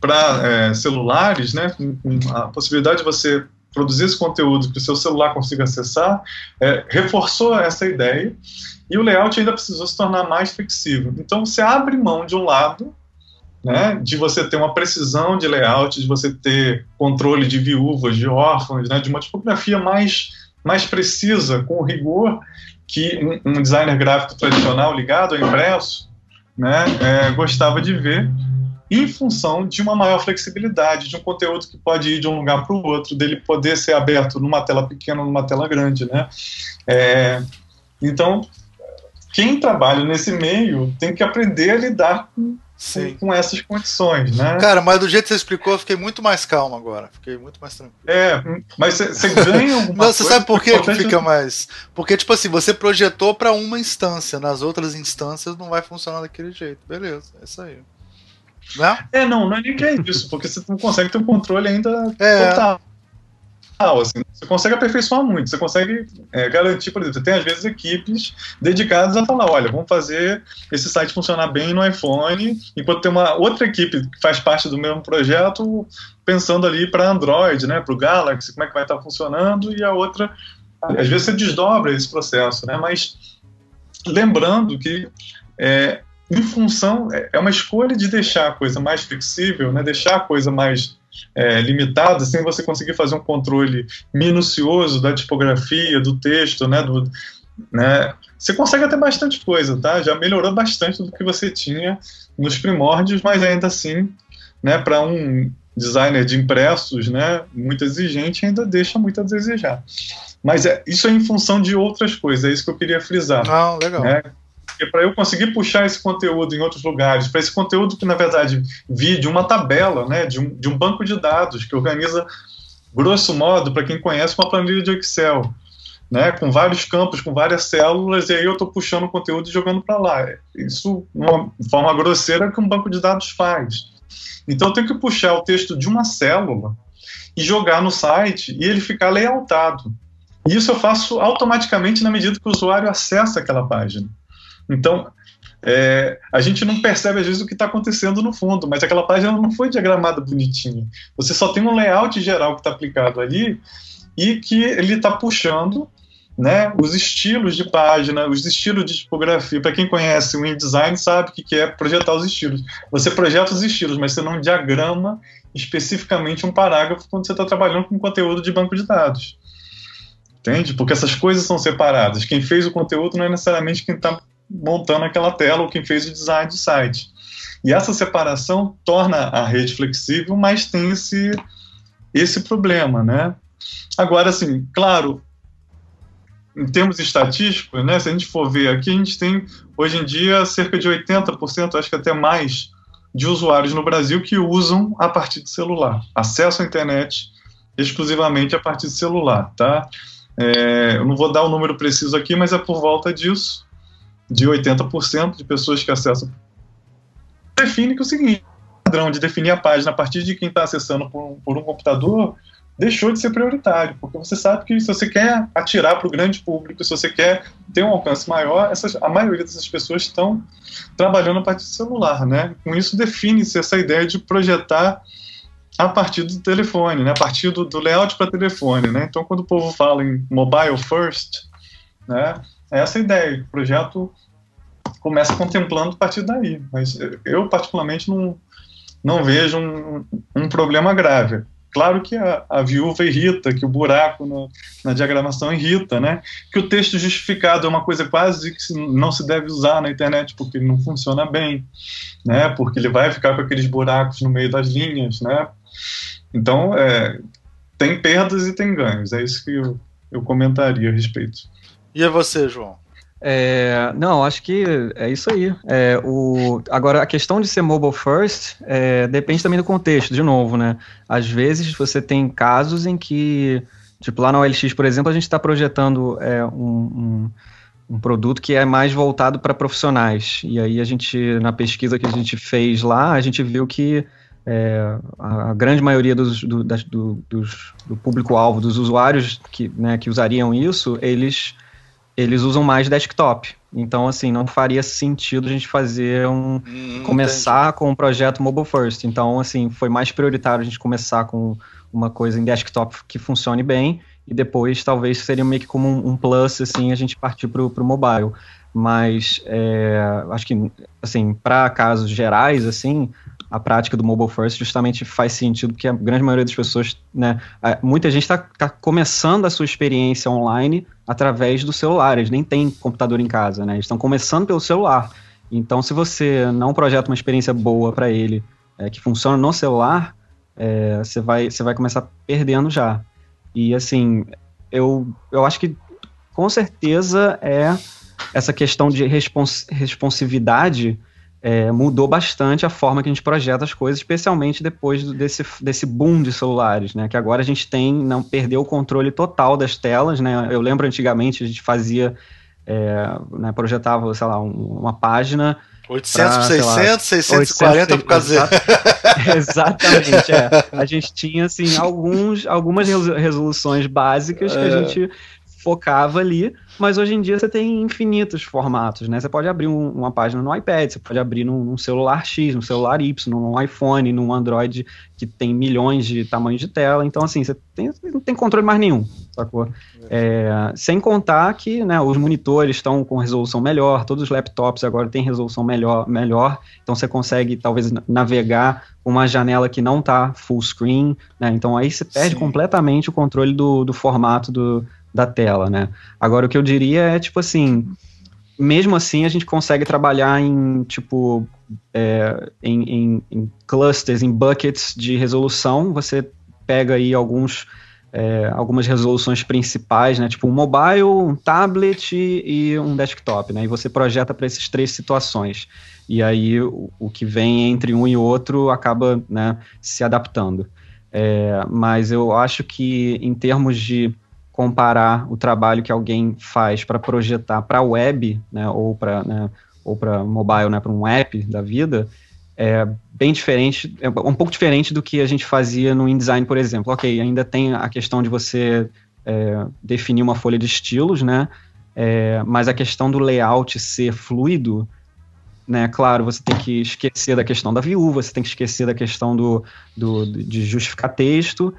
para é, celulares, né, com, com, a possibilidade de você produzir esse conteúdo que o seu celular consiga acessar, é, reforçou essa ideia e o layout ainda precisou se tornar mais flexível. Então você abre mão de um lado né, de você ter uma precisão de layout, de você ter controle de viúvas, de órfãos, né, de uma tipografia mais, mais precisa, com o rigor que um, um designer gráfico tradicional ligado ao impresso né, é, gostava de ver, em função de uma maior flexibilidade, de um conteúdo que pode ir de um lugar para o outro, dele poder ser aberto numa tela pequena ou numa tela grande. Né? É, então, quem trabalha nesse meio tem que aprender a lidar com Sim. com essas condições, né? Cara, mas do jeito que você explicou, eu fiquei muito mais calmo agora. Fiquei muito mais tranquilo. É, mas você ganha alguma Não, você sabe por que fica mais? Porque, tipo assim, você projetou para uma instância, nas outras instâncias não vai funcionar daquele jeito. Beleza, é isso aí. Né? É, não, não é nem que é isso, porque você não consegue ter um controle ainda é. total. Assim, você consegue aperfeiçoar muito, você consegue é, garantir, por exemplo, você tem às vezes equipes dedicadas a falar, olha, vamos fazer esse site funcionar bem no iPhone, enquanto tem uma outra equipe que faz parte do mesmo projeto pensando ali para Android, né, para o Galaxy, como é que vai estar tá funcionando, e a outra, às vezes você desdobra esse processo, né, mas lembrando que é, em função, é, é uma escolha de deixar a coisa mais flexível, né, deixar a coisa mais é, limitada, sem você conseguir fazer um controle minucioso da tipografia, do texto, né, do, né, você consegue até bastante coisa, tá? Já melhorou bastante do que você tinha nos primórdios, mas ainda assim, né, para um designer de impressos, né, muito exigente, ainda deixa muito a desejar. Mas é, isso é em função de outras coisas, é isso que eu queria frisar. Não, legal. Né? Porque para eu conseguir puxar esse conteúdo em outros lugares, para esse conteúdo que na verdade vi de uma tabela, né, de um, de um banco de dados que organiza, grosso modo, para quem conhece, uma planilha de Excel, né, com vários campos, com várias células, e aí eu estou puxando o conteúdo e jogando para lá. Isso, uma forma grosseira, que um banco de dados faz. Então eu tenho que puxar o texto de uma célula e jogar no site e ele ficar layoutado. E isso eu faço automaticamente na medida que o usuário acessa aquela página. Então, é, a gente não percebe às vezes o que está acontecendo no fundo, mas aquela página não foi diagramada bonitinha. Você só tem um layout geral que está aplicado ali e que ele está puxando né, os estilos de página, os estilos de tipografia. Para quem conhece o InDesign sabe o que é projetar os estilos. Você projeta os estilos, mas você não diagrama especificamente um parágrafo quando você está trabalhando com conteúdo de banco de dados. Entende? Porque essas coisas são separadas. Quem fez o conteúdo não é necessariamente quem está montando aquela tela ou quem fez o design do site. E essa separação torna a rede flexível, mas tem esse, esse problema, né? Agora, assim, claro, em termos estatísticos, né, se a gente for ver aqui, a gente tem hoje em dia cerca de 80%, acho que até mais, de usuários no Brasil que usam a partir de celular, acesso à internet exclusivamente a partir de celular, tá? É, eu não vou dar o número preciso aqui, mas é por volta disso de 80% de pessoas que acessam. Define que é o seguinte: o padrão de definir a página a partir de quem está acessando por um, por um computador deixou de ser prioritário, porque você sabe que se você quer atirar para o grande público, se você quer ter um alcance maior, essas, a maioria dessas pessoas estão trabalhando a partir do celular, né? Com isso define-se essa ideia de projetar a partir do telefone, né? A partir do, do layout para telefone, né? Então, quando o povo fala em mobile first, né? É essa ideia. O projeto começa contemplando a partir daí. Mas eu, particularmente, não, não vejo um, um problema grave. Claro que a, a, viúva irrita, que o buraco no, na diagramação irrita, né? Que o texto justificado é uma coisa quase que não se deve usar na internet porque ele não funciona bem, né? Porque ele vai ficar com aqueles buracos no meio das linhas, né? Então, é, tem perdas e tem ganhos. É isso que eu, eu comentaria a respeito. E é você, João? É, não, acho que é isso aí. É, o, agora, a questão de ser mobile first é, depende também do contexto, de novo, né? Às vezes você tem casos em que, tipo lá na OLX, por exemplo, a gente está projetando é, um, um, um, produto que é mais voltado para profissionais. E aí a gente, na pesquisa que a gente fez lá, a gente viu que é, a, a, grande maioria dos, do, do, do público-alvo, dos usuários que, né, que usariam isso, eles eles usam mais desktop. Então, assim, não faria sentido a gente fazer um. Hum, começar entendi. com um projeto mobile first. Então, assim, foi mais prioritário a gente começar com uma coisa em desktop que funcione bem. E depois, talvez, seria meio que como um, um plus, assim, a gente partir para o mobile. Mas, é, acho que, assim, para casos gerais, assim, a prática do mobile first justamente faz sentido porque a grande maioria das pessoas, né, muita gente está tá começando a sua experiência online através do celular, eles nem têm computador em casa, né, eles estão começando pelo celular. Então, se você não projeta uma experiência boa para ele, é, que funciona no celular, é, você, vai, você vai começar perdendo já. E assim, eu, eu acho que com certeza é essa questão de respons responsividade é, mudou bastante a forma que a gente projeta as coisas, especialmente depois desse, desse boom de celulares, né? Que agora a gente tem, não perdeu o controle total das telas, né? Eu lembro antigamente a gente fazia, é, né, projetava, sei lá, um, uma página 800 por 600, lá, 640 por causa Exatamente, é. A gente tinha, assim, alguns, algumas resoluções básicas que a é. gente focava ali, mas hoje em dia você tem infinitos formatos, né? Você pode abrir um, uma página no iPad, você pode abrir num, num, celular X, num celular Y, num iPhone, num Android que tem milhões de tamanhos de tela. Então, assim, você tem, não tem controle mais nenhum, sacou? É, sem contar que né, os monitores estão com resolução melhor, todos os laptops agora têm resolução melhor, melhor então você consegue talvez navegar uma janela que não está full screen, né? Então aí você perde Sim. completamente o controle do, do formato do da tela, né? Agora, o que eu diria é, tipo assim, mesmo assim a gente consegue trabalhar em, tipo, é, em, em, em, clusters, em buckets de resolução, você pega aí alguns, é, algumas resoluções principais, né? Tipo um mobile, um tablet e um desktop, né? E você projeta para essas três situações. E aí o, o, que vem entre um e outro acaba né, se adaptando. É, mas eu acho que em termos de comparar o trabalho que alguém faz para projetar para web, né, ou para né, ou para mobile, né, para um app da vida, é bem diferente, é um pouco diferente do que a gente fazia no InDesign, por exemplo. Ok, ainda tem a questão de você é, definir uma folha de estilos, né, é, mas a questão do layout ser fluido, né, claro, você tem que esquecer da questão da view, você tem que esquecer da questão do, do de justificar texto,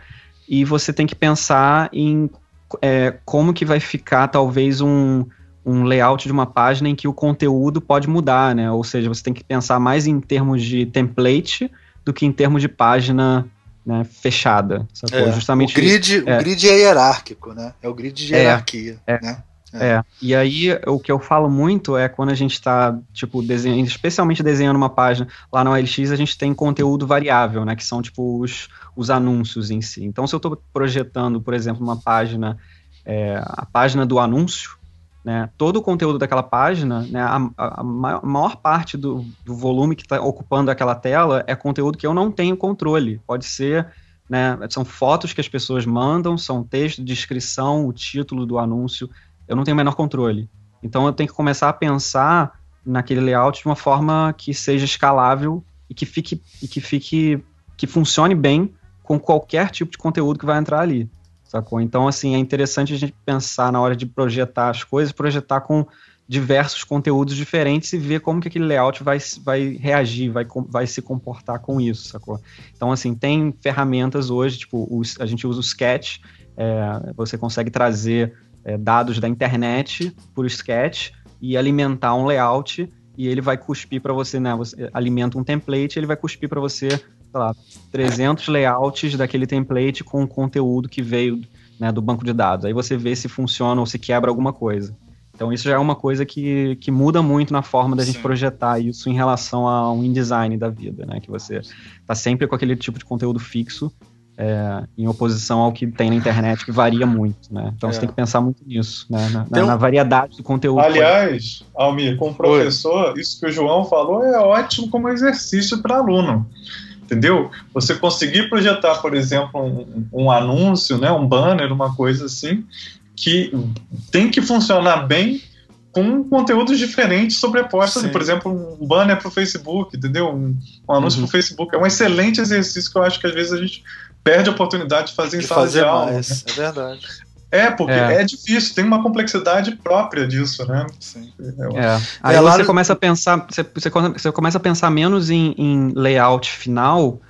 e você tem que pensar em é, como que vai ficar talvez um, um layout de uma página em que o conteúdo pode mudar, né? Ou seja, você tem que pensar mais em termos de template do que em termos de página né, fechada. É, Justamente, o, grid, é. o grid é hierárquico, né? É o grid de é, hierarquia, é, né? É. é. e aí o que eu falo muito é quando a gente está, tipo, desenhando, especialmente desenhando uma página, lá no OLX a gente tem conteúdo variável, né, que são, tipo, os, os anúncios em si. Então, se eu estou projetando, por exemplo, uma página, é, a página do anúncio, né, todo o conteúdo daquela página, né, a, a maior parte do, do volume que está ocupando aquela tela é conteúdo que eu não tenho controle. Pode ser, né, são fotos que as pessoas mandam, são texto, descrição, o título do anúncio, eu não tenho o menor controle. Então eu tenho que começar a pensar naquele layout de uma forma que seja escalável e que fique e que fique que funcione bem com qualquer tipo de conteúdo que vai entrar ali, sacou? Então assim, é interessante a gente pensar na hora de projetar as coisas, projetar com diversos conteúdos diferentes e ver como que aquele layout vai, vai reagir, vai, vai se comportar com isso, sacou? Então, assim, tem ferramentas hoje, tipo, os, a gente usa o Sketch, é, você consegue trazer é, dados da internet por sketch e alimentar um layout e ele vai cuspir para você, né? Você alimenta um template, ele vai cuspir para você, sei lá, 300 layouts daquele template com o conteúdo que veio né, do banco de dados. Aí você vê se funciona ou se quebra alguma coisa. Então isso já é uma coisa que, que muda muito na forma da gente projetar isso em relação a um InDesign da vida, né? Que você está sempre com aquele tipo de conteúdo fixo é, em oposição ao que tem na internet, que varia muito, né? Então é. você tem que pensar muito nisso, né? Na, na, na variedade do conteúdo. Aliás, Almir, como professor, Oi. isso que o João falou é ótimo como exercício para aluno. Entendeu? Você conseguir projetar, por exemplo, um, um anúncio, né, um banner, uma coisa assim, que tem que funcionar bem com conteúdos diferentes sobrepostos. Por exemplo, um banner para o Facebook, entendeu? Um, um anúncio uhum. para o Facebook. É um excelente exercício que eu acho que às vezes a gente perde a oportunidade de fazer em sala fazer de aula. Mais, né? É verdade. É, porque é. é. difícil, tem uma complexidade própria disso, né? Sim. É. é. Aí é, você começa a pensar, você, você, começa a pensar menos em, em layout final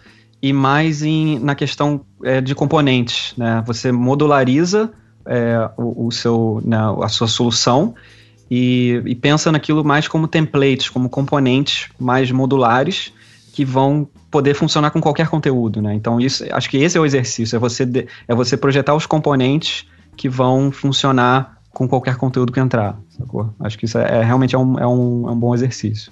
e mais em, na questão é, de componentes, né? Você modulariza é, o, o, seu, né, a sua solução e, e pensa naquilo mais como templates, como componentes mais modulares que vão poder funcionar com qualquer conteúdo, né? Então isso, acho que esse é o exercício, é você de, é você projetar os componentes que vão funcionar com qualquer conteúdo que entrar, sacou? Acho que isso é, é realmente é um, é, um, é um bom exercício.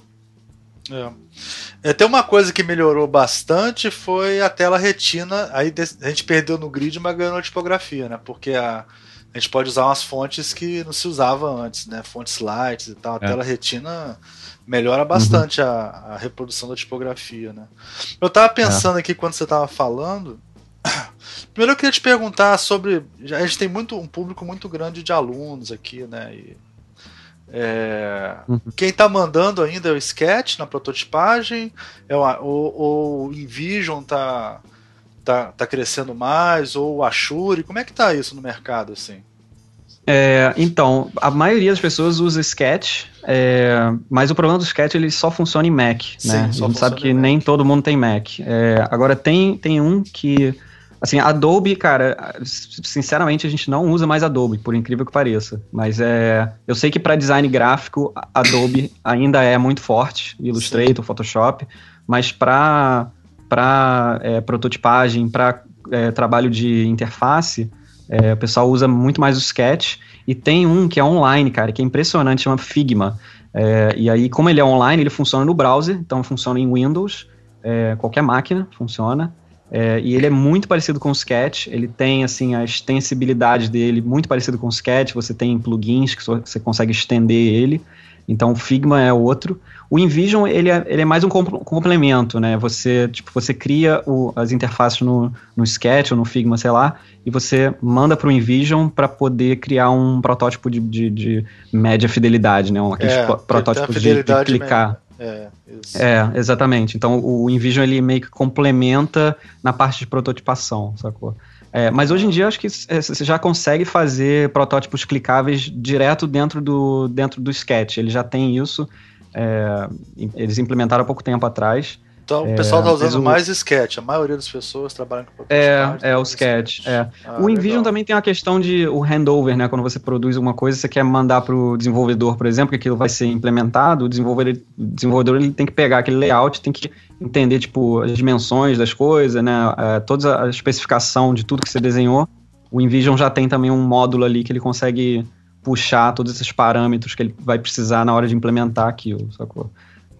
É. é. Tem uma coisa que melhorou bastante foi a tela retina. Aí a gente perdeu no grid, mas ganhou na tipografia, né? Porque a, a gente pode usar umas fontes que não se usava antes, né? Fontes lights e tal. A é. tela retina melhora bastante uhum. a, a, reprodução da tipografia, né? Eu tava pensando é. aqui quando você tava falando. Primeiro eu queria te perguntar sobre. A gente tem muito, um público muito grande de alunos aqui, né? E, É, uhum. Quem está mandando ainda é o Sketch na prototipagem, é o, o, o InVision está tá, tá crescendo mais, ou Ashuri, como é que tá isso no mercado, assim? É, então, a maioria das pessoas usa Sketch, é, mas o problema do Sketch ele só funciona em Mac, Sim, né? A gente sabe que nem todo mundo tem Mac. É, agora tem, tem um que, assim, Adobe, cara, sinceramente a gente não usa mais Adobe, por incrível que pareça. Mas é, eu sei que para design gráfico Adobe ainda é muito forte, Illustrator, Sim. Photoshop, mas para para é, prototipagem, para é, trabalho de interface é, o pessoal usa muito mais o Sketch. E tem um que é online, cara, que é impressionante, chama Figma. É, e aí, como ele é online, ele funciona no browser, então funciona em Windows, é, qualquer máquina funciona. É, e ele é muito parecido com o Sketch, ele tem assim a extensibilidade dele muito parecido com o Sketch, você tem plugins que você consegue estender ele. Então o Figma é outro. O InVision ele é, ele é mais um complemento, né? Você tipo você cria o, as interfaces no, no Sketch ou no Figma, sei lá, e você manda para o InVision para poder criar um protótipo de, de, de média fidelidade, né? Um, aqueles é, protótipos de, de, clicar. É, é, exatamente. Então o InVision ele meio que complementa na parte de prototipação, sacou? É, mas hoje em dia acho que é, você já consegue fazer protótipos clicáveis direto dentro do, dentro do Sketch. Ele já tem isso. É, eles implementaram há pouco tempo atrás. Então o pessoal está é, usando o... mais Sketch, a maioria das pessoas trabalham com É, é o Sketch. sketch. É. Ah, o InVision legal. também tem a questão de o handover, né? Quando você produz alguma coisa, você quer mandar para o desenvolvedor, por exemplo, que aquilo vai ser implementado, o desenvolvedor, o desenvolvedor ele tem que pegar aquele layout, tem que entender tipo as dimensões das coisas, né? É, toda a especificação de tudo que você desenhou. O InVision já tem também um módulo ali que ele consegue puxar todos esses parâmetros que ele vai precisar na hora de implementar aquilo, sacou?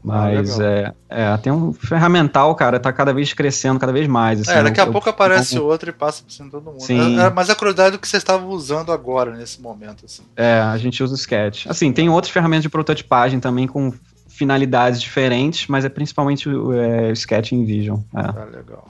Mas ah, é, é, tem um ferramental, cara, tá cada vez crescendo, cada vez mais. Assim, é, daqui a pouco aparece eu, outro e passa por cima de todo mundo. Sim. É, é, mas a curiosidade do que você estava usando agora, nesse momento. Assim. É, a gente usa o Sketch. Assim, tem outras ferramentas de prototipagem também com finalidades diferentes, mas é principalmente o é, Sketch em Vision. É. Ah, legal.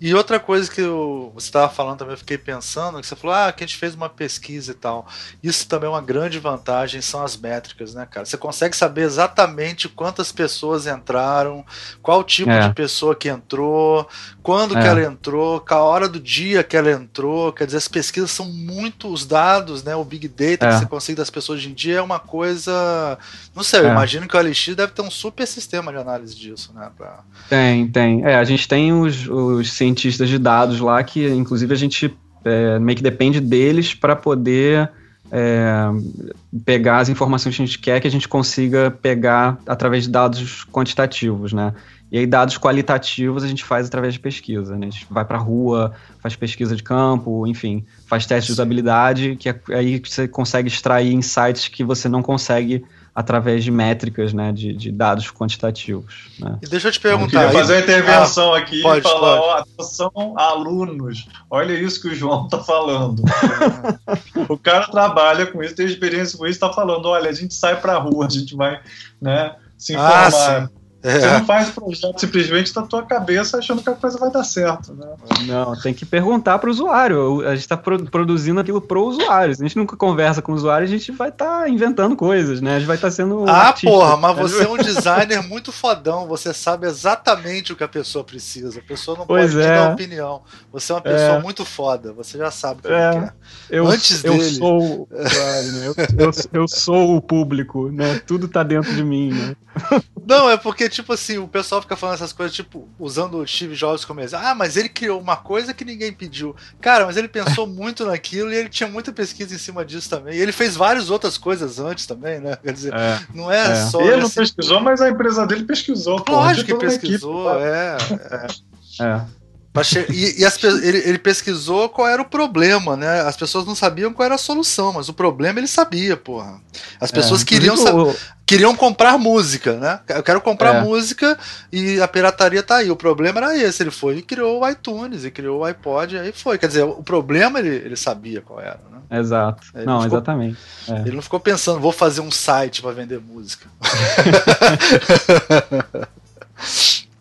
E outra coisa que eu, você estava falando também, eu fiquei pensando, que você falou, ah, que a gente fez uma pesquisa e tal. Isso também é uma grande vantagem, são as métricas, né, cara? Você consegue saber exatamente quantas pessoas entraram, qual tipo é. de pessoa que entrou, quando é. que ela entrou, qual a hora do dia que ela entrou. Quer dizer, as pesquisas são muito, os dados, né, o Big Data que é. você consegue das pessoas hoje em dia é uma coisa, não sei, eu é. imagino que o LX deve ter um super sistema de análise disso, né? Pra... Tem, tem. É, a gente tem os, os cientistas de dados lá que, inclusive, a gente é, meio que depende deles para poder é, pegar as informações que a gente quer que a gente consiga pegar através de dados quantitativos, né? E aí dados qualitativos a gente faz através de pesquisa, né? A gente vai para a rua, faz pesquisa de campo, enfim, faz teste de usabilidade, que é aí você consegue extrair insights que você não consegue através de métricas, né, de, de dados quantitativos. Né? E deixa eu te perguntar. Eu queria fazer uma intervenção ah, aqui pode, e falar, ó, atenção alunos, olha isso que o João está falando. o cara trabalha com isso, tem experiência com isso, está falando, olha, a gente sai para a rua, a gente vai, né, se ah, informar. Ah, é. Você não faz projeto simplesmente da tua cabeça achando que a coisa vai dar certo, né? Não, tem que perguntar para o usuário. A gente está pro, produzindo aquilo para o usuário. Se a gente nunca conversa com o usuário, a gente vai estar tá inventando coisas, né? A gente vai estar tá sendo. Ah, artista, porra, mas você é um designer muito fodão. Você sabe exatamente o que a pessoa precisa. A pessoa não pois pode é. te dar opinião. Você é uma pessoa é. muito foda. Você já sabe o que é. quer. Eu, Antes eu dele. Sou, claro, né? eu, eu, eu sou o público, né? Tudo tá dentro de mim, né? Não, é porque, tipo assim, o pessoal fica falando essas coisas, tipo, usando o Steve Jobs como exemplo. Ah, mas ele criou uma coisa que ninguém pediu. Cara, mas ele pensou muito naquilo e ele tinha muita pesquisa em cima disso também. E ele fez várias outras coisas antes também, né? Quer dizer, é, não é, é. só. Ele não pesquisou, mas a empresa dele pesquisou. Lógico que pesquisou, equipe, é. é. é. E, e as, ele, ele, pesquisou qual era o problema, né? As pessoas não sabiam qual era a solução, mas o problema ele sabia, porra. As é, pessoas é, queriam, o... queriam comprar música, né? Eu quero comprar é. música e a pirataria tá aí. O problema era esse. Ele foi e criou o iTunes, e criou o iPod, e aí foi. Quer dizer, o problema ele, ele sabia qual era, né? Exato. Ele não, ficou, exatamente. É. Ele não ficou pensando, vou fazer um site para vender música.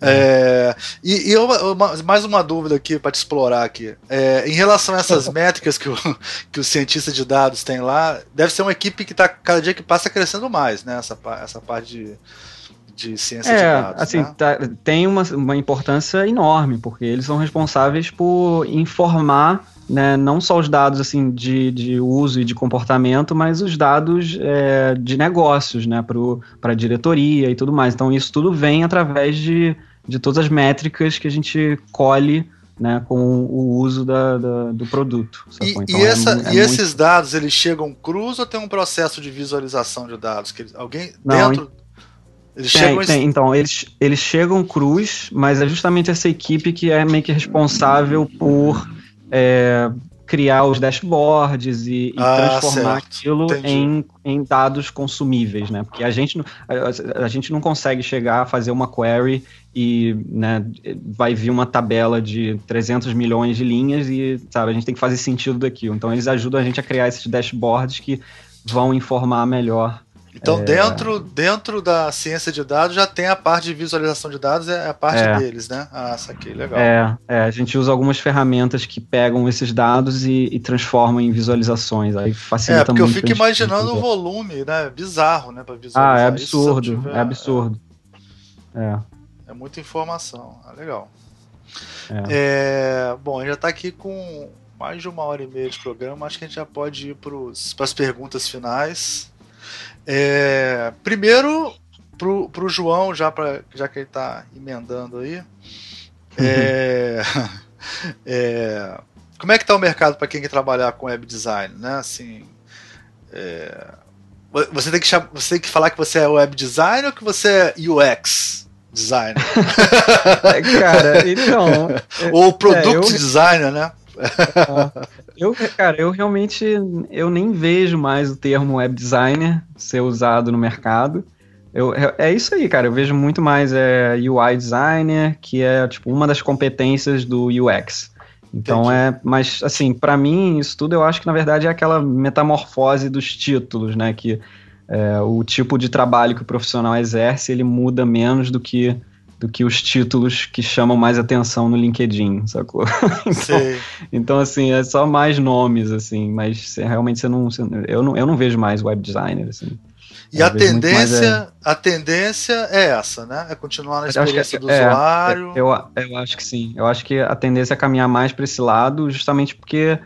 É, E, e uma, mais uma dúvida aqui para te explorar aqui. É, em relação a essas métricas que o, que o cientista de dados tem lá, deve ser uma equipe que está cada dia que passa crescendo mais, né? Essa, essa parte de, de ciência é, de dados. Assim, né? tá, tem uma, uma importância enorme, porque eles são responsáveis por informar né, não só os dados assim de, de uso e de comportamento, mas os dados é, de negócios, né, para a diretoria e tudo mais. Então isso tudo vem através de, de todas as métricas que a gente colhe né, com o uso da, da do produto. E, então, e, essa, é, é e esses muito... dados eles chegam crus ou tem um processo de visualização de dados que alguém não, dentro eles tem, chegam tem. Então, eles, eles chegam crus, mas é justamente essa equipe que é meio que responsável por é, criar os dashboards e, e ah, transformar certo. aquilo em, em dados consumíveis, né? Porque a gente, a, a, gente não consegue chegar a fazer uma query e né, vai vir uma tabela de 300 milhões de linhas e, sabe, a gente tem que fazer sentido daquilo. Então, eles ajudam a gente a criar esses dashboards que vão informar melhor então, é... dentro, dentro da ciência de dados já tem a parte de visualização de dados, é a parte é. deles, né? Ah, saquei, legal. É, é, a gente usa algumas ferramentas que pegam esses dados e, e transformam em visualizações. Aí facilita É, porque eu fico imaginando o volume, né? Bizarro, né? Pra visualizar. Ah, é absurdo, tiver, é absurdo. É. é. muita informação. Ah, legal. É. é bom, a gente já está aqui com mais de uma hora e meia de programa. Acho que a gente já pode ir para as perguntas finais. É, primeiro, pro, pro João, já, pra, já que ele está emendando aí. É, é, como é que está o mercado para quem quer trabalhar com web design, né? Assim, é, você tem que você tem que falar que você é web designer ou que você é UX designer? Cara, então. ou product é, eu... designer, né? eu, cara, eu realmente eu nem vejo mais o termo web designer ser usado no mercado. Eu, é, é isso aí, cara. Eu vejo muito mais é, UI designer, que é tipo uma das competências do UX. Então Entendi. é, mas assim, para mim isso tudo eu acho que na verdade é aquela metamorfose dos títulos, né? Que é, o tipo de trabalho que o profissional exerce ele muda menos do que do que os títulos que chamam mais atenção no LinkedIn, sacou? então, então, assim, é só mais nomes, assim, mas realmente você não, você, eu não. Eu não vejo mais web designer, assim. E a tendência, é... a tendência é essa, né? É continuar na experiência do é, usuário. É, eu, eu acho que sim. Eu acho que a tendência é caminhar mais para esse lado, justamente porque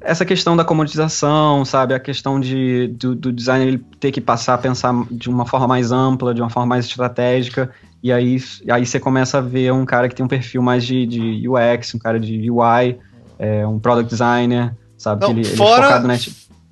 essa questão da comoditização, sabe? A questão de, do, do designer ele ter que passar a pensar de uma forma mais ampla, de uma forma mais estratégica. E aí, aí você começa a ver um cara que tem um perfil mais de, de UX, um cara de UI, é, um product designer, sabe? Não, que ele, fora, ele é.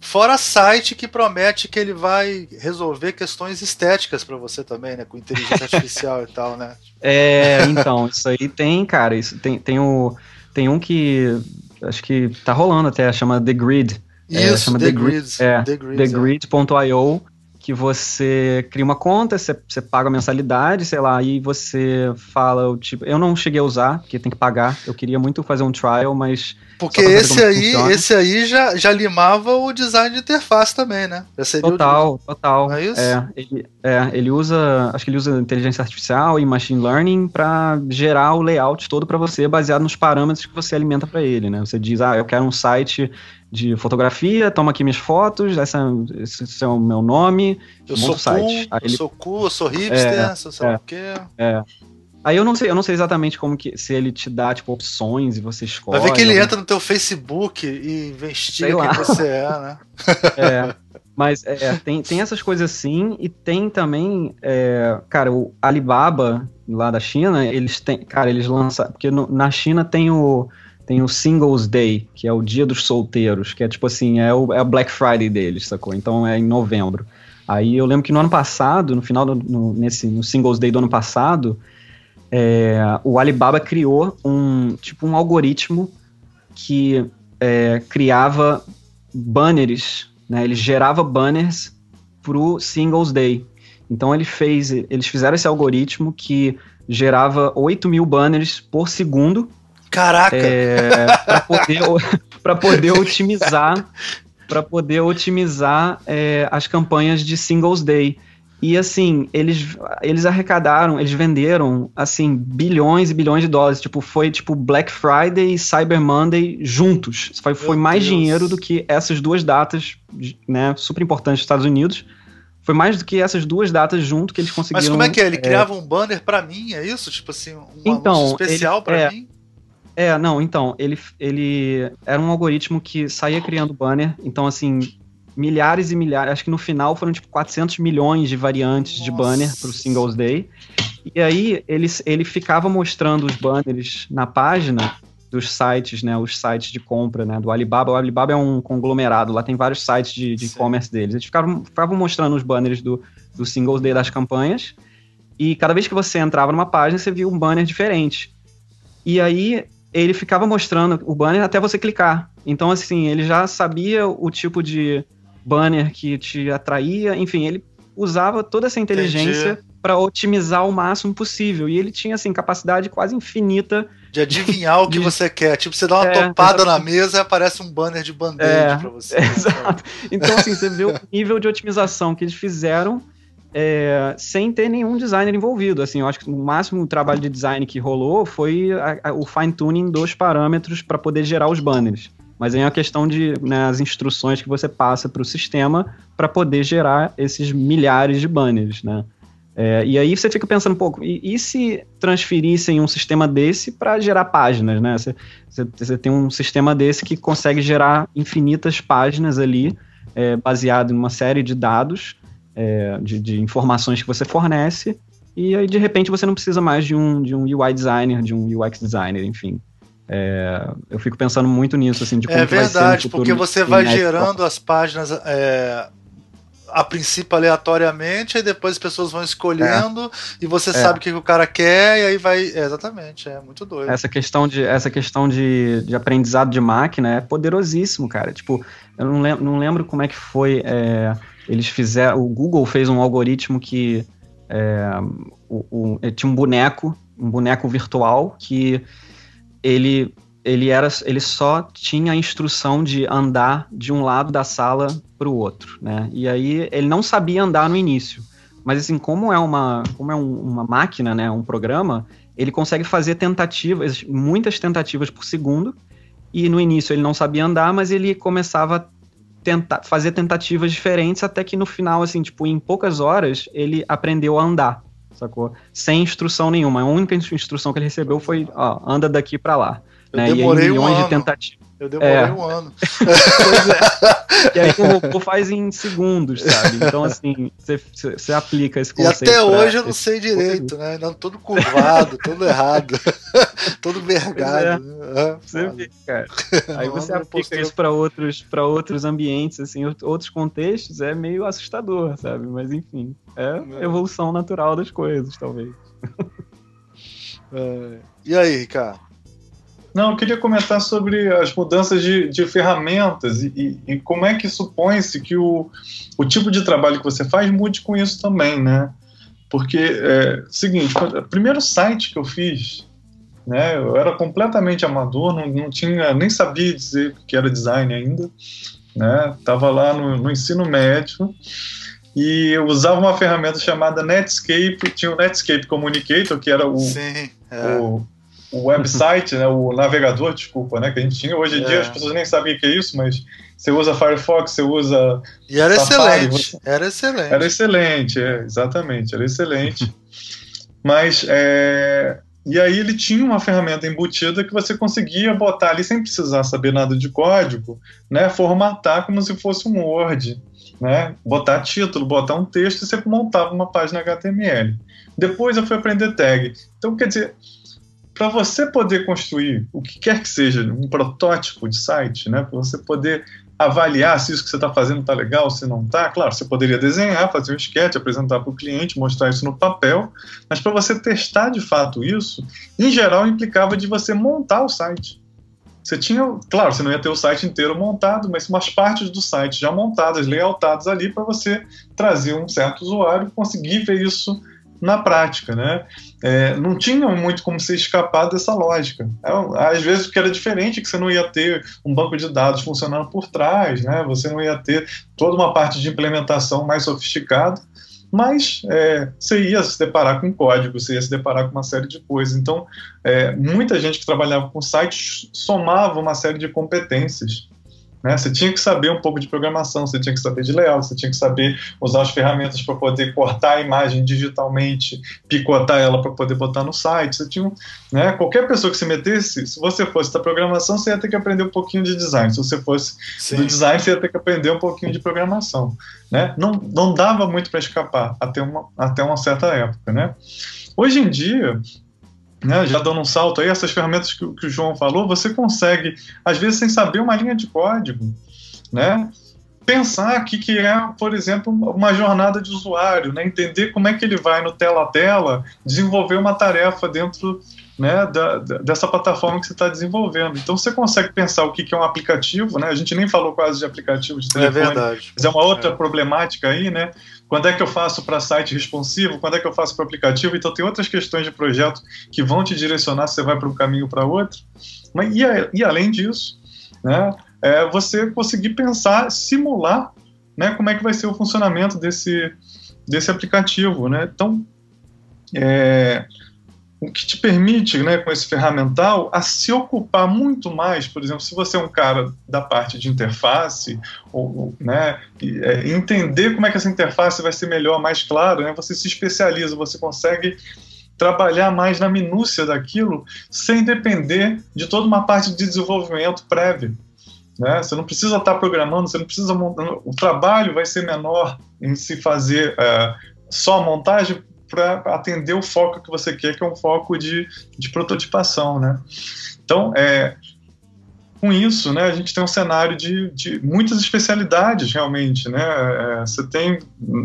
Fora site que promete que ele vai resolver questões estéticas para você também, né? Com inteligência artificial e tal, né? É, então, isso aí tem, cara, isso tem, tem, o, tem um que acho que tá rolando até, chama The Grid. É, isso, é, chama The, The Grid. É, TheGrid.io. Que você cria uma conta, você, você paga a mensalidade, sei lá, e você fala tipo. Eu não cheguei a usar, porque tem que pagar. Eu queria muito fazer um trial, mas. Porque esse aí, esse aí já, já limava o design de interface também, né? total, total. É isso? É ele, é, ele usa. Acho que ele usa inteligência artificial e machine learning para gerar o layout todo para você, baseado nos parâmetros que você alimenta para ele, né? Você diz, ah, eu quero um site de fotografia, toma aqui minhas fotos, essa, esse é o meu nome, eu sou site. Cool, eu ele... sou cool, eu sou hipster, é, sou sei é, o quê. É. Aí eu não sei, eu não sei exatamente como que se ele te dá tipo opções e você escolhe. Vai ver que ele entra no teu Facebook e investiga quem você é, né? É. Mas é, tem, tem essas coisas assim, e tem também, é, cara, o Alibaba lá da China, eles têm, cara, eles lançam, porque no, na China tem o, tem o Singles Day, que é o dia dos solteiros, que é tipo assim, é o, é o Black Friday deles, sacou? Então é em novembro. Aí eu lembro que no ano passado, no final do no, nesse, no Singles Day do ano passado, é, o Alibaba criou um tipo um algoritmo que é, criava banners, né? Ele gerava banners pro Singles Day. Então ele fez, eles fizeram esse algoritmo que gerava 8 mil banners por segundo Caraca! É, para poder, pra poder otimizar para poder otimizar é, as campanhas de Singles Day. E assim, eles, eles arrecadaram, eles venderam assim bilhões e bilhões de dólares. Tipo, foi tipo Black Friday e Cyber Monday juntos. Foi, foi mais Deus. dinheiro do que essas duas datas, né, super importantes dos Estados Unidos. Foi mais do que essas duas datas junto que eles conseguiram. Mas como é que é? Ele é... criava um banner para mim, é isso? Tipo assim, um então, especial para é, mim? É, não, então, ele, ele era um algoritmo que saía criando banner, então assim, milhares e milhares, acho que no final foram tipo 400 milhões de variantes Nossa. de banner para o Singles Day. E aí ele, ele ficava mostrando os banners na página dos sites, né, os sites de compra, né, do Alibaba. O Alibaba é um conglomerado, lá tem vários sites de e-commerce deles. Eles ficavam, ficavam mostrando os banners do, do Singles Day das campanhas. E cada vez que você entrava numa página, você via um banner diferente. E aí ele ficava mostrando o banner até você clicar. Então, assim, ele já sabia o tipo de banner que te atraía, enfim, ele usava toda essa inteligência para otimizar o máximo possível. E ele tinha, assim, capacidade quase infinita de adivinhar o que de... você quer. Tipo, você dá uma é, topada na mesa e aparece um banner de band-aid é, pra você. É, exato. Então, assim, você vê o nível de otimização que eles fizeram é, sem ter nenhum designer envolvido. Assim, eu acho que o máximo trabalho de design que rolou foi a, a, o fine-tuning dos parâmetros para poder gerar os banners. Mas é uma questão de né, as instruções que você passa para o sistema para poder gerar esses milhares de banners, né? É, e aí você fica pensando um pouco, e, e se transferissem um sistema desse para gerar páginas, né? Você, tem um sistema desse que consegue gerar infinitas páginas ali, é, baseado em uma série de dados, é, de, de, informações que você fornece, e aí de repente você não precisa mais de um, de um UI designer, de um UX designer, enfim. É, eu fico pensando muito nisso, assim, de como É verdade, porque você vai gerando as páginas é, a princípio aleatoriamente, e depois as pessoas vão escolhendo é. e você é. sabe o que o cara quer, e aí vai. É, exatamente, é muito doido. Essa questão de, essa questão de, de aprendizado de máquina é poderosíssimo, cara. Tipo, eu não lembro, não lembro como é que foi. É, eles fizeram. O Google fez um algoritmo que. É, o, o, tinha um boneco, um boneco virtual que ele ele era ele só tinha a instrução de andar de um lado da sala para o outro, né? E aí ele não sabia andar no início, mas assim como é uma como é um, uma máquina, né, um programa, ele consegue fazer tentativas, muitas tentativas por segundo. E no início ele não sabia andar, mas ele começava a tentar fazer tentativas diferentes até que no final, assim, tipo, em poucas horas ele aprendeu a andar, sacou? Sem instrução nenhuma. A única instrução que ele recebeu foi, ó, anda daqui para lá. Eu né? demorei e aí, milhões um de tentativas. Eu demorei é. um ano. pois é. E aí o robô faz em segundos, sabe? Então, assim, você aplica esse conceito. E até hoje eu não sei direito, né? Não, todo curvado, todo errado, todo vergado. É. Você vê, cara. Aí você aplica isso para outros, outros ambientes, assim, outros contextos, é meio assustador, sabe? Mas, enfim, é, é. evolução natural das coisas, talvez. É. E aí, Ricardo? Não, eu queria comentar sobre as mudanças de, de ferramentas e, e, e, como é que supõe-se que o, o tipo de trabalho que você faz mude com isso também, né? Porque, é, seguinte, o primeiro site que eu fiz, né, eu era completamente amador, não, não tinha, nem sabia dizer que era design ainda, né? Tava lá no, no ensino médio e eu usava uma ferramenta chamada Netscape, tinha o Netscape Communicator, que era o, Sim, é. o o website, né, o navegador, desculpa, né, que a gente tinha. Hoje em é. dia as pessoas nem sabem o que é isso, mas você usa Firefox, você usa. E era Safari, excelente. Você... Era excelente. Era excelente, é, exatamente, era excelente. mas é... E aí ele tinha uma ferramenta embutida que você conseguia botar ali sem precisar saber nada de código, né? Formatar como se fosse um Word, né? Botar título, botar um texto e você montava uma página HTML. Depois eu fui aprender tag. Então, quer dizer, para você poder construir o que quer que seja, um protótipo de site, né, para você poder avaliar se isso que você está fazendo está legal, se não está. Claro, você poderia desenhar, fazer um sketch, apresentar para o cliente, mostrar isso no papel, mas para você testar de fato isso, em geral implicava de você montar o site. Você tinha, claro, você não ia ter o site inteiro montado, mas umas partes do site já montadas, layoutadas ali para você trazer um certo usuário conseguir ver isso na prática, né? É, não tinha muito como se escapar dessa lógica. É, às vezes que era diferente que você não ia ter um banco de dados funcionando por trás, né? Você não ia ter toda uma parte de implementação mais sofisticada, mas é, você ia se deparar com código, você ia se deparar com uma série de coisas. Então, é, muita gente que trabalhava com sites somava uma série de competências. Né? Você tinha que saber um pouco de programação, você tinha que saber de layout, você tinha que saber usar as ferramentas para poder cortar a imagem digitalmente, picotar ela para poder botar no site. Você tinha, né? Qualquer pessoa que se metesse, se você fosse da programação, você ia ter que aprender um pouquinho de design. Se você fosse Sim. do design, você ia ter que aprender um pouquinho de programação. Né? Não, não dava muito para escapar até uma, até uma certa época. Né? Hoje em dia, né, já dando um salto aí, essas ferramentas que, que, o João falou, você consegue, às vezes, sem saber uma linha de código, né, pensar que, que é, por exemplo, uma jornada de usuário, né, entender como é que ele vai no tela a tela desenvolver uma tarefa dentro né, da, dessa plataforma que você está desenvolvendo. Então você consegue pensar o que, que é um aplicativo, né? A gente nem falou quase de aplicativo de é telefone. É verdade. Mas é uma outra é. problemática aí, né? Quando é que eu faço para site responsivo? Quando é que eu faço para aplicativo? Então tem outras questões de projeto que vão te direcionar se você vai para um caminho para outro. Mas e, e, além disso, né? É você conseguir pensar, simular, né? Como é que vai ser o funcionamento desse desse aplicativo, né? Então é, o que te permite, né, com esse ferramental, a se ocupar muito mais, por exemplo, se você é um cara da parte de interface, ou, né, é, entender como é que essa interface vai ser melhor, mais claro, né, você se especializa, você consegue trabalhar mais na minúcia daquilo, sem depender de toda uma parte de desenvolvimento prévio. Né? Você não precisa estar programando, você não precisa o trabalho vai ser menor em se fazer uh, só a montagem para atender o foco que você quer, que é um foco de, de prototipação, né? Então, é, com isso, né, a gente tem um cenário de, de muitas especialidades, realmente, né? É, você tem,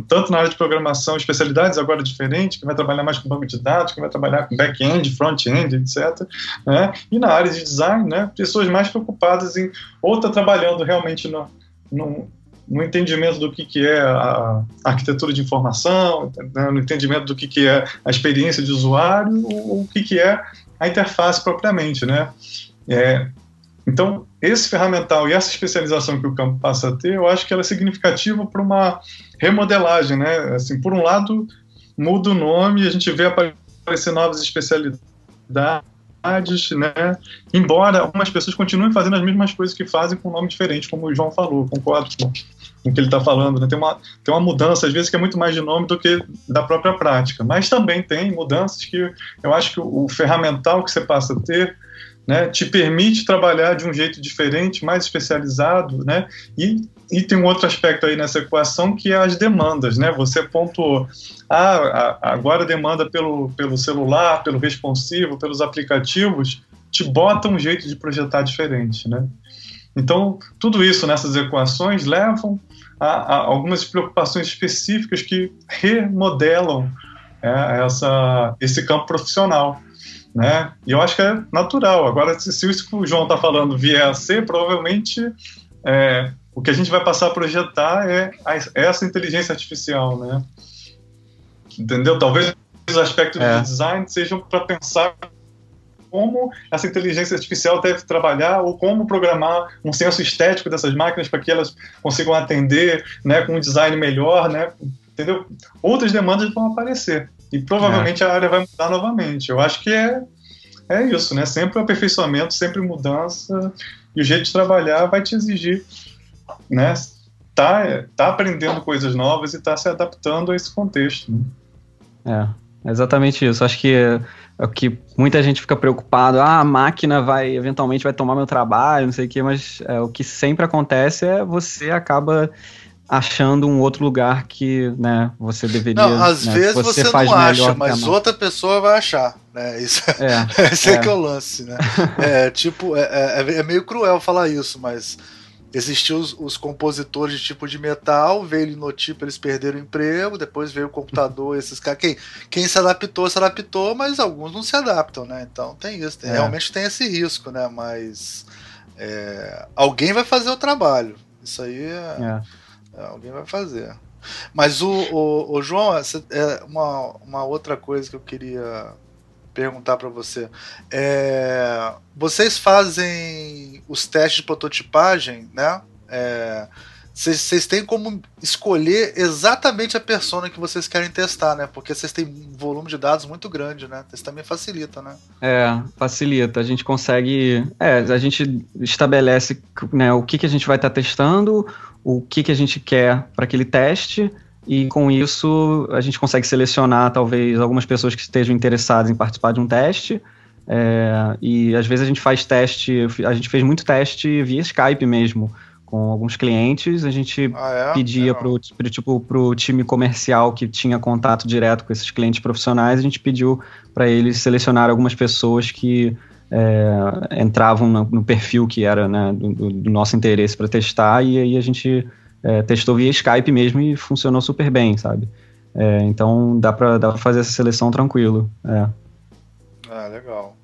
tanto na área de programação, especialidades agora diferentes, que vai trabalhar mais com banco de dados, que vai trabalhar com back-end, front-end, etc. Né? E na área de design, né, pessoas mais preocupadas em ou tá trabalhando realmente no, no, no entendimento do que, que é a arquitetura de informação, né, no entendimento do que, que é a experiência de usuário, ou o que, que é a interface propriamente, né? É, então, esse ferramental e essa especialização que o campo passa a ter, eu acho que ela é significativa para uma remodelagem, né? Assim, por um lado, muda o nome a gente vê aparecer novas especialidades, né? Embora algumas pessoas continuem fazendo as mesmas coisas que fazem com um nome diferente, como o João falou, concordo com, com o que ele está falando. Né? Tem, uma, tem uma mudança, às vezes, que é muito mais de nome do que da própria prática. Mas também tem mudanças que eu acho que o, o ferramental que você passa a ter né, te permite trabalhar de um jeito diferente, mais especializado, né, e, e tem um outro aspecto aí nessa equação que é as demandas, né, você pontuou, ah, agora a demanda pelo, pelo celular, pelo responsivo, pelos aplicativos, te bota um jeito de projetar diferente, né. Então, tudo isso nessas equações levam a, a algumas preocupações específicas que remodelam é, essa, esse campo profissional né? E eu acho que é natural. Agora, se, se isso que o João está falando vier a ser, provavelmente é, o que a gente vai passar a projetar é a, essa inteligência artificial, né? Entendeu? Talvez os aspectos é. de design sejam para pensar como essa inteligência artificial deve trabalhar ou como programar um senso estético dessas máquinas para que elas consigam atender, né, com um design melhor, né? Entendeu? Outras demandas vão aparecer. E provavelmente é. a área vai mudar novamente. Eu acho que é, é isso, né? Sempre aperfeiçoamento, sempre mudança. E o jeito de trabalhar vai te exigir, né? Tá, tá aprendendo coisas novas e tá se adaptando a esse contexto. Né? É, exatamente isso. Acho que é o que muita gente fica preocupado, ah, a máquina vai eventualmente vai tomar meu trabalho, não sei o quê, mas é, o que sempre acontece é você acaba achando um outro lugar que né, você deveria. Não, às né, vezes você, você não acha, mas outra pessoa vai achar. Né? Isso, é, esse é, é que é o lance. Né? é tipo, é, é, é, meio cruel falar isso, mas existiam os, os, compositores de tipo de metal, veio linotipo, eles perderam o emprego, depois veio o computador, esses caras. Quem, quem se adaptou, se adaptou, mas alguns não se adaptam, né? Então tem isso, tem, é. realmente tem esse risco, né? Mas alguém vai fazer o trabalho. Isso aí é é, alguém vai fazer. Mas o, o, o João, é uma, uma outra coisa que eu queria perguntar para você. É, vocês fazem os testes de prototipagem, né? É, vocês têm como escolher exatamente a persona que vocês querem testar, né? Porque vocês têm um volume de dados muito grande, né? Isso também facilita, né? É, facilita. A gente consegue. É, a gente estabelece né, o que, que a gente vai estar tá testando, o que, que a gente quer para aquele teste, e com isso a gente consegue selecionar talvez algumas pessoas que estejam interessadas em participar de um teste. É, e às vezes a gente faz teste, a gente fez muito teste via Skype mesmo com alguns clientes, a gente ah, é? pedia para o tipo, pro time comercial que tinha contato direto com esses clientes profissionais, a gente pediu para eles selecionar algumas pessoas que é, entravam no, no, perfil que era né, do, do, nosso interesse para testar, e aí a gente é, testou via Skype mesmo e funcionou super bem, sabe? É, então dá para fazer essa seleção tranquilo. É. Ah, legal.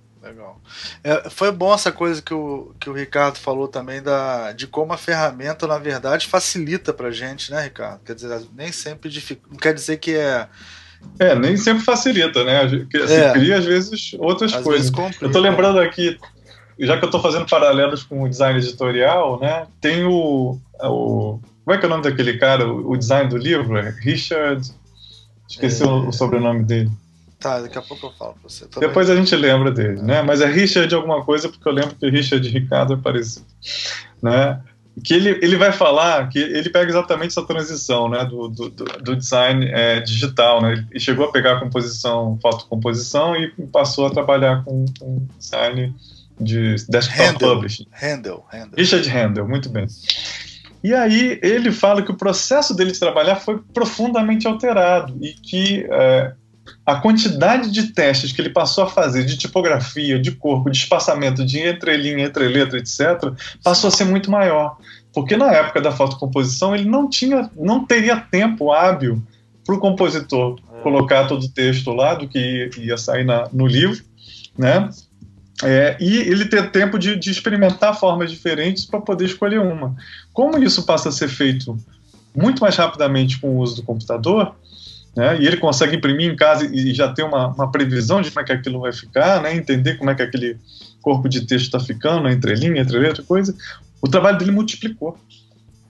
É, foi bom essa coisa que o, que o Ricardo falou também da, de como a ferramenta, na verdade, facilita pra gente, né, Ricardo? Quer dizer, nem sempre dificulta. Não quer dizer que é. É, nem sempre facilita, né? Você é. cria, às vezes, outras às coisas. Vezes eu tô lembrando aqui, já que eu tô fazendo paralelos com o design editorial, né? Tem o. o como é que é o nome daquele cara? O, o design do livro? É Richard. Esqueci é... o, o sobrenome dele. Tá, daqui a pouco eu falo pra você. Depois a gente lembra dele, né? Mas é Richard alguma coisa, porque eu lembro que Richard e Ricardo é parecido, né? Que ele, ele vai falar que ele pega exatamente essa transição, né? Do, do, do design é, digital, né? Ele chegou a pegar a composição, fotocomposição e passou a trabalhar com, com design de desktop Handel, publishing. Handel, Handel. Richard Handel, muito bem. E aí ele fala que o processo dele de trabalhar foi profundamente alterado e que é, a quantidade de testes que ele passou a fazer de tipografia, de corpo, de espaçamento, de entrelinha, entreletra, etc., passou a ser muito maior. Porque na época da fotocomposição ele não tinha, não teria tempo hábil para o compositor é. colocar todo o texto lá do que ia sair na, no livro, né? É, e ele ter tempo de, de experimentar formas diferentes para poder escolher uma. Como isso passa a ser feito muito mais rapidamente com o uso do computador, né? E ele consegue imprimir em casa e já ter uma, uma, previsão de como é que aquilo vai ficar, né? entender como é que aquele corpo de texto está ficando, entre linha, entre letra, coisa. O trabalho dele multiplicou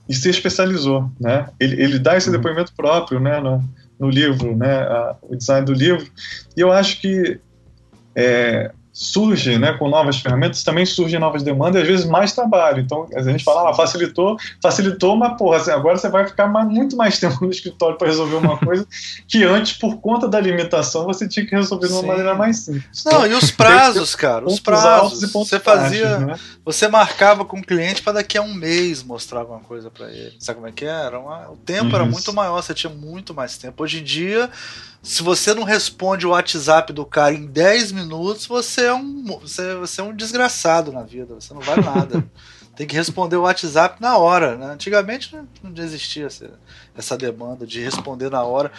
e se especializou. Né? Ele, ele dá esse uhum. depoimento próprio né? no, no livro, né? A, o design do livro. E eu acho que é, surge, né, com novas ferramentas, também surgem novas demandas e às vezes mais trabalho. Então, a gente fala, ah, facilitou, facilitou, mas porra, assim, agora você vai ficar mais, muito mais tempo no escritório para resolver uma coisa que antes, por conta da limitação, você tinha que resolver de uma Sim. maneira mais simples. Não, e os prazos, cara, os prazos. Você fazia, baixos, né? você marcava com o cliente para daqui a um mês mostrar alguma coisa para ele. Sabe como é que era? Uma, o tempo Isso. era muito maior, você tinha muito mais tempo. Hoje em dia se você não responde o WhatsApp do cara em 10 minutos, você é um, você, você é um desgraçado na vida, você não vale nada. Tem que responder o WhatsApp na hora. Né? Antigamente não, existia essa, essa demanda de responder na hora.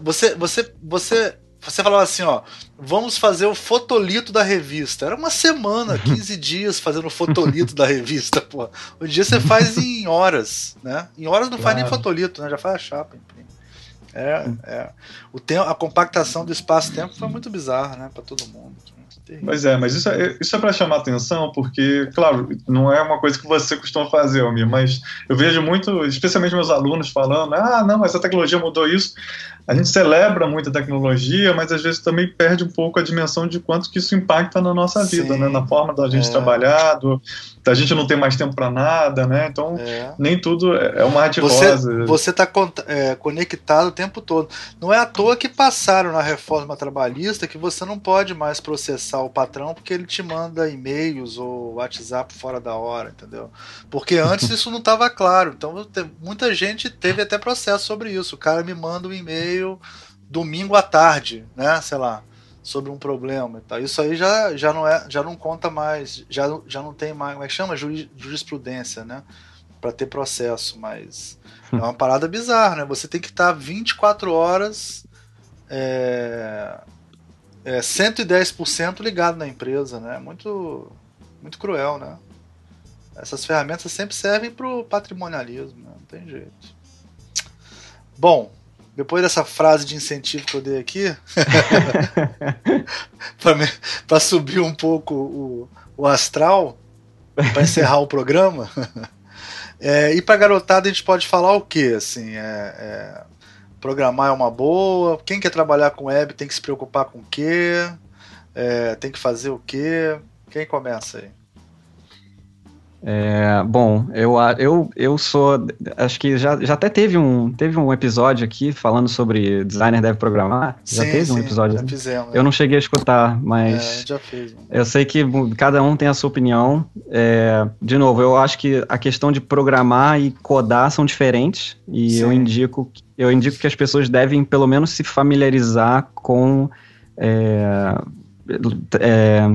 Você, você, você você falava assim, ó, vamos fazer o fotolito da revista. Era uma semana, 15 dias fazendo o fotolito da revista, pô. Hoje dia você faz em horas, né? Em horas não claro. faz nem fotolito, né? Já faz a chapa, imprime. É, é. O tempo, a compactação do espaço-tempo foi muito bizarra, né, para todo mundo. Pois é, mas isso é, isso é para chamar atenção, porque, claro, não é uma coisa que você costuma fazer, Almir, mas eu vejo muito, especialmente meus alunos falando: ah, não, mas a tecnologia mudou isso a gente celebra muito a tecnologia, mas às vezes também perde um pouco a dimensão de quanto que isso impacta na nossa vida, né? na forma da gente é. trabalhar, do, da gente não ter mais tempo para nada, né? Então, é. nem tudo é uma arte. Você está é, conectado o tempo todo. Não é à toa que passaram na reforma trabalhista que você não pode mais processar o patrão porque ele te manda e-mails ou WhatsApp fora da hora, entendeu? Porque antes isso não estava claro. Então, muita gente teve até processo sobre isso. O cara me manda um e-mail domingo à tarde, né? Sei lá, sobre um problema e tal. Isso aí já, já, não, é, já não conta mais, já, já não tem mais, como é que chama? Jurisprudência, né? Para ter processo, mas é uma parada bizarra, né? Você tem que estar 24 horas é, é, 110% ligado na empresa, né? Muito, muito cruel, né? Essas ferramentas sempre servem para o patrimonialismo, né? não tem jeito. Bom, depois dessa frase de incentivo que eu dei aqui, para subir um pouco o, o astral, para encerrar o programa, É, e para garotada a gente pode falar o que? Assim, é, é, programar é uma boa. Quem quer trabalhar com web tem que se preocupar com o quê? É, tem que fazer o quê? Quem começa aí? É, bom, eu, eu, eu sou. Acho que já, já até teve um, teve um episódio aqui falando sobre designer deve programar. Já sim, teve sim, um episódio. Já fizemos, eu não cheguei a escutar, mas. É, já fez. Eu sei que cada um tem a sua opinião. É, de novo, eu acho que a questão de programar e codar são diferentes. E eu indico, eu indico que as pessoas devem, pelo menos, se familiarizar com. É, é,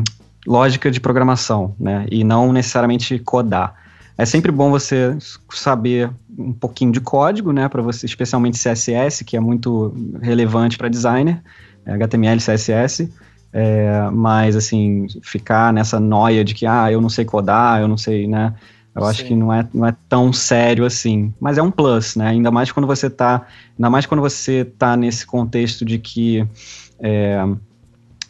lógica de programação, né? E não necessariamente codar. É sempre bom você saber um pouquinho de código, né? Para você, especialmente CSS, que é muito relevante para designer, HTML, CSS. É, mas assim, ficar nessa noia de que ah, eu não sei codar, eu não sei, né? Eu Sim. acho que não é, não é tão sério assim. Mas é um plus, né? Ainda mais quando você tá. Ainda mais quando você tá nesse contexto de que. É,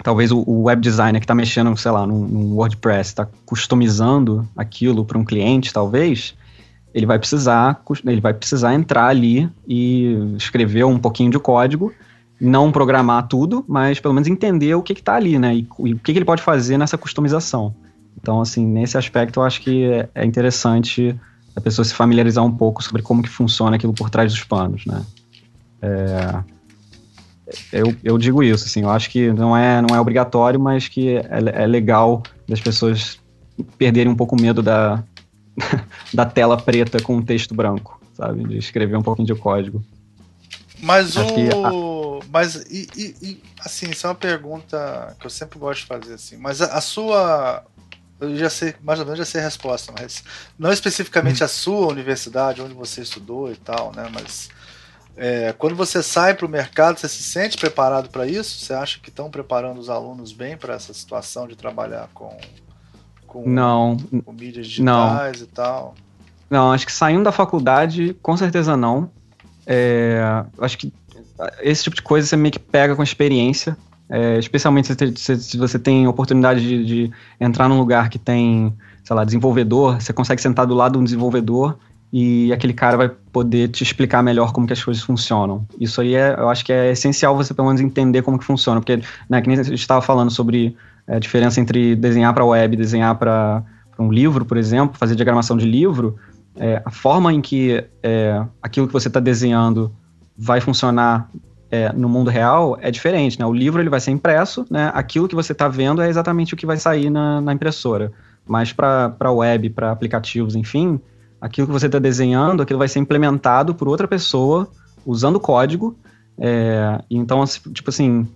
talvez o, o web designer que está mexendo, sei lá, num, num WordPress, está customizando aquilo para um cliente, talvez, ele vai precisar ele vai precisar entrar ali e escrever um pouquinho de código, não programar tudo, mas pelo menos entender o que está ali, né? E, e, o que, que, ele pode fazer nessa customização. Então, assim, nesse aspecto, eu acho que é, é interessante a pessoa se familiarizar um pouco sobre como que funciona aquilo por trás dos panos, né? É, eu, eu digo isso, assim, eu acho que não é, não é obrigatório, mas que é, é legal das pessoas perderem um pouco o medo da, da tela preta com um texto branco, sabe? De escrever um pouquinho de código. Mas acho o. A... Mas, e, e, e, assim, isso é uma pergunta que eu sempre gosto de fazer, assim. Mas a, a sua. Eu já sei, mais ou menos já sei a resposta, mas não especificamente hum. a sua universidade, onde você estudou e tal, né? Mas é, quando você sai para o mercado, você se sente preparado para isso? Você acha que estão preparando os alunos bem para essa situação de trabalhar com, com, não, com mídias digitais não. e tal? Não, acho que saindo da faculdade, com certeza não. É, acho que esse tipo de coisa você meio que pega com experiência. É, especialmente se, se, você tem oportunidade de, de entrar num lugar que tem, sei lá, desenvolvedor, você consegue sentar do lado de um desenvolvedor e aquele cara vai poder te explicar melhor como que as coisas funcionam. Isso aí é, eu acho que é essencial você pelo menos entender como que funciona, porque, né, que nem a gente estava falando sobre é, a diferença entre desenhar para web desenhar para um livro, por exemplo, fazer diagramação de livro, é, a forma em que é, aquilo que você está desenhando vai funcionar é, no mundo real é diferente, né? O livro ele vai ser impresso, né? Aquilo que você está vendo é exatamente o que vai sair na, na impressora. Mas para web, para aplicativos, enfim, aquilo que você está desenhando, aquilo vai ser implementado por outra pessoa usando código. É, então, tipo assim,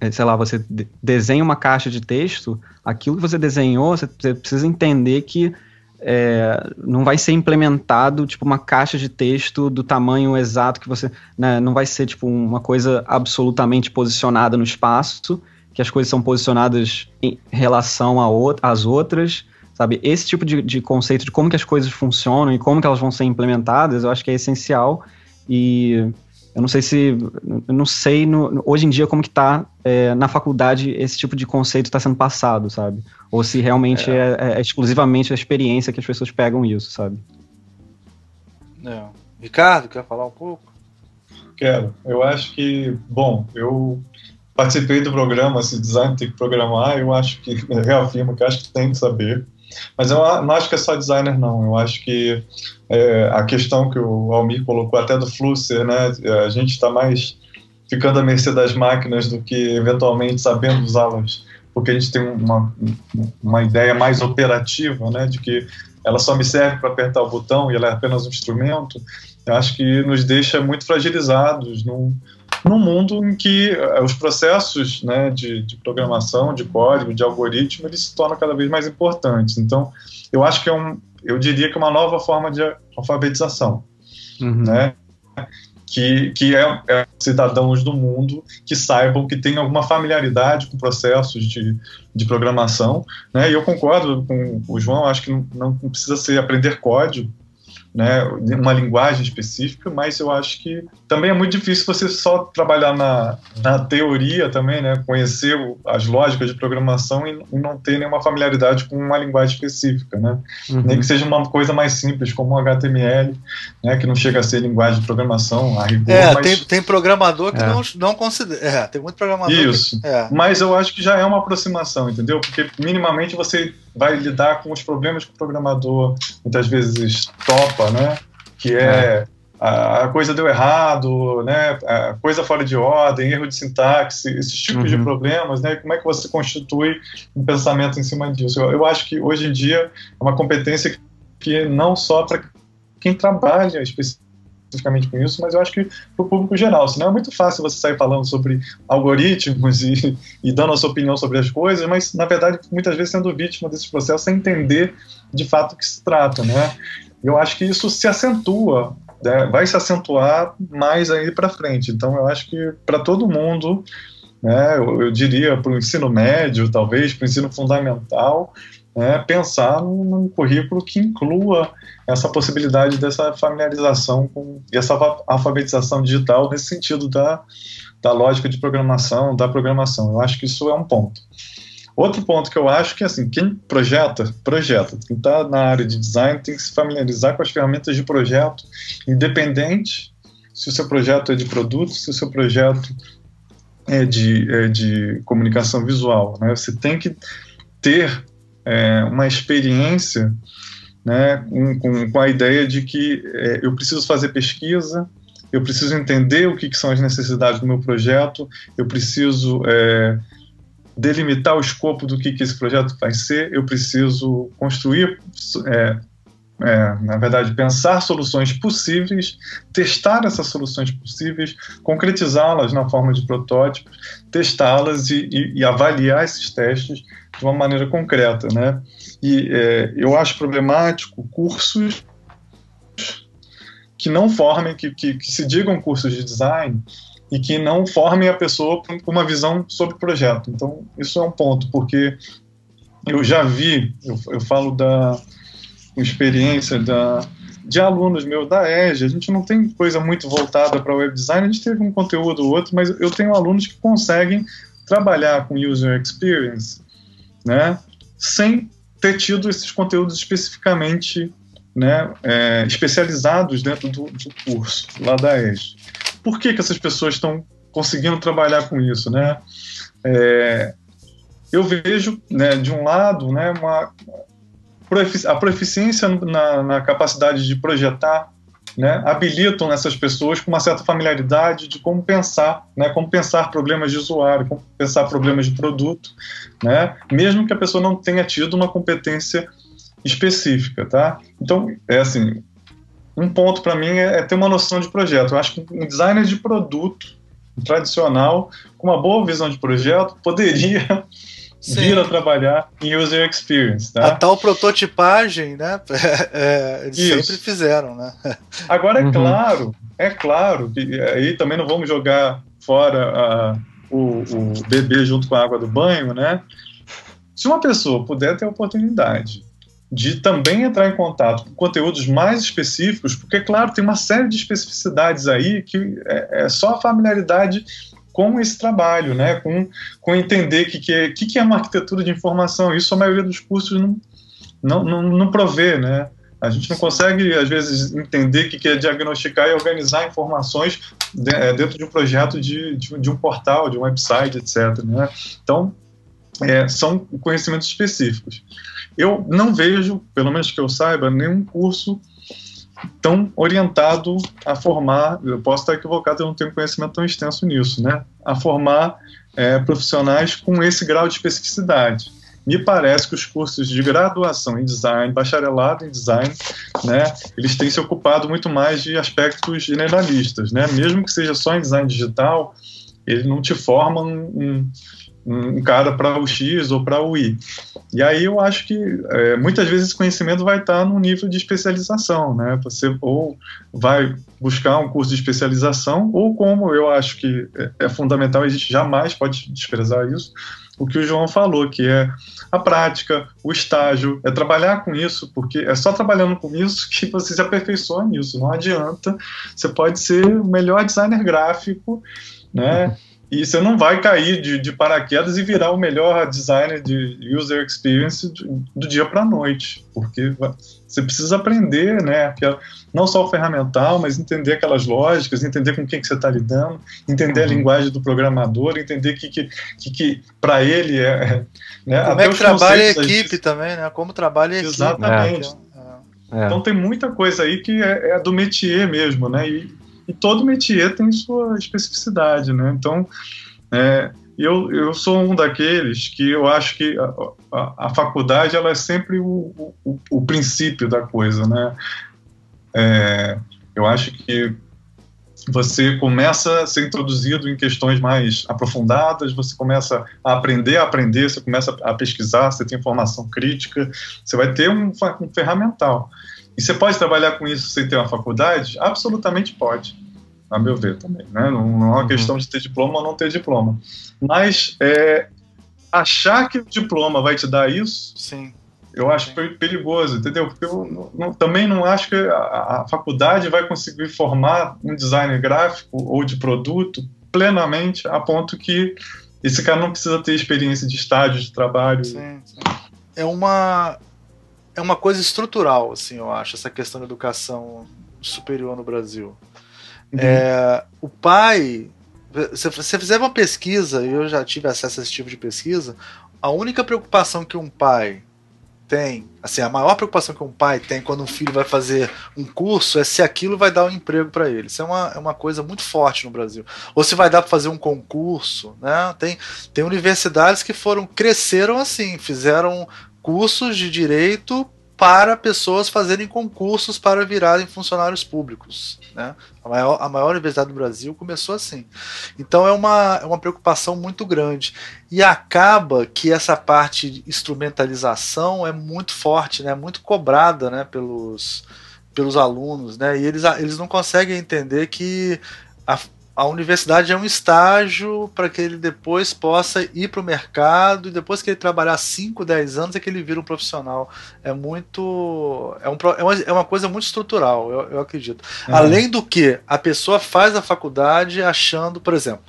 é, sei lá, você desenha uma caixa de texto, aquilo que você desenhou, você, precisa entender que é, não vai ser implementado tipo uma caixa de texto do tamanho exato que você, né, não vai ser tipo uma coisa absolutamente posicionada no espaço, que as coisas são posicionadas em relação às outras sabe? Esse tipo de, de conceito de como que as coisas funcionam e como que elas vão ser implementadas, eu acho que é essencial e eu não sei se, eu não sei no, hoje em dia como que está é, na faculdade esse tipo de conceito está sendo passado, sabe? Ou se realmente é. É, é, exclusivamente a experiência que as pessoas pegam isso, sabe? É. Ricardo, quer falar um pouco? Quero. Eu acho que, bom, eu participei do programa, se design tem que programar, eu acho que, reafirmo que acho que tem que saber. Mas eu não acho que é só designer, não. Eu acho que é, a questão que o Almir colocou até do Flusser, né? A gente está mais ficando à mercê das máquinas do que eventualmente sabendo usá-las, porque a gente tem uma, uma ideia mais operativa, né? De que ela só me serve para apertar o botão e ela é apenas um instrumento. Eu acho que nos deixa muito fragilizados num, num mundo em que uh, os processos né, de, de, programação, de código, de algoritmo, eles se tornam cada vez mais importantes. Então, eu acho que é um, eu diria que é uma nova forma de alfabetização, uhum. né? Que, que é, é, cidadãos do mundo que saibam que tem alguma familiaridade com processos de, de programação, né? E eu concordo com o João, acho que não, não precisa ser aprender código, né, uma linguagem específica, mas eu acho que também é muito difícil você só trabalhar na, na teoria também, né, conhecer as lógicas de programação e, e não ter nenhuma familiaridade com uma linguagem específica, né, uhum. nem que seja uma coisa mais simples como o HTML, né, que não chega a ser linguagem de programação a rigor, É, mas... tem, tem programador que é. não, não considera, é, tem muito programador Isso, que, é. mas eu acho que já é uma aproximação, entendeu? Porque minimamente você vai lidar com os problemas que o programador muitas vezes topa, né? Que é, é. A, a, coisa deu errado, né? A coisa fora de ordem, erro de sintaxe, esses tipos uhum. de problemas, né? Como é que você constitui um pensamento em cima disso? Eu, eu acho que hoje em dia é uma competência que não só para quem trabalha especificamente especificamente com isso, mas eu acho que para o público geral. Senão é muito fácil você sair falando sobre algoritmos e, e, dando a sua opinião sobre as coisas, mas na verdade muitas vezes sendo vítima desse processo sem entender de fato o que se trata, né? Eu acho que isso se acentua, né? vai se acentuar mais aí para frente. Então eu acho que para todo mundo, né? Eu, eu diria para o ensino médio, talvez para o ensino fundamental, né, pensar num, num, currículo que inclua essa possibilidade dessa familiarização com e essa alfabetização digital nesse sentido da, da lógica de programação, da programação. Eu acho que isso é um ponto. Outro ponto que eu acho que assim, quem projeta, projeta. Quem está na área de design tem que se familiarizar com as ferramentas de projeto, independente se o seu projeto é de produto, se o seu projeto é de, é de comunicação visual. Né? Você tem que ter é, uma experiência né, com, com, com, a ideia de que é, eu preciso fazer pesquisa, eu preciso entender o que, que, são as necessidades do meu projeto, eu preciso é, delimitar o escopo do que, que esse projeto vai ser, eu preciso construir é, é, na verdade, pensar soluções possíveis, testar essas soluções possíveis, concretizá-las na forma de protótipos, testá-las e, e, e, avaliar esses testes de uma maneira concreta, né? E é, eu acho problemático cursos que não formem, que, que, que, se digam cursos de design e que não formem a pessoa com uma visão sobre o projeto. Então, isso é um ponto, porque eu já vi, eu, eu falo da experiência da, de alunos meus da EGE, a gente não tem coisa muito voltada para web design, a gente teve um conteúdo ou outro, mas eu tenho alunos que conseguem trabalhar com user experience né, sem ter tido esses conteúdos especificamente né, é, especializados dentro do, do, curso lá da ESG. Por que, que essas pessoas estão conseguindo trabalhar com isso? Né? É, eu vejo, né, de um lado, né, uma, a proficiência na, na capacidade de projetar né, habilitam essas pessoas com uma certa familiaridade de como pensar, né, como pensar problemas de usuário, como pensar problemas de produto, né, mesmo que a pessoa não tenha tido uma competência específica, tá? Então, é assim, um ponto para mim é, é, ter uma noção de projeto. Eu acho que um designer de produto tradicional, com uma boa visão de projeto, poderia Sim. vir a trabalhar em user experience. Tá? A tal prototipagem, né? É, eles Isso. sempre fizeram, né? Agora é uhum. claro, é claro que aí também não vamos jogar fora a, o, o bebê junto com a água do banho, né? Se uma pessoa puder ter a oportunidade de também entrar em contato com conteúdos mais específicos, porque, claro, tem uma série de especificidades aí que é, é só a familiaridade com esse trabalho, né? com, com entender o que, que, é, que, que é uma arquitetura de informação. Isso a maioria dos cursos não, não, não, não provê. Né? A gente não consegue, às vezes, entender o que, que é diagnosticar e organizar informações é, dentro de um projeto de, de, de um portal, de um website, etc. Né? Então, é, são conhecimentos específicos. Eu não vejo, pelo menos que eu saiba, nenhum curso tão orientado a formar, eu posso estar equivocado, eu não tenho conhecimento tão extenso nisso, né? A formar é, profissionais com esse grau de especificidade. Me parece que os cursos de graduação em design, bacharelado em design, né, eles têm se ocupado muito mais de aspectos generalistas, né? Mesmo que seja só em design digital, ele não te forma um, um um cara para o X ou para o Y. E aí eu acho que é, muitas vezes esse conhecimento vai estar num nível de especialização, né? Você ou vai buscar um curso de especialização, ou como eu acho que é, é fundamental, a gente jamais pode desprezar isso, o que o João falou, que é a prática, o estágio, é trabalhar com isso, porque é só trabalhando com isso que você se aperfeiçoa nisso. Não adianta. Você pode ser o melhor designer gráfico, né? E você não vai cair de, de paraquedas e virar o melhor designer de user experience do, do dia para a noite, porque você precisa aprender, né? Não só o ferramental, mas entender aquelas lógicas, entender com quem que você está lidando, entender uhum. a linguagem do programador, entender que, que, que, que para ele é. Né? Como Até é que trabalha a equipe também, né? Como trabalha a equipe. Exatamente. É. Então tem muita coisa aí que é, é do métier mesmo, né? E, e todo métier tem sua especificidade, né? Então, é, eu, eu sou um daqueles que eu acho que a, a, a faculdade ela é sempre o, o, o, princípio da coisa, né? É, eu acho que você começa a ser introduzido em questões mais aprofundadas, você começa a aprender a aprender, você começa a pesquisar, você tem formação crítica, você vai ter um, um ferramental. E você pode trabalhar com isso sem ter uma faculdade? Absolutamente pode, a meu ver também. Né? Não, não é uma uhum. questão de ter diploma ou não ter diploma. Mas é, achar que o diploma vai te dar isso, Sim. eu acho Sim. perigoso, entendeu? Porque eu não, também não acho que a, a faculdade vai conseguir formar um designer gráfico ou de produto plenamente a ponto que esse cara não precisa ter experiência de estágio de trabalho. Sim, sim. É uma é uma coisa estrutural, assim, eu acho, essa questão da educação superior no Brasil. Uhum. É, o pai, se você fizer uma pesquisa, e eu já tive acesso a esse tipo de pesquisa, a única preocupação que um pai tem, assim, a maior preocupação que um pai tem quando um filho vai fazer um curso é se aquilo vai dar um emprego para ele. Isso é uma, é uma coisa muito forte no Brasil. Ou se vai dar para fazer um concurso, né? Tem, tem universidades que foram cresceram assim, fizeram cursos de direito para pessoas fazerem concursos para virarem funcionários públicos. Né? A, maior, a maior universidade do Brasil começou assim. Então é uma, é uma preocupação muito grande. E acaba que essa parte de instrumentalização é muito forte, né? muito cobrada né? pelos, pelos alunos. Né? E eles, eles não conseguem entender que a, a universidade é um estágio para que ele depois possa ir para o mercado e depois que ele trabalhar 5, 10 anos é que ele vira um profissional. É muito. É, um, é, uma, é uma coisa muito estrutural, eu, eu acredito. Uhum. Além do que, a pessoa faz a faculdade achando, por exemplo,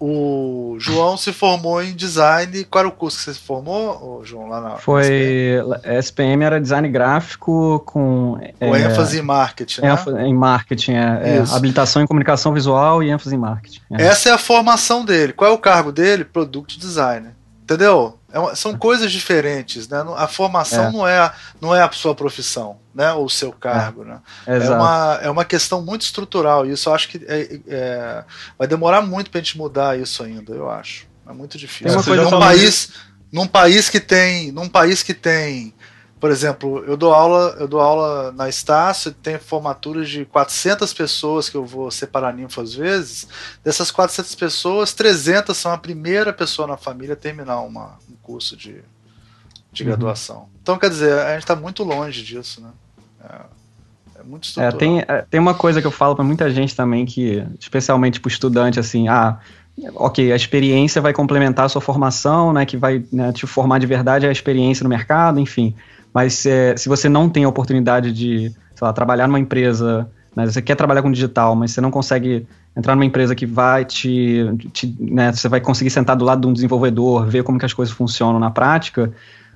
o João se formou em design. Qual era o curso que você se formou, João, lá na Foi SPM, SPM era design gráfico com, com é, ênfase em marketing, né? Em marketing, é, é, habilitação em comunicação visual e ênfase em marketing. É. Essa é a formação dele. Qual é o cargo dele? Product designer. Entendeu? É uma, são coisas diferentes, né? A formação é. não, é a, não é a sua profissão, né? Ou o seu cargo, é. né? É uma, é uma questão muito estrutural e isso eu acho que é, é vai demorar muito para a gente mudar isso ainda, eu acho. É muito difícil. Uma coisa num país, num país que tem, num país que tem por exemplo, eu dou aula, eu dou aula na Estácio, tem formaturas de 400 pessoas que eu vou separar ninfo às vezes. Dessas 400 pessoas, 300 são a primeira pessoa na família a terminar uma, um curso de, de uhum. graduação. Então, quer dizer, a gente está muito longe disso, né? É, é muito é, estrutural. É, tem, tem uma coisa que eu falo para muita gente também que, especialmente para estudante, assim, ah, ok, a experiência vai complementar a sua formação, né, que vai né, te formar de verdade a experiência no mercado, enfim. Mas é, se você não tem a oportunidade de, lá, trabalhar numa empresa, né, você quer trabalhar com digital, mas você não consegue entrar numa empresa que vai te, te né, você vai conseguir sentar do lado de um desenvolvedor, ver como que as coisas funcionam na prática.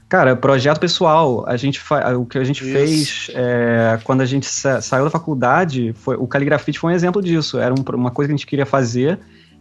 Cara, projeto pessoal, a gente o que a gente Isso. fez é, quando a gente sa saiu da faculdade, foi, o Caligrafite foi um exemplo disso. Era um, uma coisa que a gente queria fazer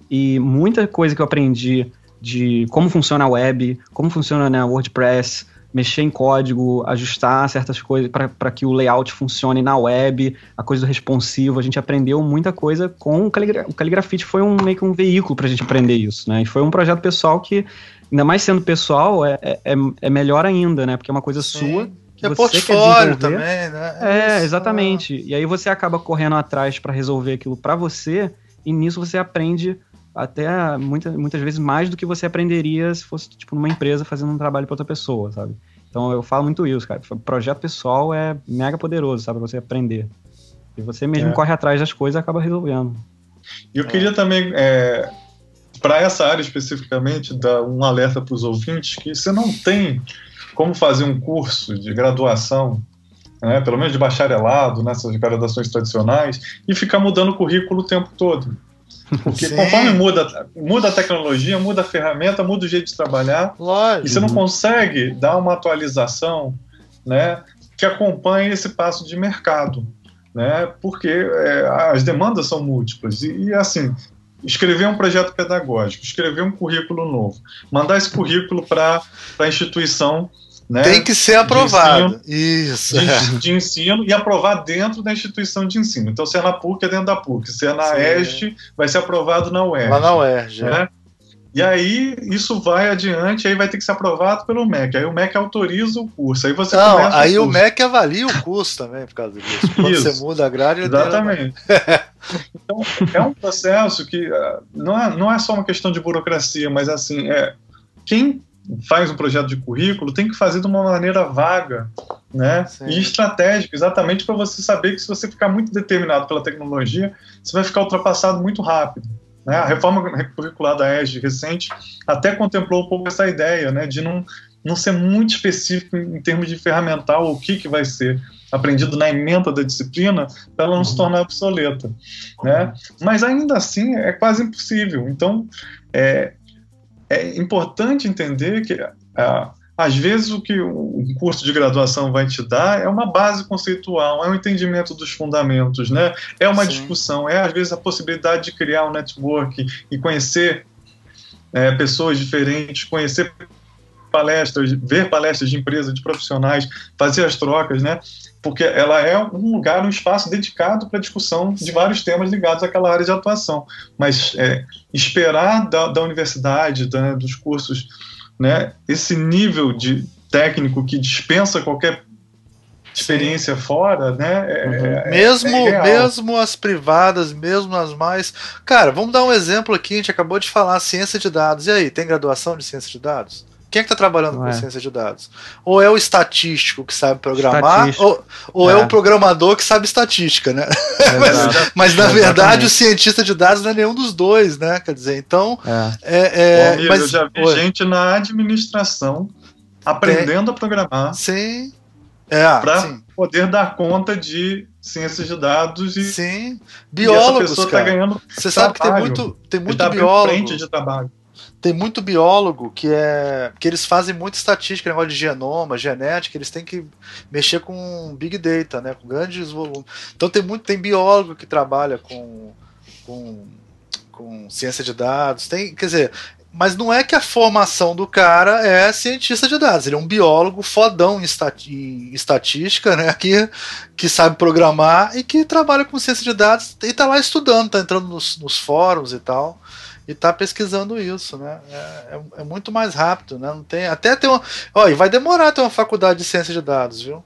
e muita coisa que eu aprendi de como funciona a web, como funciona né, WordPress, mexer em código, ajustar certas coisas para que o layout funcione na web, a coisa do responsivo. A gente aprendeu muita coisa com o, Caligra o Caligrafite, foi um, meio que um veículo para a gente aprender isso, né? E foi um projeto pessoal que, ainda mais sendo pessoal, é, é, é melhor ainda, né? Porque é uma coisa Sim. sua. Que é portfólio também, né? É, é exatamente. E aí você acaba correndo atrás para resolver aquilo para você, e nisso você aprende até muita, muitas vezes mais do que você aprenderia se fosse tipo numa empresa fazendo um trabalho para outra pessoa, sabe? Então eu falo muito isso, cara. Projeto pessoal é mega poderoso, sabe? Você aprender. E você mesmo é. corre atrás das coisas e acaba resolvendo. E eu queria também é, para essa área especificamente, dar um alerta para os ouvintes que você não tem como fazer um curso de graduação, né, pelo menos de bacharelado, nessas graduações tradicionais, e ficar mudando o currículo o tempo todo. Porque Sim. conforme muda, muda a tecnologia, muda a ferramenta, muda o jeito de trabalhar, Lógico. e você não consegue dar uma atualização né, que acompanhe esse passo de mercado. Né, porque é, as demandas são múltiplas. E, e, assim, escrever um projeto pedagógico, escrever um currículo novo, mandar esse currículo para a instituição né, Tem que ser aprovado. De ensino, Isso. De, de, ensino e aprovar dentro da instituição de ensino. Então, se é na PUC, é dentro da PUC. Se é na Sim. EST, vai ser aprovado na UERJ. Lá na UERJ. Né? É. E aí, isso vai adiante, aí vai ter que ser aprovado pelo MEC. Aí o MEC autoriza o curso. Aí você Não, aí o, o, MEC avalia o curso também, por causa disso. Quando isso. você muda a grade, Exatamente. então, é um processo que uh, não, é, não é só uma questão de burocracia, mas assim, é quem faz um projeto de currículo tem que fazer de uma maneira vaga né? e estratégica, exatamente para você saber que se você ficar muito determinado pela tecnologia, você vai ficar ultrapassado muito rápido. Né? A reforma curricular da ESG recente até contemplou um pouco essa ideia né? de não, não ser muito específico em termos de ferramental o que, que vai ser aprendido na emenda da disciplina para ela não uhum. se tornar obsoleta, né? Mas ainda assim é quase impossível. Então, é, é importante entender que ah, às vezes o que um curso de graduação vai te dar é uma base conceitual, é um entendimento dos fundamentos, né? É uma Sim. discussão, é às vezes a possibilidade de criar um network e conhecer é, pessoas diferentes, conhecer palestras, ver palestras de empresas, de profissionais, fazer as trocas, né? Porque ela é um lugar, um espaço dedicado para discussão de vários temas ligados àquela área de atuação. Mas é, esperar da, da universidade, da, dos cursos, né, esse nível de técnico que dispensa qualquer experiência Sim. fora, né? É, uhum. é, mesmo, é mesmo as privadas, mesmo as mais. Cara, vamos dar um exemplo aqui. A gente acabou de falar ciência de dados. E aí, tem graduação de ciência de dados? Quem é que está trabalhando Não com é. ciência de dados? Ou é o estatístico que sabe programar, ou, ou é. é. o programador que sabe estatística, né? mas, mas, na verdade o cientista de dados não é nenhum dos dois, né? Quer dizer, então. É. é, é amigo, mas, eu já vi gente na administração aprendendo a programar. Sim. É, para poder dar conta de ciências de dados e. Sim. Biólogos. E essa pessoa está ganhando. Você sabe que tem muito, tem muito tá biólogo. frente de trabalho tem muito biólogo que é que eles fazem muita estatística, negócio de genoma, genética, eles têm que mexer com big data, né, com grandes volumes. Então tem muito tem biólogo que trabalha com, com, com ciência de dados, tem, quer dizer, mas não é que a formação do cara é cientista de dados, ele é um biólogo fodão em, estatística, né, que, que sabe programar e que trabalha com ciência de dados e está lá estudando, está entrando nos, nos fóruns e tal e tá pesquisando isso, né? É, é, é, muito mais rápido, né? Não tem, até ter uma. Ó, e vai demorar ter uma faculdade de ciência de dados, viu?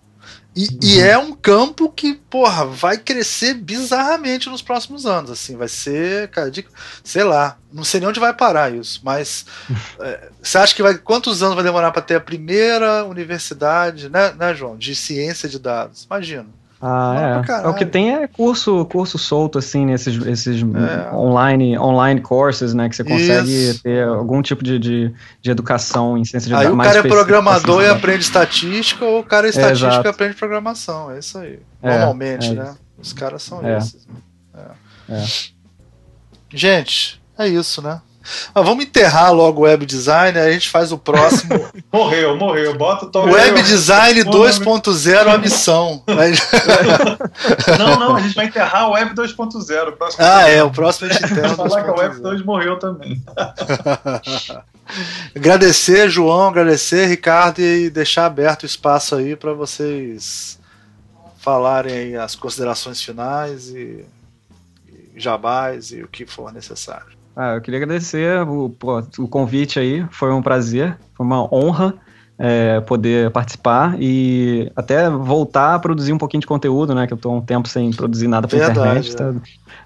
E, uhum. e, é um campo que, porra, vai crescer bizarramente nos próximos anos, assim, vai ser, cara, de, sei lá, não sei nem onde vai parar isso, mas é, você acha que vai, quantos anos vai demorar para ter a primeira universidade, né, né, João, de ciência de dados? Imagina. Ah, é. é. O que tem é curso, curso solto, assim, nesses esses é. online, online courses, né? Que você consegue Isso. ter algum tipo de, de, de, educação em ciência de dados. Aí o cara é programador assim, e aprende estatística, ou o cara é estatística é, e aprende programação. É isso aí. É, Normalmente, é né? Os caras são é. esses. Né? Gente, é isso, né? Mas vamos enterrar logo o web design, aí a gente faz o próximo. morreu, morreu. Bota o Web design 2.0 a missão. não, não, a gente vai enterrar o web 2.0. Ah, é, o próximo a gente enterra. falar que o web 2 morreu também. agradecer, João, agradecer, Ricardo, e deixar aberto o espaço aí para vocês falarem as considerações finais e, e jabás e o que for necessário. Ah, eu queria agradecer o, o convite aí, foi um prazer, foi uma honra é, poder participar e até voltar a produzir um pouquinho de conteúdo, né? Que eu estou um tempo sem produzir nada para internet, é. tá,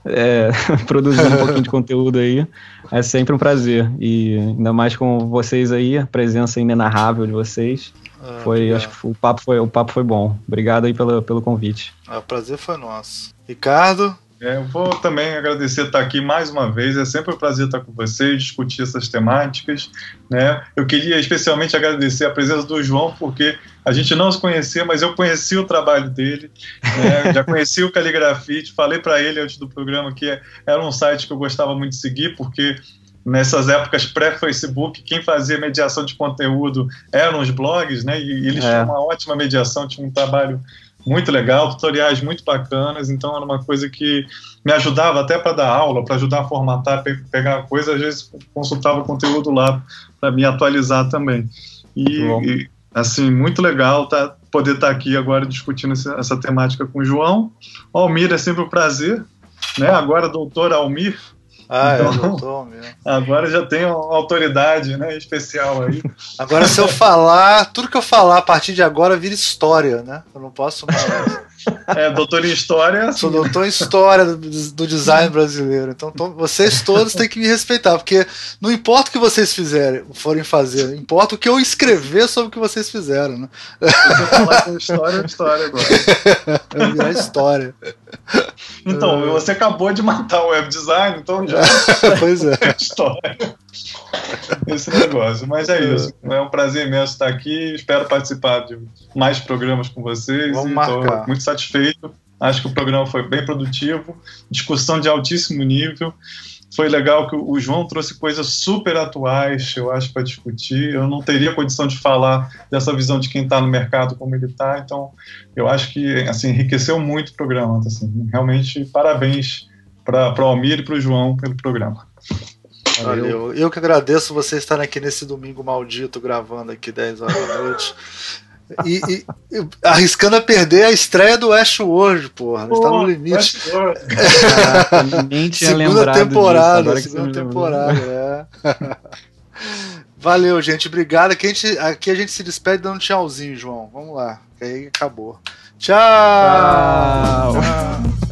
é, produzir um pouquinho de conteúdo aí é sempre um prazer e ainda mais com vocês aí, a presença inenarrável de vocês. Ah, foi, acho que o papo foi, o papo foi bom. Obrigado aí pelo, pelo convite. Ah, o prazer foi nosso. Ricardo, É, eu vou também agradecer estar aqui mais uma vez. É sempre um prazer estar com vocês, discutir essas temáticas. Né? Eu queria especialmente agradecer a presença do João, porque a gente não se conhecia, mas eu conheci o trabalho dele, né? já conheci o Caligrafite. Falei para ele antes do programa que era um site que eu gostava muito de seguir, porque nessas épocas pré-Facebook, quem fazia mediação de conteúdo eram os blogs, né? E eles é. tinham uma ótima mediação, tinham um trabalho muito legal, tutoriais muito bacanas, então era uma coisa que me ajudava até para dar aula, para ajudar a formatar, pe pegar coisa, às vezes consultava o conteúdo lá para me atualizar também. E, e, assim, muito legal tá, poder estar tá aqui agora discutindo essa, essa temática com o João. O Almir é sempre um prazer, né? Agora doutor Almir, ah, é, então, é, doutor mesmo. Agora já tenho autoridade né, especial aí. Agora, se eu falar, tudo que eu falar a partir de agora vira história, né? Eu não posso mais. É, doutor em História. Sou doutor em História do, do design brasileiro. Então, to, vocês todos têm que me respeitar, porque não importa o que vocês fizerem, forem fazer, importa o que eu escrever sobre o que vocês fizeram, né? Você falar com história, é história agora. É virar história. Então, uh... você acabou de matar o web design, então já. pois é. é história. Esse negócio. Mas é isso. É um prazer imenso estar aqui. Espero participar de mais programas com vocês. Vamos marcar. muito satisfeito. Acho que o programa foi bem produtivo, discussão de altíssimo nível. Foi legal que o João trouxe coisas super atuais, eu acho, para discutir. Eu não teria condição de falar dessa visão de quem está no mercado como ele está, então eu acho que assim, enriqueceu muito o programa. Assim, realmente, parabéns para o Almir e para o João pelo programa. Valeu. Valeu. Eu que agradeço você estar aqui nesse domingo maldito, gravando aqui 10 horas da noite. E, e, arriscando a perder a estreia do Westworld, porra. Pô, está no limite. Ah, segunda temporada, disso, segunda temporada, é. Valeu, gente. Obrigado. Aqui a, gente, aqui a gente se despede dando um tchauzinho, João. Vamos lá. Que aí acabou. Tchau. Tchau. Tchau.